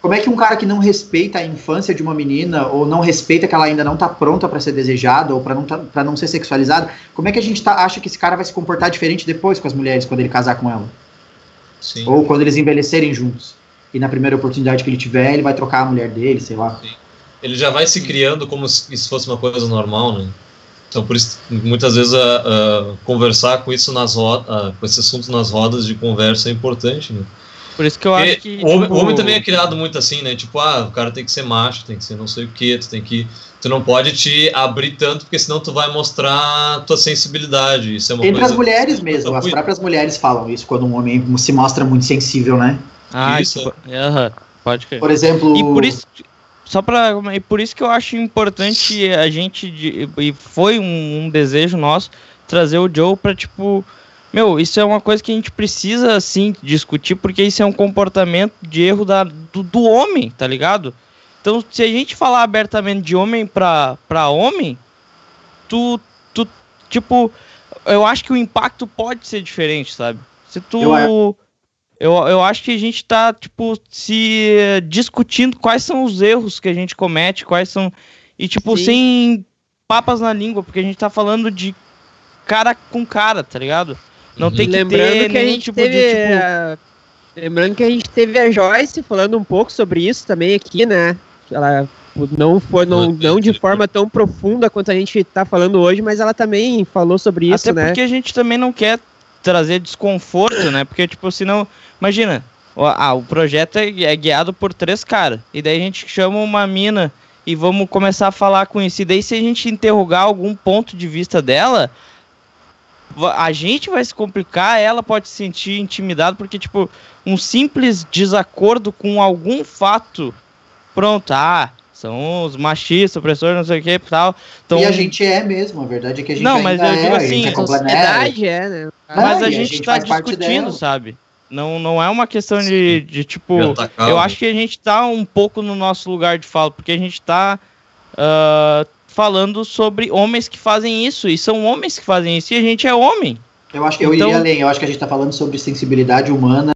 Como é que um cara que não respeita a infância de uma menina, ou não respeita que ela ainda não está pronta para ser desejada, ou para não, tá, não ser sexualizada, como é que a gente tá, acha que esse cara vai se comportar diferente depois com as mulheres, quando ele casar com ela? Sim. Ou quando eles envelhecerem juntos? E na primeira oportunidade que ele tiver, ele vai trocar a mulher dele, sei lá. Sim. Ele já vai se criando como se fosse uma coisa normal, né? Então, por isso, muitas vezes, uh, uh, conversar com isso nas rodas, uh, com esse assunto nas rodas de conversa é importante, né? Por isso que eu acho que. O homem, tipo... homem, também é criado muito assim, né? Tipo, ah, o cara tem que ser macho, tem que ser não sei o que, tu tem que. Tu não pode te abrir tanto, porque senão tu vai mostrar tua sensibilidade. Isso é uma Entre coisa as mulheres mesmo, as próprias mulheres falam isso quando um homem se mostra muito sensível, né? Ah, isso. isso uh pode crer. Por exemplo. E por isso. Só para e por isso que eu acho importante a gente e foi um, um desejo nosso trazer o Joe para tipo meu, isso é uma coisa que a gente precisa, assim, discutir, porque isso é um comportamento de erro da, do, do, homem, tá ligado? Então, se a gente falar abertamente de homem pra, pra homem, tu, tu, tipo, eu acho que o impacto pode ser diferente, sabe? Se tu, eu, eu, eu acho que a gente tá, tipo, se discutindo quais são os erros que a gente comete, quais são. E, tipo, Sim. sem papas na língua, porque a gente tá falando de cara com cara, tá ligado? Não uhum. tem que lembrando ter que a gente tipo teve, de, tipo... a... Lembrando que a gente teve a Joyce falando um pouco sobre isso também aqui, né? Ela não foi não, não de forma tão profunda quanto a gente tá falando hoje, mas ela também falou sobre isso, Até né? porque a gente também não quer trazer desconforto, né? Porque, tipo, senão. Imagina, o, ah, o projeto é, é guiado por três caras. E daí a gente chama uma mina e vamos começar a falar com isso. E daí, se a gente interrogar algum ponto de vista dela, a gente vai se complicar, ela pode se sentir intimidada, porque, tipo, um simples desacordo com algum fato, pronto, ah, são os machistas, opressores, não sei o que e tal. Então... E a gente é mesmo, a verdade é que a gente não, mas eu digo é, assim, a, a sociedade é, né? Mas a, a gente, gente tá discutindo, sabe? Não, não é uma questão de, de tipo. Eu acho que a gente tá um pouco no nosso lugar de fala, porque a gente tá uh, falando sobre homens que fazem isso, e são homens que fazem isso, e a gente é homem. Eu acho que então... eu iria além, eu acho que a gente tá falando sobre sensibilidade humana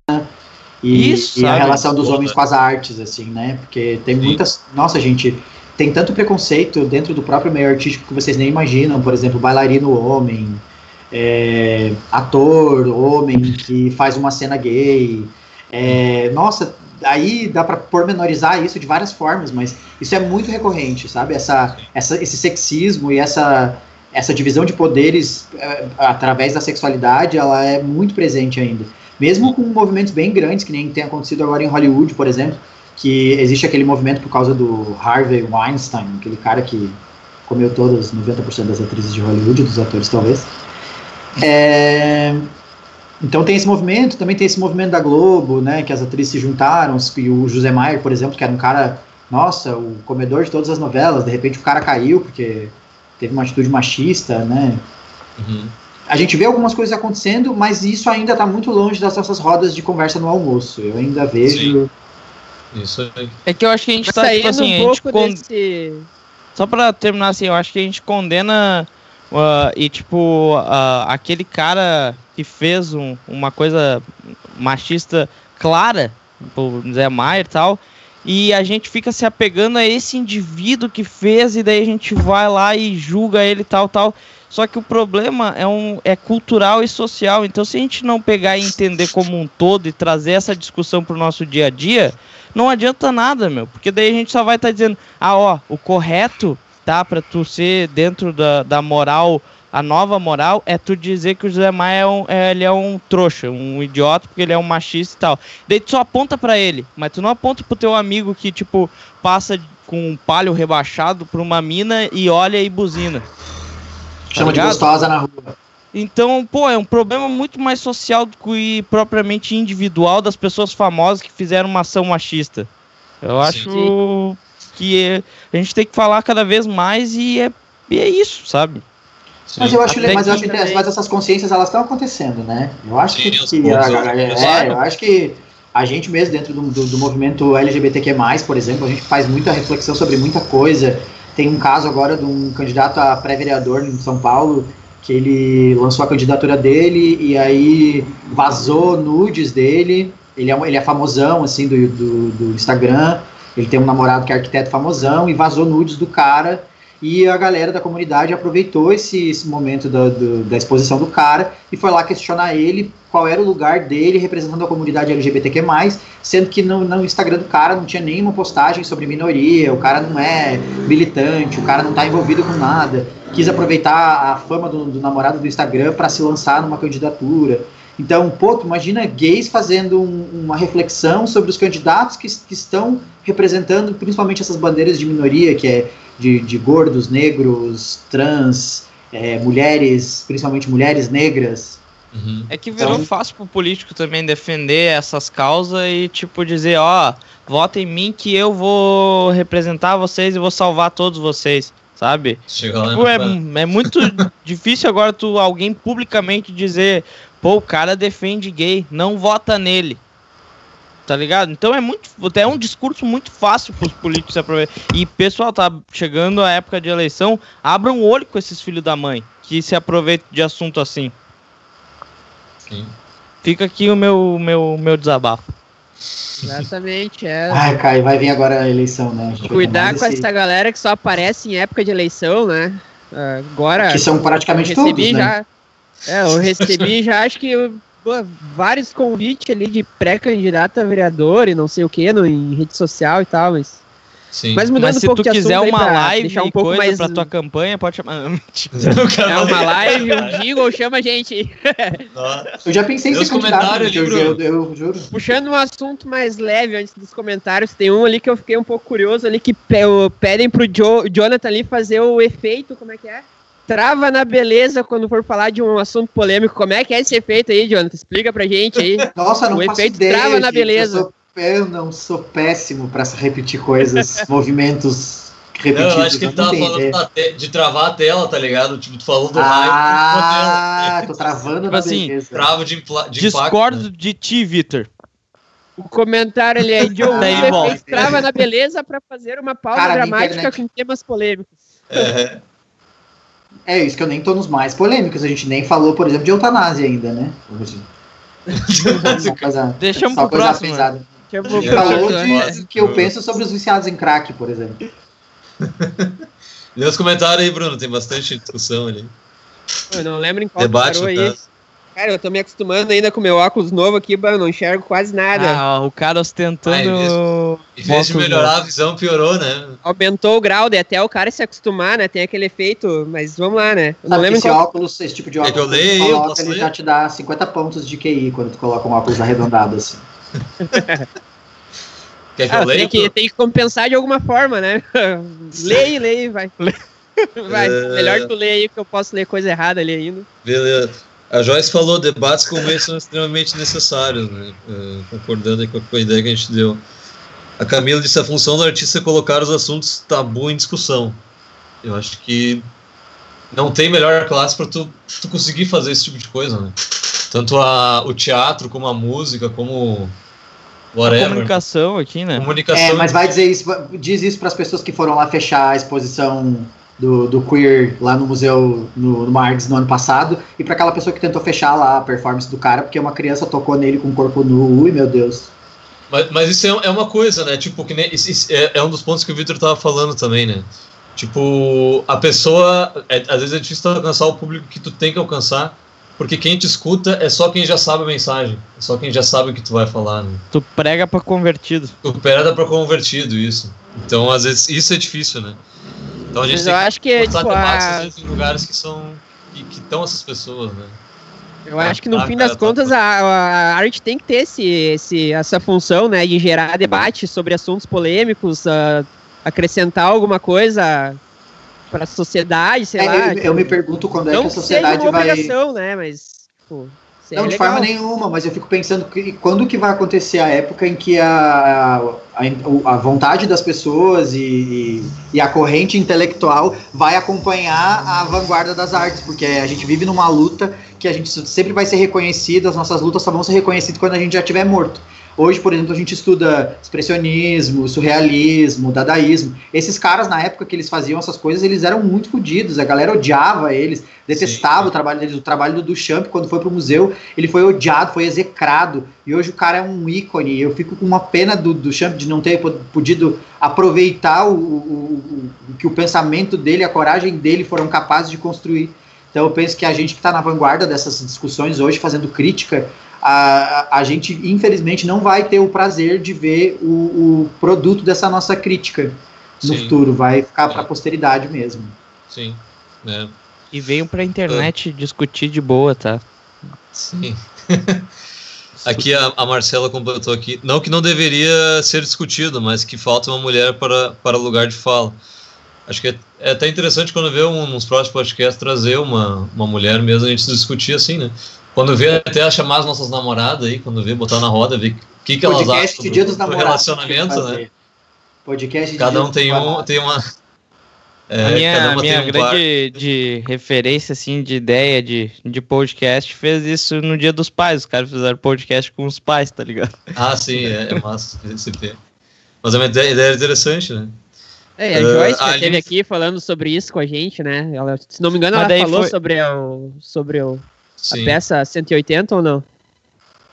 E, Isso, e a relação dos homens com as artes, assim, né? Porque tem Sim. muitas. Nossa, gente, tem tanto preconceito dentro do próprio meio artístico que vocês nem imaginam. Por exemplo, bailarino homem, é, ator homem que faz uma cena gay. É, nossa, aí dá pra pormenorizar isso de várias formas, mas isso é muito recorrente, sabe? Essa, essa, esse sexismo e essa, essa divisão de poderes é, através da sexualidade, ela é muito presente ainda. Mesmo com movimentos bem grandes, que nem tem acontecido agora em Hollywood, por exemplo, que existe aquele movimento por causa do Harvey Weinstein, aquele cara que comeu todas, 90% das atrizes de Hollywood, dos atores talvez. É, então tem esse movimento, também tem esse movimento da Globo, né, que as atrizes se juntaram, e o José Maier, por exemplo, que era um cara, nossa, o comedor de todas as novelas, de repente o cara caiu porque teve uma atitude machista, né, Uhum. A gente vê algumas coisas acontecendo, mas isso ainda está muito longe das nossas rodas de conversa no almoço. Eu ainda vejo. Isso aí. É que eu acho que a gente tá, Saindo tipo assim, a um gente pouco con- desse... Só pra terminar assim, eu acho que a gente condena ah, e tipo ah, aquele cara que fez um- uma coisa machista clara, o Zé Maier e tal, e a gente fica se apegando a esse indivíduo que fez e daí a gente vai lá e julga ele tal tal. Só que o problema é, um, é cultural e social. Então, se a gente não pegar e entender como um todo e trazer essa discussão pro nosso dia a dia, não adianta nada, meu. Porque daí a gente só vai estar dizendo, ah, ó, o correto, tá, pra tu ser dentro da, da moral, a nova moral, é tu dizer que o José Maia é um, é, ele é um trouxa, um idiota, porque ele é um machista e tal. Daí tu só aponta pra ele, mas tu não aponta pro teu amigo que, tipo, passa com um palho rebaixado por uma mina e olha e buzina. Chama de gostosa na rua. Então, pô, é um problema muito mais social do que propriamente individual das pessoas famosas que fizeram uma ação machista. Eu Sim. acho que é- a gente tem que falar cada vez mais e é, e é isso, sabe? Sim. Mas eu acho, Até mas eu que acho que também- mas essas consciências elas estão acontecendo, né? Eu acho Sim, que, que a- é, eu acho que a gente mesmo dentro do, do, do movimento LGBTQ+, por exemplo, a gente faz muita reflexão sobre muita coisa. Tem um caso agora de um candidato a pré-vereador em São Paulo que ele lançou a candidatura dele e aí vazou nudes dele. Ele é, ele é famosão, assim, do, do, do Instagram. Ele tem um namorado que é arquiteto famosão e vazou nudes do cara. E a galera da comunidade aproveitou esse, esse momento da, do- da exposição do cara e foi lá questionar ele qual era o lugar dele representando a comunidade LGBTQ+, sendo que no, no Instagram do cara não tinha nenhuma postagem sobre minoria, o cara não é militante, o cara não tá envolvido com nada, quis aproveitar a fama do, do namorado do Instagram para se lançar numa candidatura. Então, pô, tu imagina gays fazendo um- uma reflexão sobre os candidatos que, que estão representando principalmente essas bandeiras de minoria, que é de, de gordos, negros, trans, é, mulheres, principalmente mulheres negras. Uhum. É que virou Então- fácil pro político também defender essas causas e, tipo, dizer, ó, vota em mim que eu vou representar vocês e vou salvar todos vocês, sabe? Tipo, é, é muito difícil agora tu alguém publicamente dizer, pô, o cara defende gay, não vota nele. Tá ligado? Então é muito. É um discurso muito fácil pros políticos se aproveitar. E, pessoal, tá chegando a época de eleição. Abram o olho com esses filhos da mãe que se aproveitam de assunto assim. Sim. Fica aqui o meu, meu, meu desabafo. Exatamente, é. Ai, Caio, vai vir agora a eleição, né? A Cuidar com esse- essa galera que só aparece em época de eleição, né? Ah, Agora. Que são praticamente eu recebi todos, né? É, eu recebi já acho que vários convites ali de pré-candidato a vereador e não sei o que no, em rede social e tal, mas. Sim. Mas mudando Mas um se pouco tu quiser uma pra live deixar um pouco coisa mais. pra tua campanha, pode chamar. É uma live, um jingle, chama a gente. Eu já pensei candidato, comentários eu, ali, eu, eu, eu juro. Puxando um assunto mais leve antes dos comentários, tem um ali que eu fiquei um pouco curioso ali que pedem pro Jo- Jonathan ali fazer o efeito, como é que é? Trava na beleza quando for falar de um assunto polêmico. Como é que é esse efeito aí, Jonathan? Explica pra gente aí. Nossa, não O faço efeito ideia, trava na gente. beleza. Eu, sou- eu não sou péssimo pra repetir coisas, movimentos Não, repetidos. eu acho que ele tava tenho falando de travar a tela, tá ligado? Tipo, tu falou do Ah, raio. tô travando Tipo na assim, beleza. Travo de, de impacto. Discordo né? de ti, Vitor. O comentário ali é Woo volta. efeito trava na beleza pra fazer uma pausa Cara, na dramática com temas polêmicos. É, É isso que eu nem tô nos mais polêmicos. A gente nem falou, por exemplo, de eutanásia ainda, né? Hoje. Deixamos só pro coisa próximo. né? pesada. Deixa eu A gente É, falou de que eu penso sobre os viciados em crack, por exemplo. Lê os comentários aí, Bruno, tem bastante discussão ali. Eu não lembro em qual Debate, que parou no aí. Cara, eu tô me acostumando ainda com meu óculos novo aqui, mas eu não enxergo quase nada. Ah, o cara ostentando. Ah, em vez- de melhorar a visão, piorou, né? Aumentou o grau, de até o cara se acostumar, né? Tem aquele efeito, mas vamos lá, né? Eu não Sabe lembro em esse qual... óculos, esse tipo de Quer que óculos, eu quando leia tu aí? Eu coloca, posso ele ler? já te dá 50 pontos de QI quando tu coloca um óculos arredondado assim. Quer que Ah, eu leia? tem, que, tem que compensar de alguma forma, né? leia, leia, vai. vai. É. Melhor tu ler aí, que eu posso ler coisa errada ali ainda. Beleza. A Joyce falou, debates como esse são extremamente necessários, né? Eh, concordando com a, com a ideia que a gente deu. A Camila disse, a função do artista é colocar os assuntos tabu em discussão. Eu acho que não tem melhor classe para tu, tu conseguir fazer esse tipo de coisa, né? Tanto a, o teatro, como a música, como A whatever. comunicação aqui, né? Comunicação. É, mas vai dizer isso, diz isso para as pessoas que foram lá fechar a exposição do, do queer lá no museu no, no Marx no ano passado e para aquela pessoa que tentou fechar lá a performance do cara porque uma criança tocou nele com o corpo nu, ui meu Deus. Mas, mas isso é, é uma coisa, né? Tipo, que nem, isso- isso é, é um dos pontos que o Victor tava falando também, né? Tipo, a pessoa. é- às vezes é difícil alcançar o público que tu tem que alcançar, porque quem te escuta é só quem já sabe a mensagem, é só quem já sabe o que tu vai falar, né? Tu prega pra convertido. Tu pera pra convertido isso. Então, às vezes, isso é difícil, né? Então a gente Mas tem eu que acho que, tipo, a- em lugares que são. que estão essas pessoas, né? Eu acho que no Ah, fim das tá contas bom. a, a arte tem que ter esse, esse, essa função, né, de gerar debate sobre assuntos polêmicos, acrescentar alguma coisa para a sociedade, sei É, lá. eu, eu me pergunto quando é não que a seja sociedade uma vai obrigação, né, mas tipo, seria Não, de legal. forma nenhuma, mas eu fico pensando que quando que vai acontecer a época em que a, a, a vontade das pessoas e, e, e a corrente intelectual vai acompanhar a vanguarda das artes, porque a gente vive numa luta que a gente sempre vai ser reconhecido, as nossas lutas só vão ser reconhecidas quando a gente já estiver morto. Hoje, por exemplo, a gente estuda expressionismo, surrealismo, dadaísmo. Esses caras, na época que eles faziam essas coisas, eles eram muito fodidos. A galera odiava eles, detestava Sim. o trabalho deles. O trabalho do Duchamp, quando foi pro museu, ele foi odiado, foi execrado. E hoje o cara é um ícone. Eu fico com uma pena do Duchamp de não ter po- podido aproveitar o, o- o- o que o pensamento dele, a coragem dele foram capazes de construir. Então eu penso que a gente que está na vanguarda dessas discussões hoje, fazendo crítica, a, a- a gente infelizmente não vai ter o prazer de ver o, o produto dessa nossa crítica no Sim. futuro. Vai ficar para a posteridade mesmo. Sim. É. E veio pra internet discutir de boa, tá? Sim. Aqui a, a Marcela completou aqui. Não que não deveria ser discutido, mas que falta uma mulher para, para lugar de fala. Acho que é, é até interessante quando vê um, nos próximos podcasts trazer uma, uma mulher mesmo, a gente discutir assim, né? Quando vê até chamar as nossas namoradas aí, quando vê, botar na roda, ver o que, que elas acham Podcast de do, Dia dos do Namorados. relacionamento, né? Podcast de Cada Dia um tem, um, tem uma. é, a minha, cada uma minha tem um grande de referência, assim, de ideia de, de podcast fez isso no Dia dos Pais. Os caras fizeram podcast com os pais, tá ligado? Ah, sim, é, é massa esse. Mas é uma ideia, ideia interessante, né? É, a Uh, Joyce a esteve aqui falando sobre isso com a gente, né? Ela, se não me engano, Mas ela falou foi- sobre, o, sobre o, a peça 180 ou não?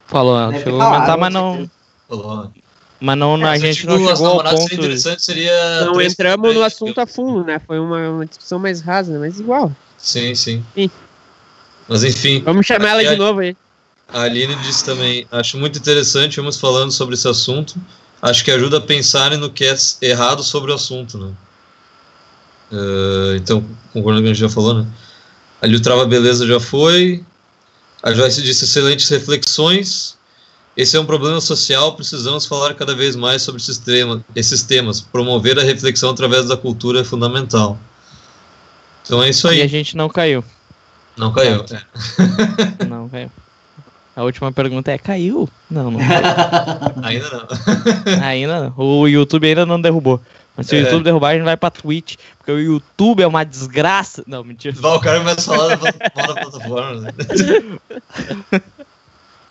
Falou, ela chegou a comentar, mas não, falou. mas não, É, a eu gente digo não chegou ao namoradas, ponto. seria interessante seria. Não três entramos no assunto a fundo, né? Foi uma, uma discussão mais rasa, né? Mas igual. Sim, sim. Sim. Mas enfim, Vamos chamar ela de a- novo aí. a Aline disse também, acho muito interessante, vamos falando sobre esse assunto. Acho que ajuda a pensarem no que é errado sobre o assunto, né? Eh, então, concordando com o que a gente já falou, né? Ali o Trava Beleza já foi. A Joyce disse excelentes reflexões. Esse é um problema social, precisamos falar cada vez mais sobre esses, tema, esses temas. Promover a reflexão através da cultura é fundamental. Então é isso E a aí. gente não caiu. Não caiu. É, Não caiu. A última pergunta é: caiu? Não, não caiu. ainda não. ainda não. O YouTube ainda não derrubou. Mas se o É. YouTube derrubar, a gente vai pra Twitch. Porque o YouTube é uma desgraça. Não, mentira. Vai, o cara começa a falar da plataforma, né?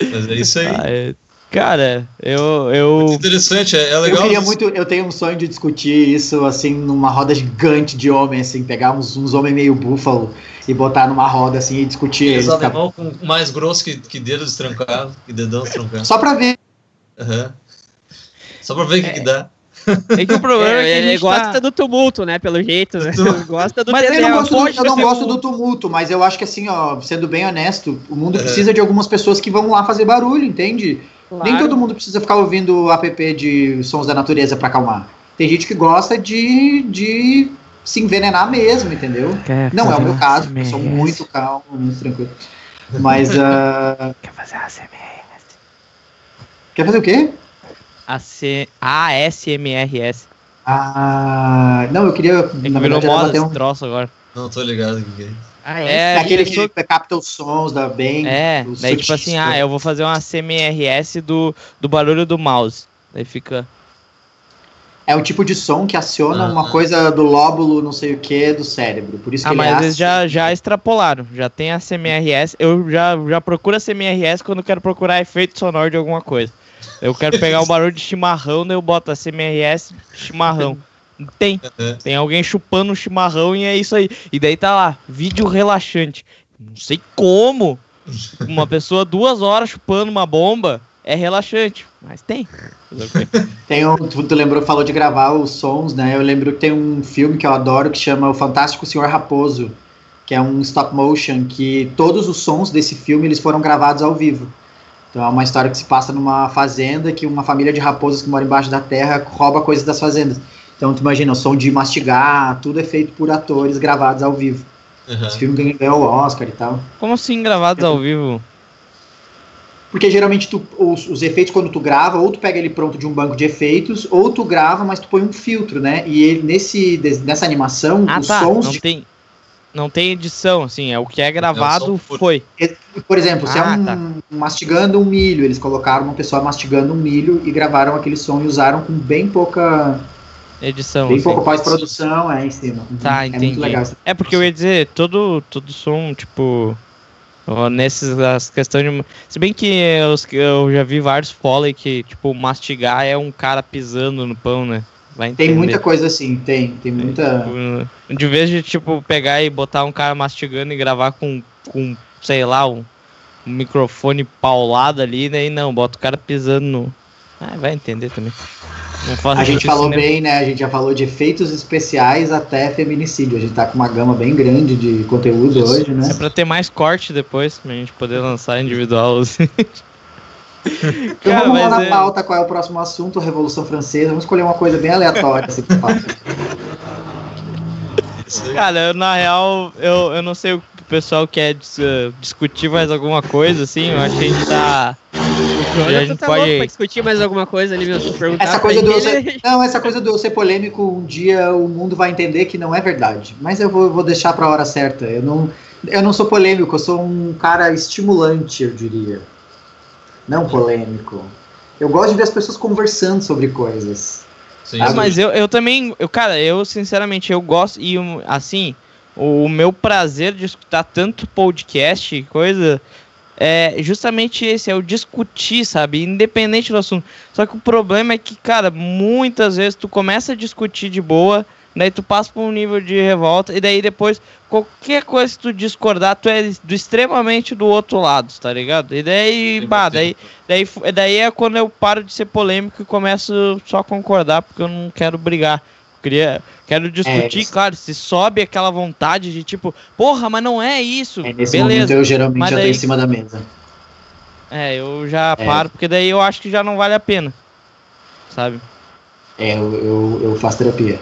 Mas é isso aí. Ah, é- Cara, eu. eu... Muito interessante, é, é legal. Eu queria muito, eu tenho um sonho de discutir isso, assim, numa roda gigante de homens, assim, pegar uns, uns homens meio búfalo e botar numa roda, assim, e discutir Eles tá? alemão com mais grosso que, que dedos trancados, que dedão trancado. Só pra ver. Aham. Só pra ver o que, que dá. É que o problema é, que a ele gente gosta tá... do tumulto, né? Pelo jeito, né? gosta do Mas Eu ele não, gosto, do- eu não gosto do tumulto, mas eu acho que assim, ó, sendo bem honesto, o mundo É. precisa de algumas pessoas que vão lá fazer barulho, entende? Nem Claro. todo mundo precisa ficar ouvindo app de sons da natureza pra acalmar. Tem gente que gosta de, de se envenenar mesmo, entendeu? Quer Não é o meu caso, eu sou muito calmo, muito tranquilo. Mas, ah, Quer fazer a CMRS? quer fazer o quê? ASMRS. Ah, não, eu queria, É que na virou verdade, moda um, troço agora. Não tô ligado o que que é. Ah, É, é aquele isso- que capta os sons da bem. É, daí tipo assim, ah, eu vou fazer uma CMRS do, do barulho do mouse. Daí fica. É o tipo de som que aciona Ah. uma coisa do lóbulo, não sei o que, do cérebro. Por isso que Ah, mas eles já, já extrapolaram. Já tem a CMRS. Eu já, já procuro a CMRS quando quero procurar efeito sonoro de alguma coisa. Eu quero pegar um barulho de chimarrão, daí eu boto a CMRS chimarrão. Tem. É. Tem alguém chupando um chimarrão e é isso aí. E daí tá lá, vídeo relaxante. Não sei como uma pessoa duas horas chupando uma bomba é relaxante. Mas tem. Tem um, tu, tu lembrou, falou de gravar os sons, né? Eu lembro que tem um filme que eu adoro que chama O Fantástico Senhor Raposo, que é um stop motion que todos os sons desse filme eles foram gravados ao vivo. Então é uma história que se passa numa fazenda que uma família de raposas que mora embaixo da terra rouba coisas das fazendas. Então tu imagina, o som de mastigar, tudo é feito por atores gravados ao vivo. Aham. Esse filme ganhou- o Oscar e tal. Como assim gravados ao vivo? Porque geralmente tu, os, os efeitos, quando tu grava, ou tu pega ele pronto de um banco de efeitos, ou tu grava, mas tu põe um filtro, né? E ele, nesse, nessa animação, Ah, os tá. sons. Não de- tem, não tem edição, assim. É o que é gravado som puro. foi. por exemplo, se é Ah, um tá. mastigando um milho, eles colocaram uma pessoa mastigando um milho e gravaram aquele som e usaram com bem pouca, Edição. bem assim. pós-produção é em cima. Tá, é entendi. muito legal. É porque eu ia dizer, todo, todo som, tipo. ó, Nesses as questões de. Se bem que eu, eu já vi vários foley que, tipo, mastigar é um cara pisando no pão, né? Vai entender. Tem muita coisa assim, tem, tem muita. Tipo, De vez de, tipo, pegar e botar um cara mastigando e gravar com, com sei lá, um, um microfone paulado ali, né? E não, bota o cara pisando no. Ah, vai entender também. A gente falou nenhum. bem, né? A gente já falou de efeitos especiais até feminicídio. A gente tá com uma gama bem grande de conteúdo Isso. hoje, né? É pra ter mais corte depois, pra gente poder lançar individual. assim. Então Cara, vamos lá na é- pauta, qual é o próximo assunto, a Revolução Francesa. Vamos escolher uma coisa bem aleatória. assim. Cara, eu, na real, eu, eu não sei o que o pessoal quer dis- discutir mais alguma coisa, assim. Eu acho que a gente tá. O a Jonathan tá pode- louco pra discutir mais alguma coisa ali, meu. Perguntar essa coisa do ser, não, essa coisa do eu ser polêmico, um dia o mundo vai entender que não é verdade. Mas eu vou, vou deixar pra hora certa. Eu não, eu não sou polêmico, eu sou um cara estimulante, eu diria. Não polêmico. Eu gosto de ver as pessoas conversando sobre coisas. Sim, Ah, mas eu, eu também, eu, cara, eu sinceramente eu gosto e assim, o, meu prazer de escutar tanto podcast e coisa é justamente esse, é o discutir, sabe? Independente do assunto. Só que o problema é que, cara, muitas vezes tu começa a discutir de boa, daí tu passa por um nível de revolta, e daí depois, qualquer coisa que tu discordar, tu é do extremamente do outro lado, tá ligado? E daí, bah, daí, daí, daí é quando eu paro de ser polêmico e começo só a concordar, porque eu não quero brigar. Queria, quero discutir, isso. claro, se sobe aquela vontade de tipo, porra, mas não é isso. É, nesse Beleza. momento eu geralmente Mas já tô daí- em cima da mesa. É, eu já É. paro, porque daí eu acho que já não vale a pena. Sabe? É, eu, eu, eu faço terapia.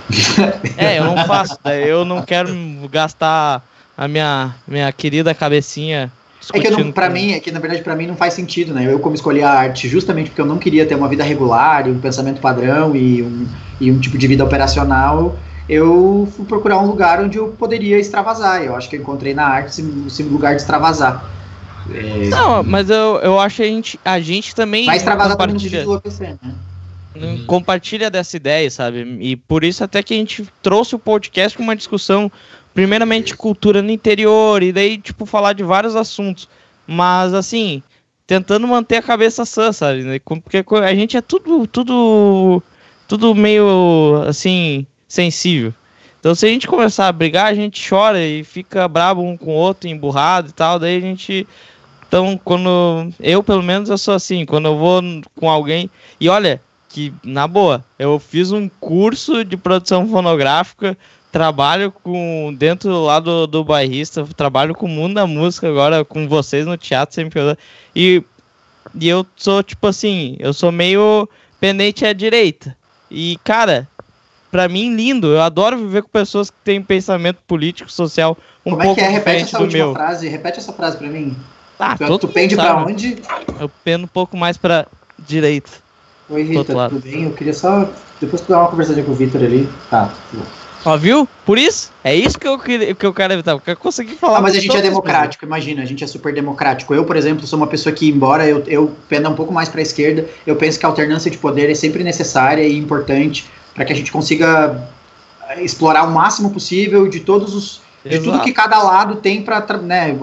É, eu não faço, eu não quero gastar a minha, minha querida cabecinha É que não, pra com- mim, é que na verdade pra mim não faz sentido, né? Eu como escolhi a arte justamente porque eu não queria ter uma vida regular e um pensamento padrão e um, e um tipo de vida operacional, eu fui procurar um lugar onde eu poderia extravasar. Eu acho que eu encontrei na arte esse, esse lugar de extravasar. É, Não, mas eu, eu acho que a gente, a gente também mas extravasar compartilha, de enlouquecer, né? não compartilha dessa ideia, sabe? E por isso até que a gente trouxe o podcast com uma discussão, primeiramente cultura no interior, e daí, tipo, falar de vários assuntos. Mas assim, tentando manter a cabeça sã, sabe? né? Porque a gente é tudo, tudo, tudo meio, assim, sensível. Então, se a gente começar a brigar, a gente chora e fica brabo um com o outro, emburrado e tal. Daí a gente. Então, quando. Eu, pelo menos, eu sou assim. Quando eu vou com alguém. E olha, que, na boa, eu fiz um curso de produção fonográfica. Trabalho com. Dentro lá do, do bairrista. Trabalho com o mundo da música agora, com vocês no teatro sempre. E, e eu sou, tipo assim. Eu sou meio pendente à direita. E, cara, pra mim, lindo. Eu adoro viver com pessoas que têm pensamento político, social um Como é pouco que é? Repete essa última meu. frase. Repete essa frase pra mim. Ah, tu, todo tu pende pra sabe. onde? Eu pendo um pouco mais pra direita. Oi, Rita, tudo bem? Eu queria só. Depois tu dar uma conversadinha com o Vitor ali. Tá, tudo bom. Ó, viu? Por isso, é isso que eu, queria- que eu quero evitar. Porque eu consegui falar. Ah, mas a gente é democrático, imagina, a gente é super democrático. Eu, por exemplo, sou uma pessoa que, embora eu, eu penda um pouco mais para a esquerda, eu penso que a alternância de poder é sempre necessária e importante para que a gente consiga eh, explorar o máximo possível de todos os. De tudo Exato. que cada lado tem para. Né,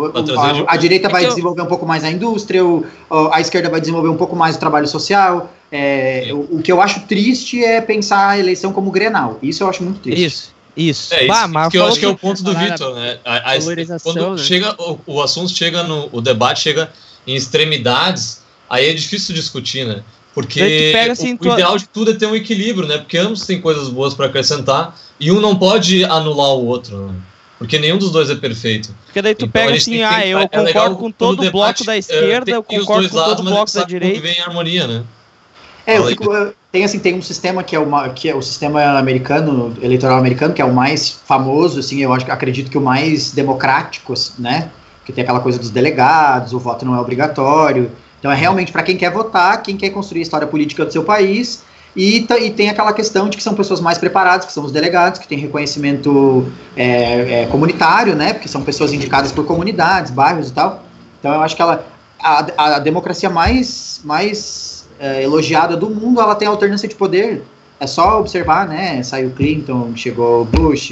a, a direita vai É que eu- desenvolver um pouco mais a indústria, o- o- a esquerda vai desenvolver um pouco mais o trabalho social. É, o, o que eu acho triste é pensar a eleição como Grenal. Isso eu acho muito triste. Isso, isso. É isso Bah, mas que eu acho que é o ponto do Vitor, né? A- a- quando né? chega o, o assunto chega no o debate chega em extremidades, aí é difícil discutir, né? Porque pega, assim, o, tua- o ideal de tudo é ter um equilíbrio, né? Porque ambos têm coisas boas para acrescentar e um não pode anular o outro, né? Porque nenhum dos dois é perfeito. Porque daí tu Então, pega assim, ah, eu é concordo com todo o debate, bloco da esquerda, eu concordo dois com lados, todo o mas bloco da direita. em harmonia, né? É, eu fico, tem assim, tem um sistema que é, uma, que é o sistema americano, eleitoral americano, que é o mais famoso, assim, eu acho que acredito que o mais democrático, né? Que tem aquela coisa dos delegados, o voto não é obrigatório. Então é realmente para quem quer votar, quem quer construir a história política do seu país. E, e tem aquela questão de que são pessoas mais preparadas, que são os delegados, que têm reconhecimento é, é, comunitário, né? Porque são pessoas indicadas por comunidades, bairros e tal. Então eu acho que ela a, a democracia mais mais é, elogiada do mundo, ela tem alternância de poder. É só observar, né? Saiu Clinton, chegou Bush,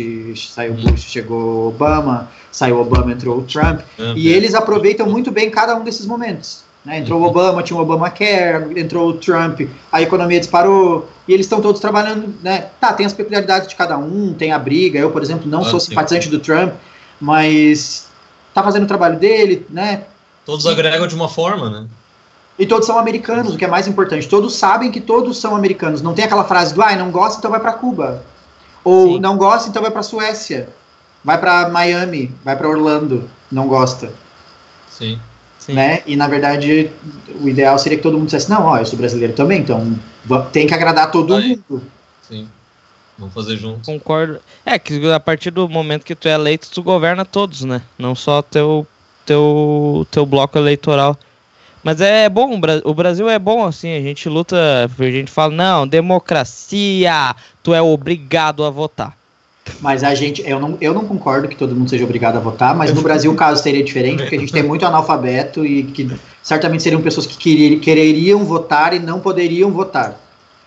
saiu Bush, chegou Obama, saiu Obama, entrou o Trump. E eles aproveitam muito bem cada um desses momentos. Né? Entrou o Obama, tinha o Obamacare, entrou o Trump, a economia disparou, e eles estão todos trabalhando, né? Tá, tem as peculiaridades de cada um, tem a briga. Eu, por exemplo, não Ah, sou sim. simpatizante do Trump, mas tá fazendo o trabalho dele, né? Todos agregam de uma forma, né? E todos são americanos, o que é mais importante. Todos sabem que todos são americanos. Não tem aquela frase do, ah, não gosta, então vai para Cuba. Ou Sim. não gosta, então vai para Suécia. Vai para Miami, vai para Orlando. Não gosta, Sim. Sim. né? E na verdade, o ideal seria que todo mundo dissesse, não, ó, eu sou brasileiro também, então tem que agradar todo Aí. mundo. Sim. Vamos fazer juntos. Concordo. É que a partir do momento que tu é eleito, tu governa todos, né? Não só teu teu teu bloco eleitoral. Mas é bom, o Bra- o Brasil é bom assim, a gente luta, a gente fala, não, democracia, tu é obrigado a votar. Mas a gente, eu não, eu não concordo que todo mundo seja obrigado a votar, mas no Brasil o caso seria diferente, porque a gente tem muito analfabeto e que certamente seriam pessoas que querer- quereriam votar e não poderiam votar.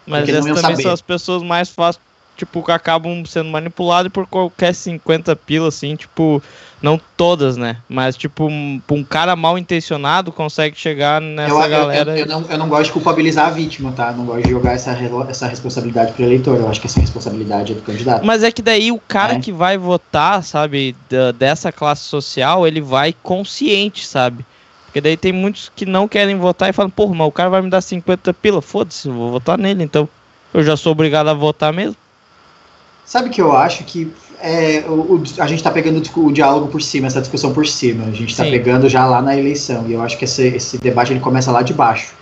Mas essas também saber. são as pessoas mais fáceis, tipo, acabam sendo manipuladas por qualquer 50 pila, assim, tipo, não todas, né? Mas, tipo, um, um cara mal intencionado consegue chegar nessa eu, eu- galera. Eu, eu não, eu não gosto de culpabilizar a vítima, tá? Não gosto de jogar essa, essa responsabilidade pro eleitor. Eu acho que essa responsabilidade é do candidato. Mas é que daí o cara É. que vai votar, sabe, da- dessa classe social, ele vai consciente, sabe? Porque daí tem muitos que não querem votar e falam, porra, mas o cara vai me dar 50 pila, foda-se, eu vou votar nele, então eu já sou obrigado a votar mesmo. Sabe que eu acho que é, o, o- a gente tá pegando o diálogo por cima, essa discussão por cima. A gente tá Sim. pegando já lá na eleição. E eu acho que esse, esse debate ele começa lá de baixo.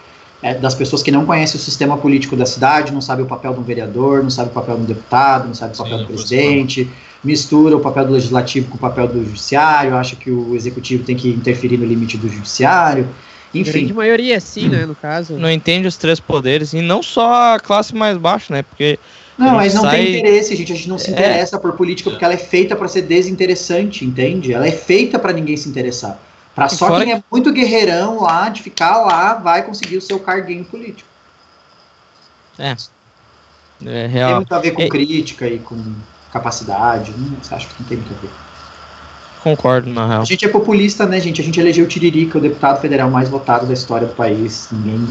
É, das pessoas que não conhecem o sistema político da cidade, não sabem o papel de um vereador, não sabem o papel de um deputado, não sabem o Sim, papel do por presidente, mistura o papel do legislativo com o papel do judiciário, acha que o executivo tem que interferir no limite do judiciário. Grande Enfim, maioria, sim, né, no caso. Não entende os três poderes, e não só a classe mais baixa, né? Porque Não, mas não sai- tem interesse, gente. A gente não se É. interessa por política porque ela é feita para ser desinteressante, entende? Ela é feita para ninguém se interessar. Pra E só fora quem é muito guerreirão lá, de ficar lá, vai conseguir o seu carguinho político. é Tem real. muito a ver com É. crítica e com capacidade. Não, você acha que não tem muito a ver. concordo, na real. A gente é populista, né, gente? A gente elegeu o Tiririca, o deputado federal mais votado da história do país. Ninguém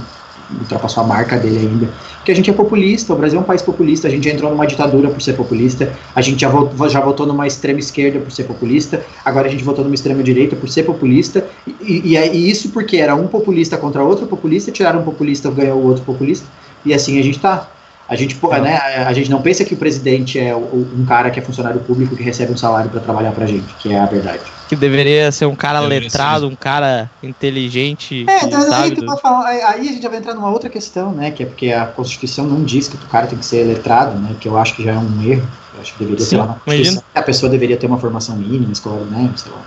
ultrapassou a marca dele ainda. Porque a gente é populista, o Brasil é um país populista, a gente já entrou numa ditadura por ser populista, a gente já votou, já votou numa extrema esquerda por ser populista, agora a gente votou numa extrema direita por ser populista, e, e, e isso porque era um populista contra outro populista, tiraram um populista, ganhou o outro populista, e assim a gente tá. A gente, não. né, a gente não pensa que o presidente é um cara que é funcionário público que recebe um salário para trabalhar pra gente, que é a verdade. Que deveria ser um cara deveria letrado, ser. um cara inteligente. É, então, aí, aí, a gente já vai entrar numa outra questão, né? Que é porque a Constituição não diz que o cara tem que ser letrado, né? Que eu acho que já é um erro. Eu acho que deveria Sim, lá na Constituição. A pessoa deveria ter uma formação mínima, escola, né? Sei lá.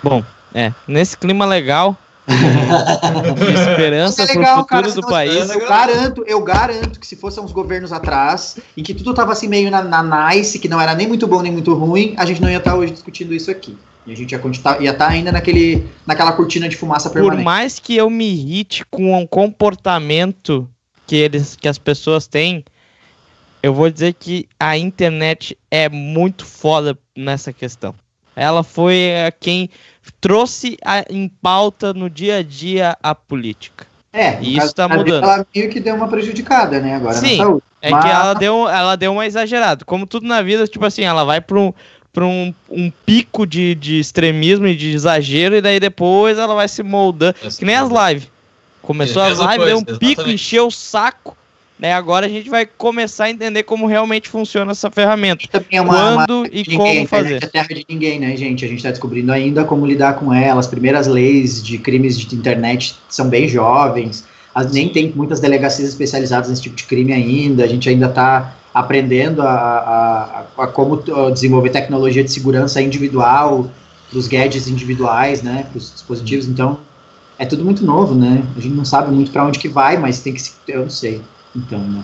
Bom, é, nesse clima legal, esperança é legal, pro futuro cara, do país. Eu garanto, eu garanto que se fossem uns governos atrás, em que tudo tava assim meio na, na nice, que não era nem muito bom nem muito ruim, a gente não ia estar tá hoje discutindo isso aqui. E a gente ia estar ia tá ainda naquele, naquela cortina de fumaça permanente. Por mais que eu me irrite com o comportamento que, eles, que as pessoas têm, eu vou dizer que a internet é muito foda nessa questão. Ela foi quem trouxe a, em pauta no dia a dia a política. É, e isso está mudando. Ela meio que deu uma prejudicada, né, agora Sim, saúde, é mas... que ela deu, ela deu uma exagerada. Como tudo na vida, tipo assim, ela vai para um, pra um, um pico de, de extremismo e de exagero, e daí depois ela vai se moldando. que nem as lives. Começou as lives, deu um exatamente. pico, encheu o saco, né? Agora a gente vai começar a entender como realmente funciona essa ferramenta. É uma, Quando uma... e ninguém, como fazer. É terra de ninguém, né, gente? A gente está descobrindo ainda como lidar com ela. As primeiras leis de crimes de internet são bem jovens. As, nem tem muitas delegacias especializadas nesse tipo de crime ainda. A gente ainda está aprendendo a, a, a, como desenvolver tecnologia de segurança individual para os gadgets individuais, né, para os dispositivos. Então, é tudo muito novo, né? A gente não sabe muito para onde que vai, mas tem que se, eu não sei. Então, né?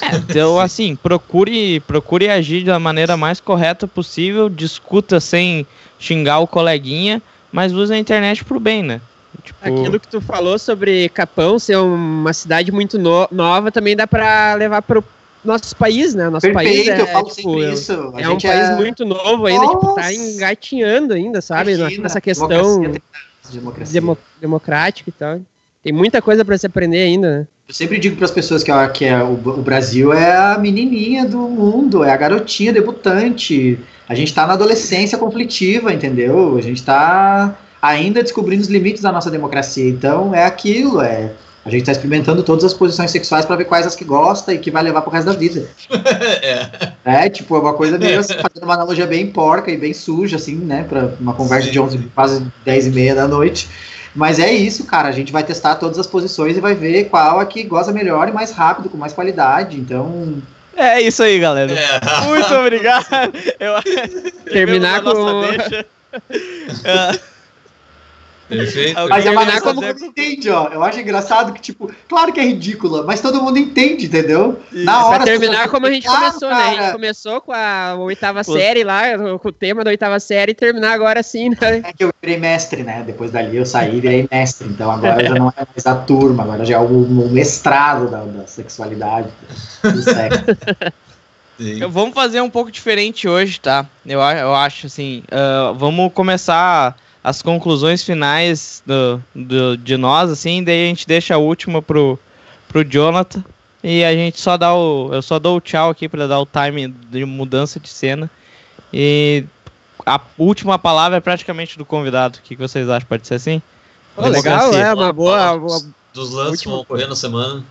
É, então, assim, procure, procure agir da maneira mais correta possível, discuta sem xingar o coleguinha, mas use a internet pro bem, né? Tipo... Aquilo que tu falou sobre Capão ser uma cidade muito no nova também dá para levar pro nosso país, né? Nosso Perfeito, país é, eu falo tipo, isso. A é um país é... muito novo ainda, Nossa. tipo, tá engatinhando ainda, sabe? Imagina, Nessa questão democracia, democracia. democrática e tal. Tem muita coisa para se aprender ainda, né? Eu sempre digo para as pessoas que, ó, que é, o, o, Brasil é a menininha do mundo, é a garotinha debutante. A gente está na adolescência conflitiva, entendeu? A gente está ainda descobrindo os limites da nossa democracia. Então é aquilo, é a gente está experimentando todas as posições sexuais para ver quais as que gosta e que vai levar pro resto da vida. é. é, tipo, é uma coisa meio assim, fazendo uma analogia bem porca e bem suja, assim, né? Para uma conversa Sim. de 11, quase 10 e meia da noite. Mas é isso, cara. A gente vai testar todas as posições e vai ver qual a que goza melhor e mais rápido, com mais qualidade. Então. É isso aí, galera. É. Muito obrigado. Eu... Terminar com. Perfeito. Mas é uma como que entende, ó. Eu acho engraçado que, tipo, claro que é ridícula, mas todo mundo entende, entendeu? Isso. Na hora. Pra terminar como a gente começou, cara. né? A gente começou com a oitava Pô. série lá, com o tema da oitava série, e terminar agora sim, né? É que eu virei mestre, né? Depois dali eu saí e virei mestre. Então agora já não é mais a turma, agora já é o, o mestrado da, da sexualidade, do sexo. Vamos fazer um pouco diferente hoje, tá? Eu, eu acho assim. Uh, vamos começar as conclusões finais do, do, de nós, assim, daí a gente deixa a última pro, pro Jonathan. E a gente só dá o. Eu só dou o tchau aqui para dar o time de mudança de cena. E a última palavra é praticamente do convidado. O que, vocês acham? Pode ser assim? Oh, legal, é uma boa. Dos lances que vão ocorrer na semana.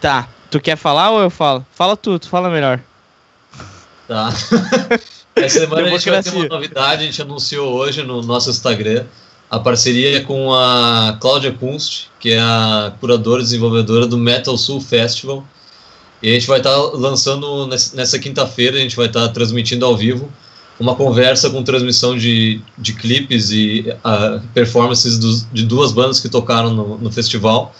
Tá. Tu quer falar ou eu falo? Fala tu, tu fala melhor. Tá. Essa semana a gente vai ter uma novidade, a gente anunciou hoje no nosso Instagram a parceria com a Cláudia Kunst, que é a curadora e desenvolvedora do Metal Soul Festival. E a gente vai estar tá lançando nessa quinta-feira, a gente vai estar tá transmitindo ao vivo uma conversa com transmissão de, de clipes e uh, performances dos, de duas bandas que tocaram no, no festival,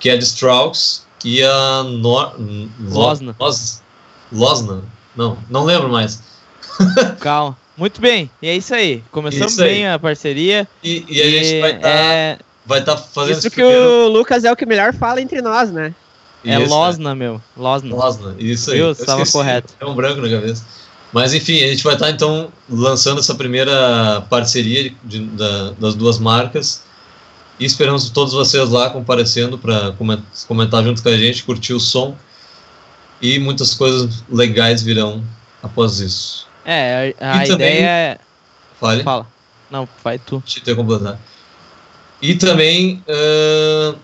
que é a The Strokes e a Nor Losna. Losna. Não, não lembro mais. Calma. Muito bem, e é isso aí. Começamos isso bem a parceria. E, e a gente vai estar tá, é... vai tá fazendo Isso que primeiro... o Lucas é o que melhor fala entre nós, né? É isso, Losna, é. meu. Losna. Losna, isso aí. Viu? Estava correto. É um branco na cabeça. Mas enfim, a gente vai estar então lançando essa primeira parceria de, da, das duas marcas e esperamos todos vocês lá comparecendo para comentar junto com a gente, curtir o som e muitas coisas legais virão após isso. É, a, a ideia também, é. Fale. Fala. Não, vai tu. Te ter completar. E também uh,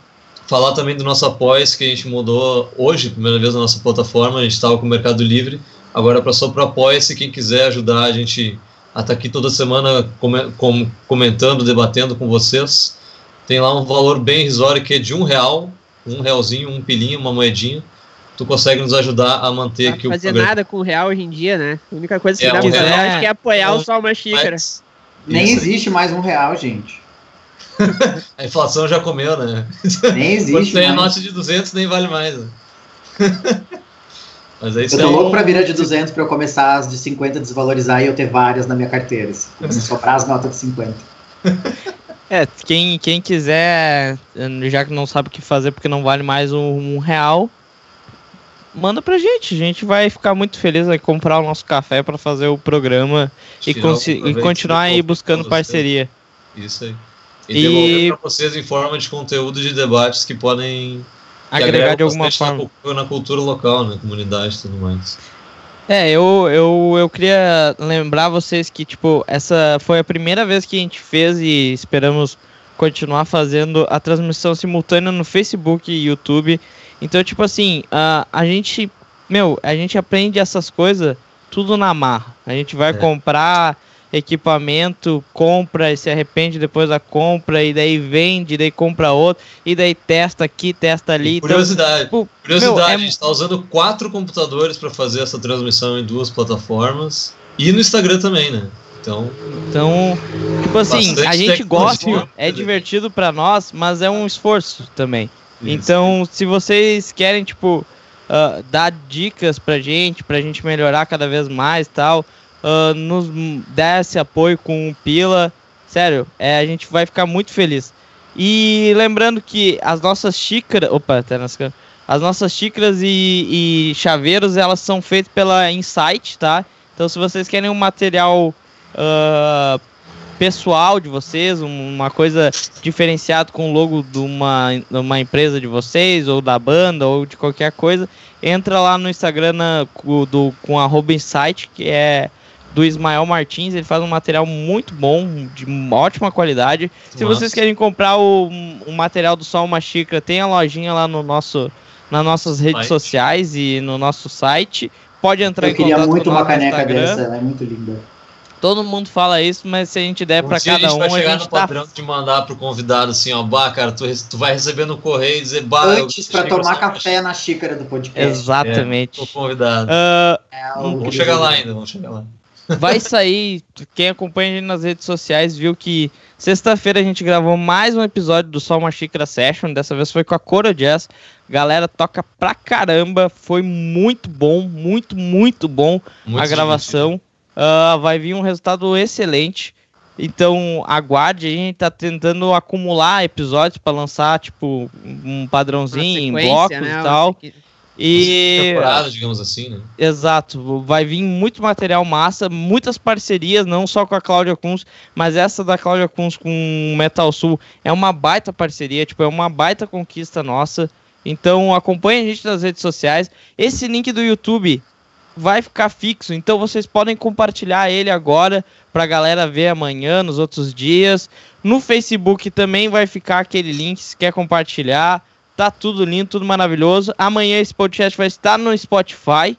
falar também do nosso apoio que a gente mudou hoje, primeira vez na nossa plataforma, a gente estava com o Mercado Livre, agora é só para apoia-se, quem quiser ajudar a gente a estar tá aqui toda semana comentando, debatendo com vocês. Tem lá um valor bem irrisório que é de um real, um realzinho, um pilinho, uma moedinha. Tu consegue nos ajudar a manter Não aqui fazer o fazer nada com o real hoje em dia, né? A única coisa que é, dá um pra fazer é apoiar o Só Uma Xícara. Mas, Nem existe mais um real, gente. a inflação já comeu, né? Nem existe. Quando tem a nota de 200, nem vale mais. Né? Mas é isso eu tô louco pra virar de 200 pra eu começar as de 50 desvalorizar e eu ter várias na minha carteira. Assim, sobrar as notas de 50. É, quem, quem quiser, já que não sabe o que fazer porque não vale mais um, um real, manda pra gente. A gente vai ficar muito feliz em comprar o nosso café para fazer o programa e, e, continuar aí buscando parceria. Isso aí. E, e devolver para vocês em forma de conteúdo de debates que podem agregar de alguma forma na cultura, na cultura local, na comunidade e tudo mais. É, eu, eu, eu queria lembrar vocês que, tipo, essa foi a primeira vez que a gente fez e esperamos continuar fazendo a transmissão simultânea no Facebook e YouTube. Então, tipo assim, a, a gente, meu, a gente aprende essas coisas tudo na marra. A gente vai é. comprar equipamento, compra e se arrepende depois da compra, e daí vende, e daí compra outro, e daí testa aqui, testa ali. Então, curiosidade, então, tipo, curiosidade, meu, é... a gente está usando quatro computadores para fazer essa transmissão em duas plataformas, e no Instagram também, né? Então, então tipo assim, a gente gosta, é divertido para nós, mas é um esforço também. Então, se vocês querem, tipo, uh, dar dicas pra gente, pra gente melhorar cada vez mais tal, uh, nos der esse apoio com o Pila. Sério, é, a gente vai ficar muito feliz. E lembrando que as nossas xícaras. Opa, tá nas As nossas xícaras e, e, chaveiros elas são feitas pela Insight, tá? Então, se vocês querem um material uh, pessoal de vocês, uma coisa diferenciada com o logo de uma, de uma empresa de vocês, ou da banda, ou de qualquer coisa, entra lá no Instagram na, do, com arroba Insight, que é do Ismael Martins. Ele faz um material muito bom, de ótima qualidade. Nossa. Se vocês querem comprar o, o material do Sol Uma Xícara, tem a lojinha lá no nosso, nas nossas redes sociais e no nosso site. Pode entrar Eu em contato Eu queria muito uma caneca dessa, ela é muito linda. Todo mundo fala isso, mas se a gente der um para cada a gente um, vai chegar a gente no tá... padrão de mandar pro convidado assim, ó, bah, cara, tu, tu vai receber no correio e dizer, bah, antes para tomar café na xícara do podcast. Exatamente. É, tô convidado. Uh, é, vamos chegar lá ainda, vamos chegar lá. Vai sair, quem acompanha a gente nas redes sociais viu que sexta-feira a gente gravou mais um episódio do Só Uma Xícara Session, dessa vez foi com a Coro Jazz. Galera toca pra caramba, foi muito bom, muito, muito bom muito a gravação. Uh, vai vir um resultado excelente. Então aguarde, a gente tá tentando acumular episódios para lançar, tipo, um padrãozinho em blocos né? e tal. E temporada, digamos assim, né? Exato, vai vir muito material massa, muitas parcerias, não só com a Cláudia Kunz, mas essa da Cláudia Kunz com o Metal Sul é uma baita parceria, tipo, é uma baita conquista nossa. Então acompanhe a gente nas redes sociais. Esse link do YouTube vai ficar fixo, então vocês podem compartilhar ele agora para a galera ver amanhã, nos outros dias. No Facebook também vai ficar aquele link se quer compartilhar. Tá tudo lindo, tudo maravilhoso. Amanhã esse podcast vai estar no Spotify.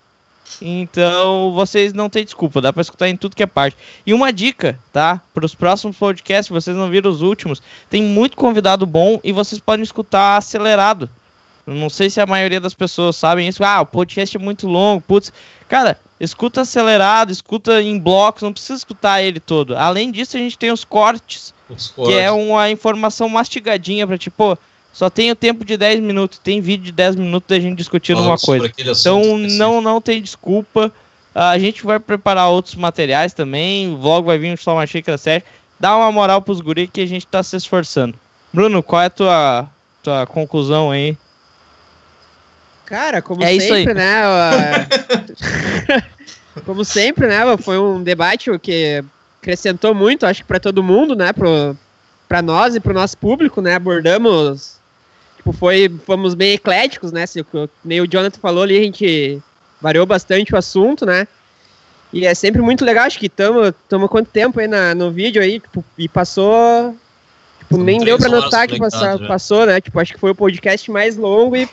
Então vocês não tem desculpa, dá para escutar em tudo que é parte. E uma dica, tá? Para os próximos podcasts, vocês não viram os últimos, tem muito convidado bom e vocês podem escutar acelerado. Não sei se a maioria das pessoas sabem isso. Ah, o podcast é muito longo, putz. Cara, escuta acelerado, escuta em blocos, não precisa escutar ele todo. Além disso, a gente tem os cortes, os cortes. que é uma informação mastigadinha para tipo, só tem o tempo de 10 minutos, tem vídeo de 10 minutos da gente discutindo Falando uma coisa. Então não, não tem desculpa. A gente vai preparar outros materiais também. Logo vai vir só uma xícara séria. Dá uma moral pros guri que a gente tá se esforçando. Bruno, qual é a tua, tua conclusão aí? Cara, como é sempre, né? como sempre, né? Foi um debate que acrescentou muito, acho que para todo mundo, né? Para nós e para o nosso público, né? Abordamos, tipo, foi, fomos bem ecléticos, né? Se, nem o Jonathan falou ali, a gente variou bastante o assunto, né? E é sempre muito legal, acho que estamos quanto tempo aí na, no vídeo aí, tipo, e passou. Tipo, nem deu para notar que passou, passou, né? Tipo, acho que foi o podcast mais longo e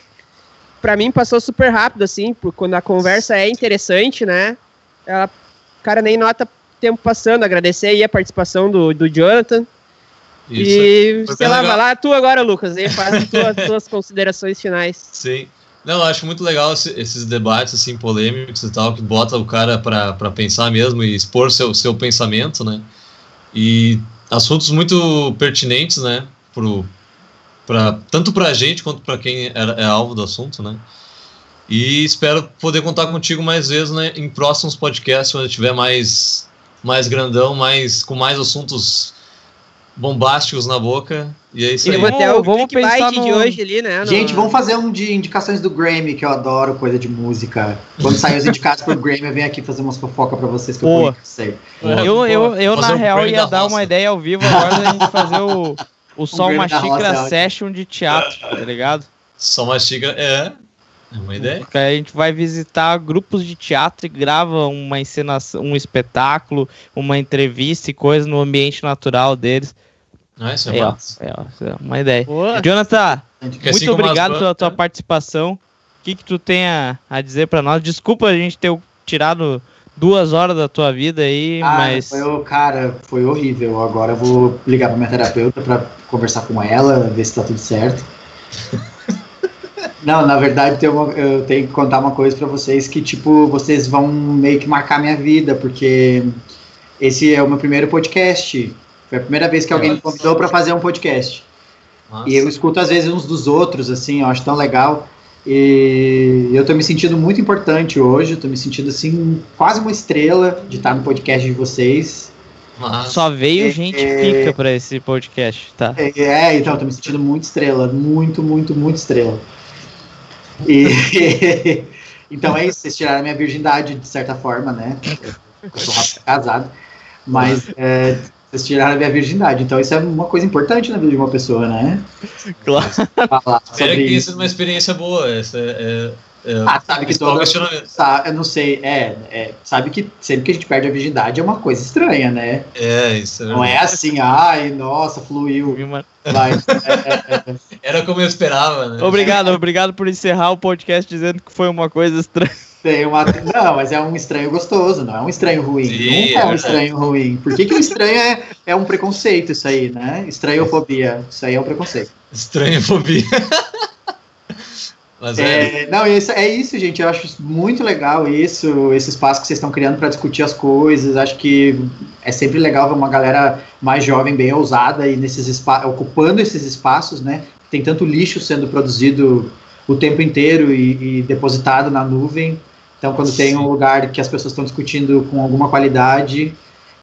para mim passou super rápido, assim, porque quando a conversa é interessante, né? Ela, o cara nem nota tempo passando. Agradecer aí a participação do, do Jonathan. Isso. E, sei lá, legal. vai lá tu agora, Lucas, aí faz as tuas, tuas considerações finais. Sim. Não, eu acho muito legal esses debates assim polêmicos e tal, que bota o cara para pensar mesmo e expor seu, seu pensamento, né? E assuntos muito pertinentes, né? Pro, pra, tanto para a gente quanto para quem é, é alvo do assunto, né? E espero poder contar contigo mais vezes né, em próximos podcasts, quando tiver mais, mais grandão, mais, com mais assuntos bombásticos na boca. E é isso e aí. Até o vamos pensar no... de hoje ali, né? No... Gente, vamos fazer um de indicações do Grammy, que eu adoro coisa de música. Quando sair os indicados pro Grammy, eu venho aqui fazer umas fofocas pra vocês que Boa. eu sei. Eu, eu, eu na um real, ia dar uma ideia ao vivo agora da gente fazer o, o Só Uma Xícara é Session de teatro, tá ligado? Só uma xícara, é. É uma ideia. Porque a gente vai visitar grupos de teatro e grava uma encenação, um espetáculo, uma entrevista e coisa no ambiente natural deles. Ah, isso é, é, ó, é, ó, é uma ideia. Boa. Jonathan, muito assim obrigado pela tua né? participação. O que, que tu tem a, a dizer para nós? Desculpa a gente ter tirado duas horas da tua vida aí, ah, mas. Foi, cara, foi horrível. Agora eu vou ligar pra minha terapeuta para conversar com ela, ver se tá tudo certo. Não, na verdade uma, eu tenho que contar uma coisa para vocês que, tipo, vocês vão meio que marcar minha vida, porque esse é o meu primeiro podcast. Foi a primeira vez que alguém me convidou para fazer um podcast. Nossa. E eu escuto às vezes uns dos outros, assim, eu acho tão legal. E eu tô me sentindo muito importante hoje, tô me sentindo assim, quase uma estrela de estar no podcast de vocês. Só veio é, gente é, pica pra esse podcast, tá? É, é, então, tô me sentindo muito estrela, muito, muito, muito estrela. E, então é isso, vocês tiraram a minha virgindade de certa forma, né? Eu sou casado, mas é, vocês tiraram a minha virgindade, então isso é uma coisa importante na vida de uma pessoa, né? Claro. Falar sobre que isso é uma experiência boa, essa é, é, ah, sabe que toda. Tá, eu não sei, é, é, Sabe que sempre que a gente perde a virgindade é uma coisa estranha, né? É, isso é Não é assim, ai, nossa, fluiu. É, é, é, Era como eu esperava, né? Obrigado, obrigado por encerrar o podcast dizendo que foi uma coisa estranha. Tem uma... Não, mas é um estranho gostoso, não é um estranho ruim. Sim, Nunca é um estranho ruim. Por que, que o estranho é, é um preconceito, isso aí, né? Estranhofobia. Isso aí é um preconceito. Estranhofobia. Mas é, é... Não, isso, é isso, gente. Eu acho muito legal isso, esse espaço que vocês estão criando para discutir as coisas. Acho que é sempre legal ver uma galera mais jovem, bem ousada e nesses espaços, ocupando esses espaços, né? Tem tanto lixo sendo produzido o tempo inteiro e, e depositado na nuvem. Então, quando tem um lugar que as pessoas estão discutindo com alguma qualidade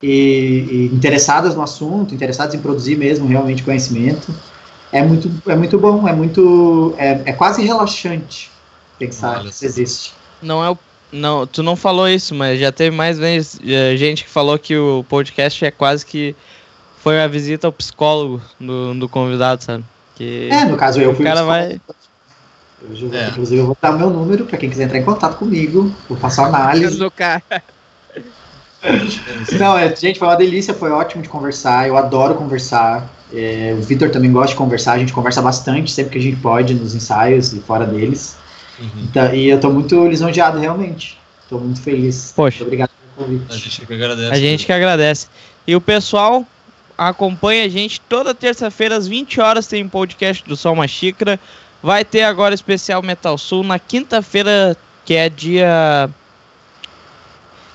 e, e interessadas no assunto, interessadas em produzir mesmo realmente conhecimento é muito, é muito bom, é muito. É, é quase relaxante pensar que isso existe. Não é o. Não, tu não falou isso, mas já teve mais vezes eh, gente que falou que o podcast é quase que foi a visita ao psicólogo do, do convidado, sabe? Que é, no caso eu fui. O cara vai. Eu, é. Inclusive, eu vou dar o meu número para quem quiser entrar em contato comigo, vou passar análise. Não, é, gente, foi uma delícia, foi ótimo de conversar. Eu adoro conversar. É, o Vitor também gosta de conversar, a gente conversa bastante sempre que a gente pode nos ensaios e fora deles. Uhum. Então, e eu estou muito lisonjeado, realmente. Estou muito feliz. Poxa. Muito obrigado pelo convite. A gente que agradece. A gente que agradece. E o pessoal acompanha a gente toda terça-feira às 20 horas tem um podcast do Sol Uma Xícara. Vai ter agora especial Metal Sul na quinta-feira, que é dia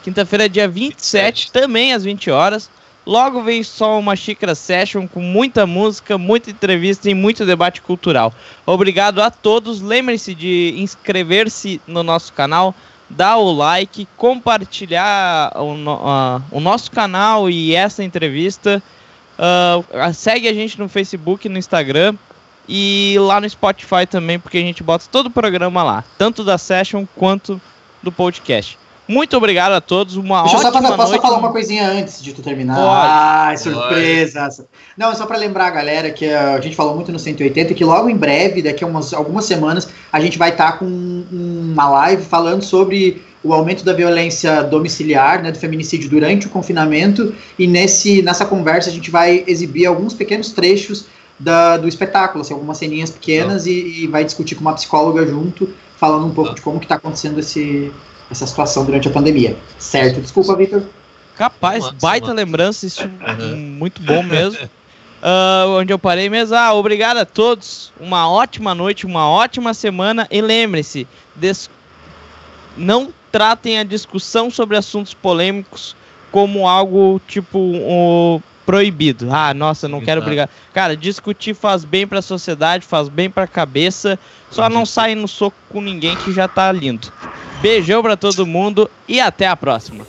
Quinta-feira, dia 27, 27, também às 20 horas. Logo vem só uma xícara session com muita música, muita entrevista e muito debate cultural. Obrigado a todos. Lembre-se de inscrever-se no nosso canal, dar o like, compartilhar o, uh, o nosso canal e essa entrevista. Uh, segue a gente no Facebook e no Instagram. E lá no Spotify também, porque a gente bota todo o programa lá, tanto da session quanto do podcast. Muito obrigado a todos. Uma Deixa eu só, ótima falar, posso noite. falar uma coisinha antes de tu terminar? Pode. Ai, surpresa! Não, é só pra lembrar, galera, que uh, a gente falou muito no 180 que logo em breve, daqui a umas, algumas semanas, a gente vai estar com uma live falando sobre o aumento da violência domiciliar, né, do feminicídio durante o confinamento, e nesse, nessa conversa a gente vai exibir alguns pequenos trechos da, do espetáculo, assim, algumas ceninhas pequenas, e, e, vai discutir com uma psicóloga junto, falando um pouco Ah. de como que está acontecendo esse, essa situação durante a pandemia. Certo? Desculpa, Vitor. Capaz, Massa, baita lembrança, isso Uhum. muito bom mesmo. Ah, onde eu parei mesmo. Ah, obrigado a todos. Uma ótima noite, uma ótima semana. E lembre-se, des- não tratem a discussão sobre assuntos polêmicos como algo tipo o proibido. Ah, nossa, não quero Exato. brigar. Cara, discutir faz bem pra sociedade, faz bem pra cabeça. Só não sai no soco com ninguém que já tá lindo. Beijão pra todo mundo e até a próxima.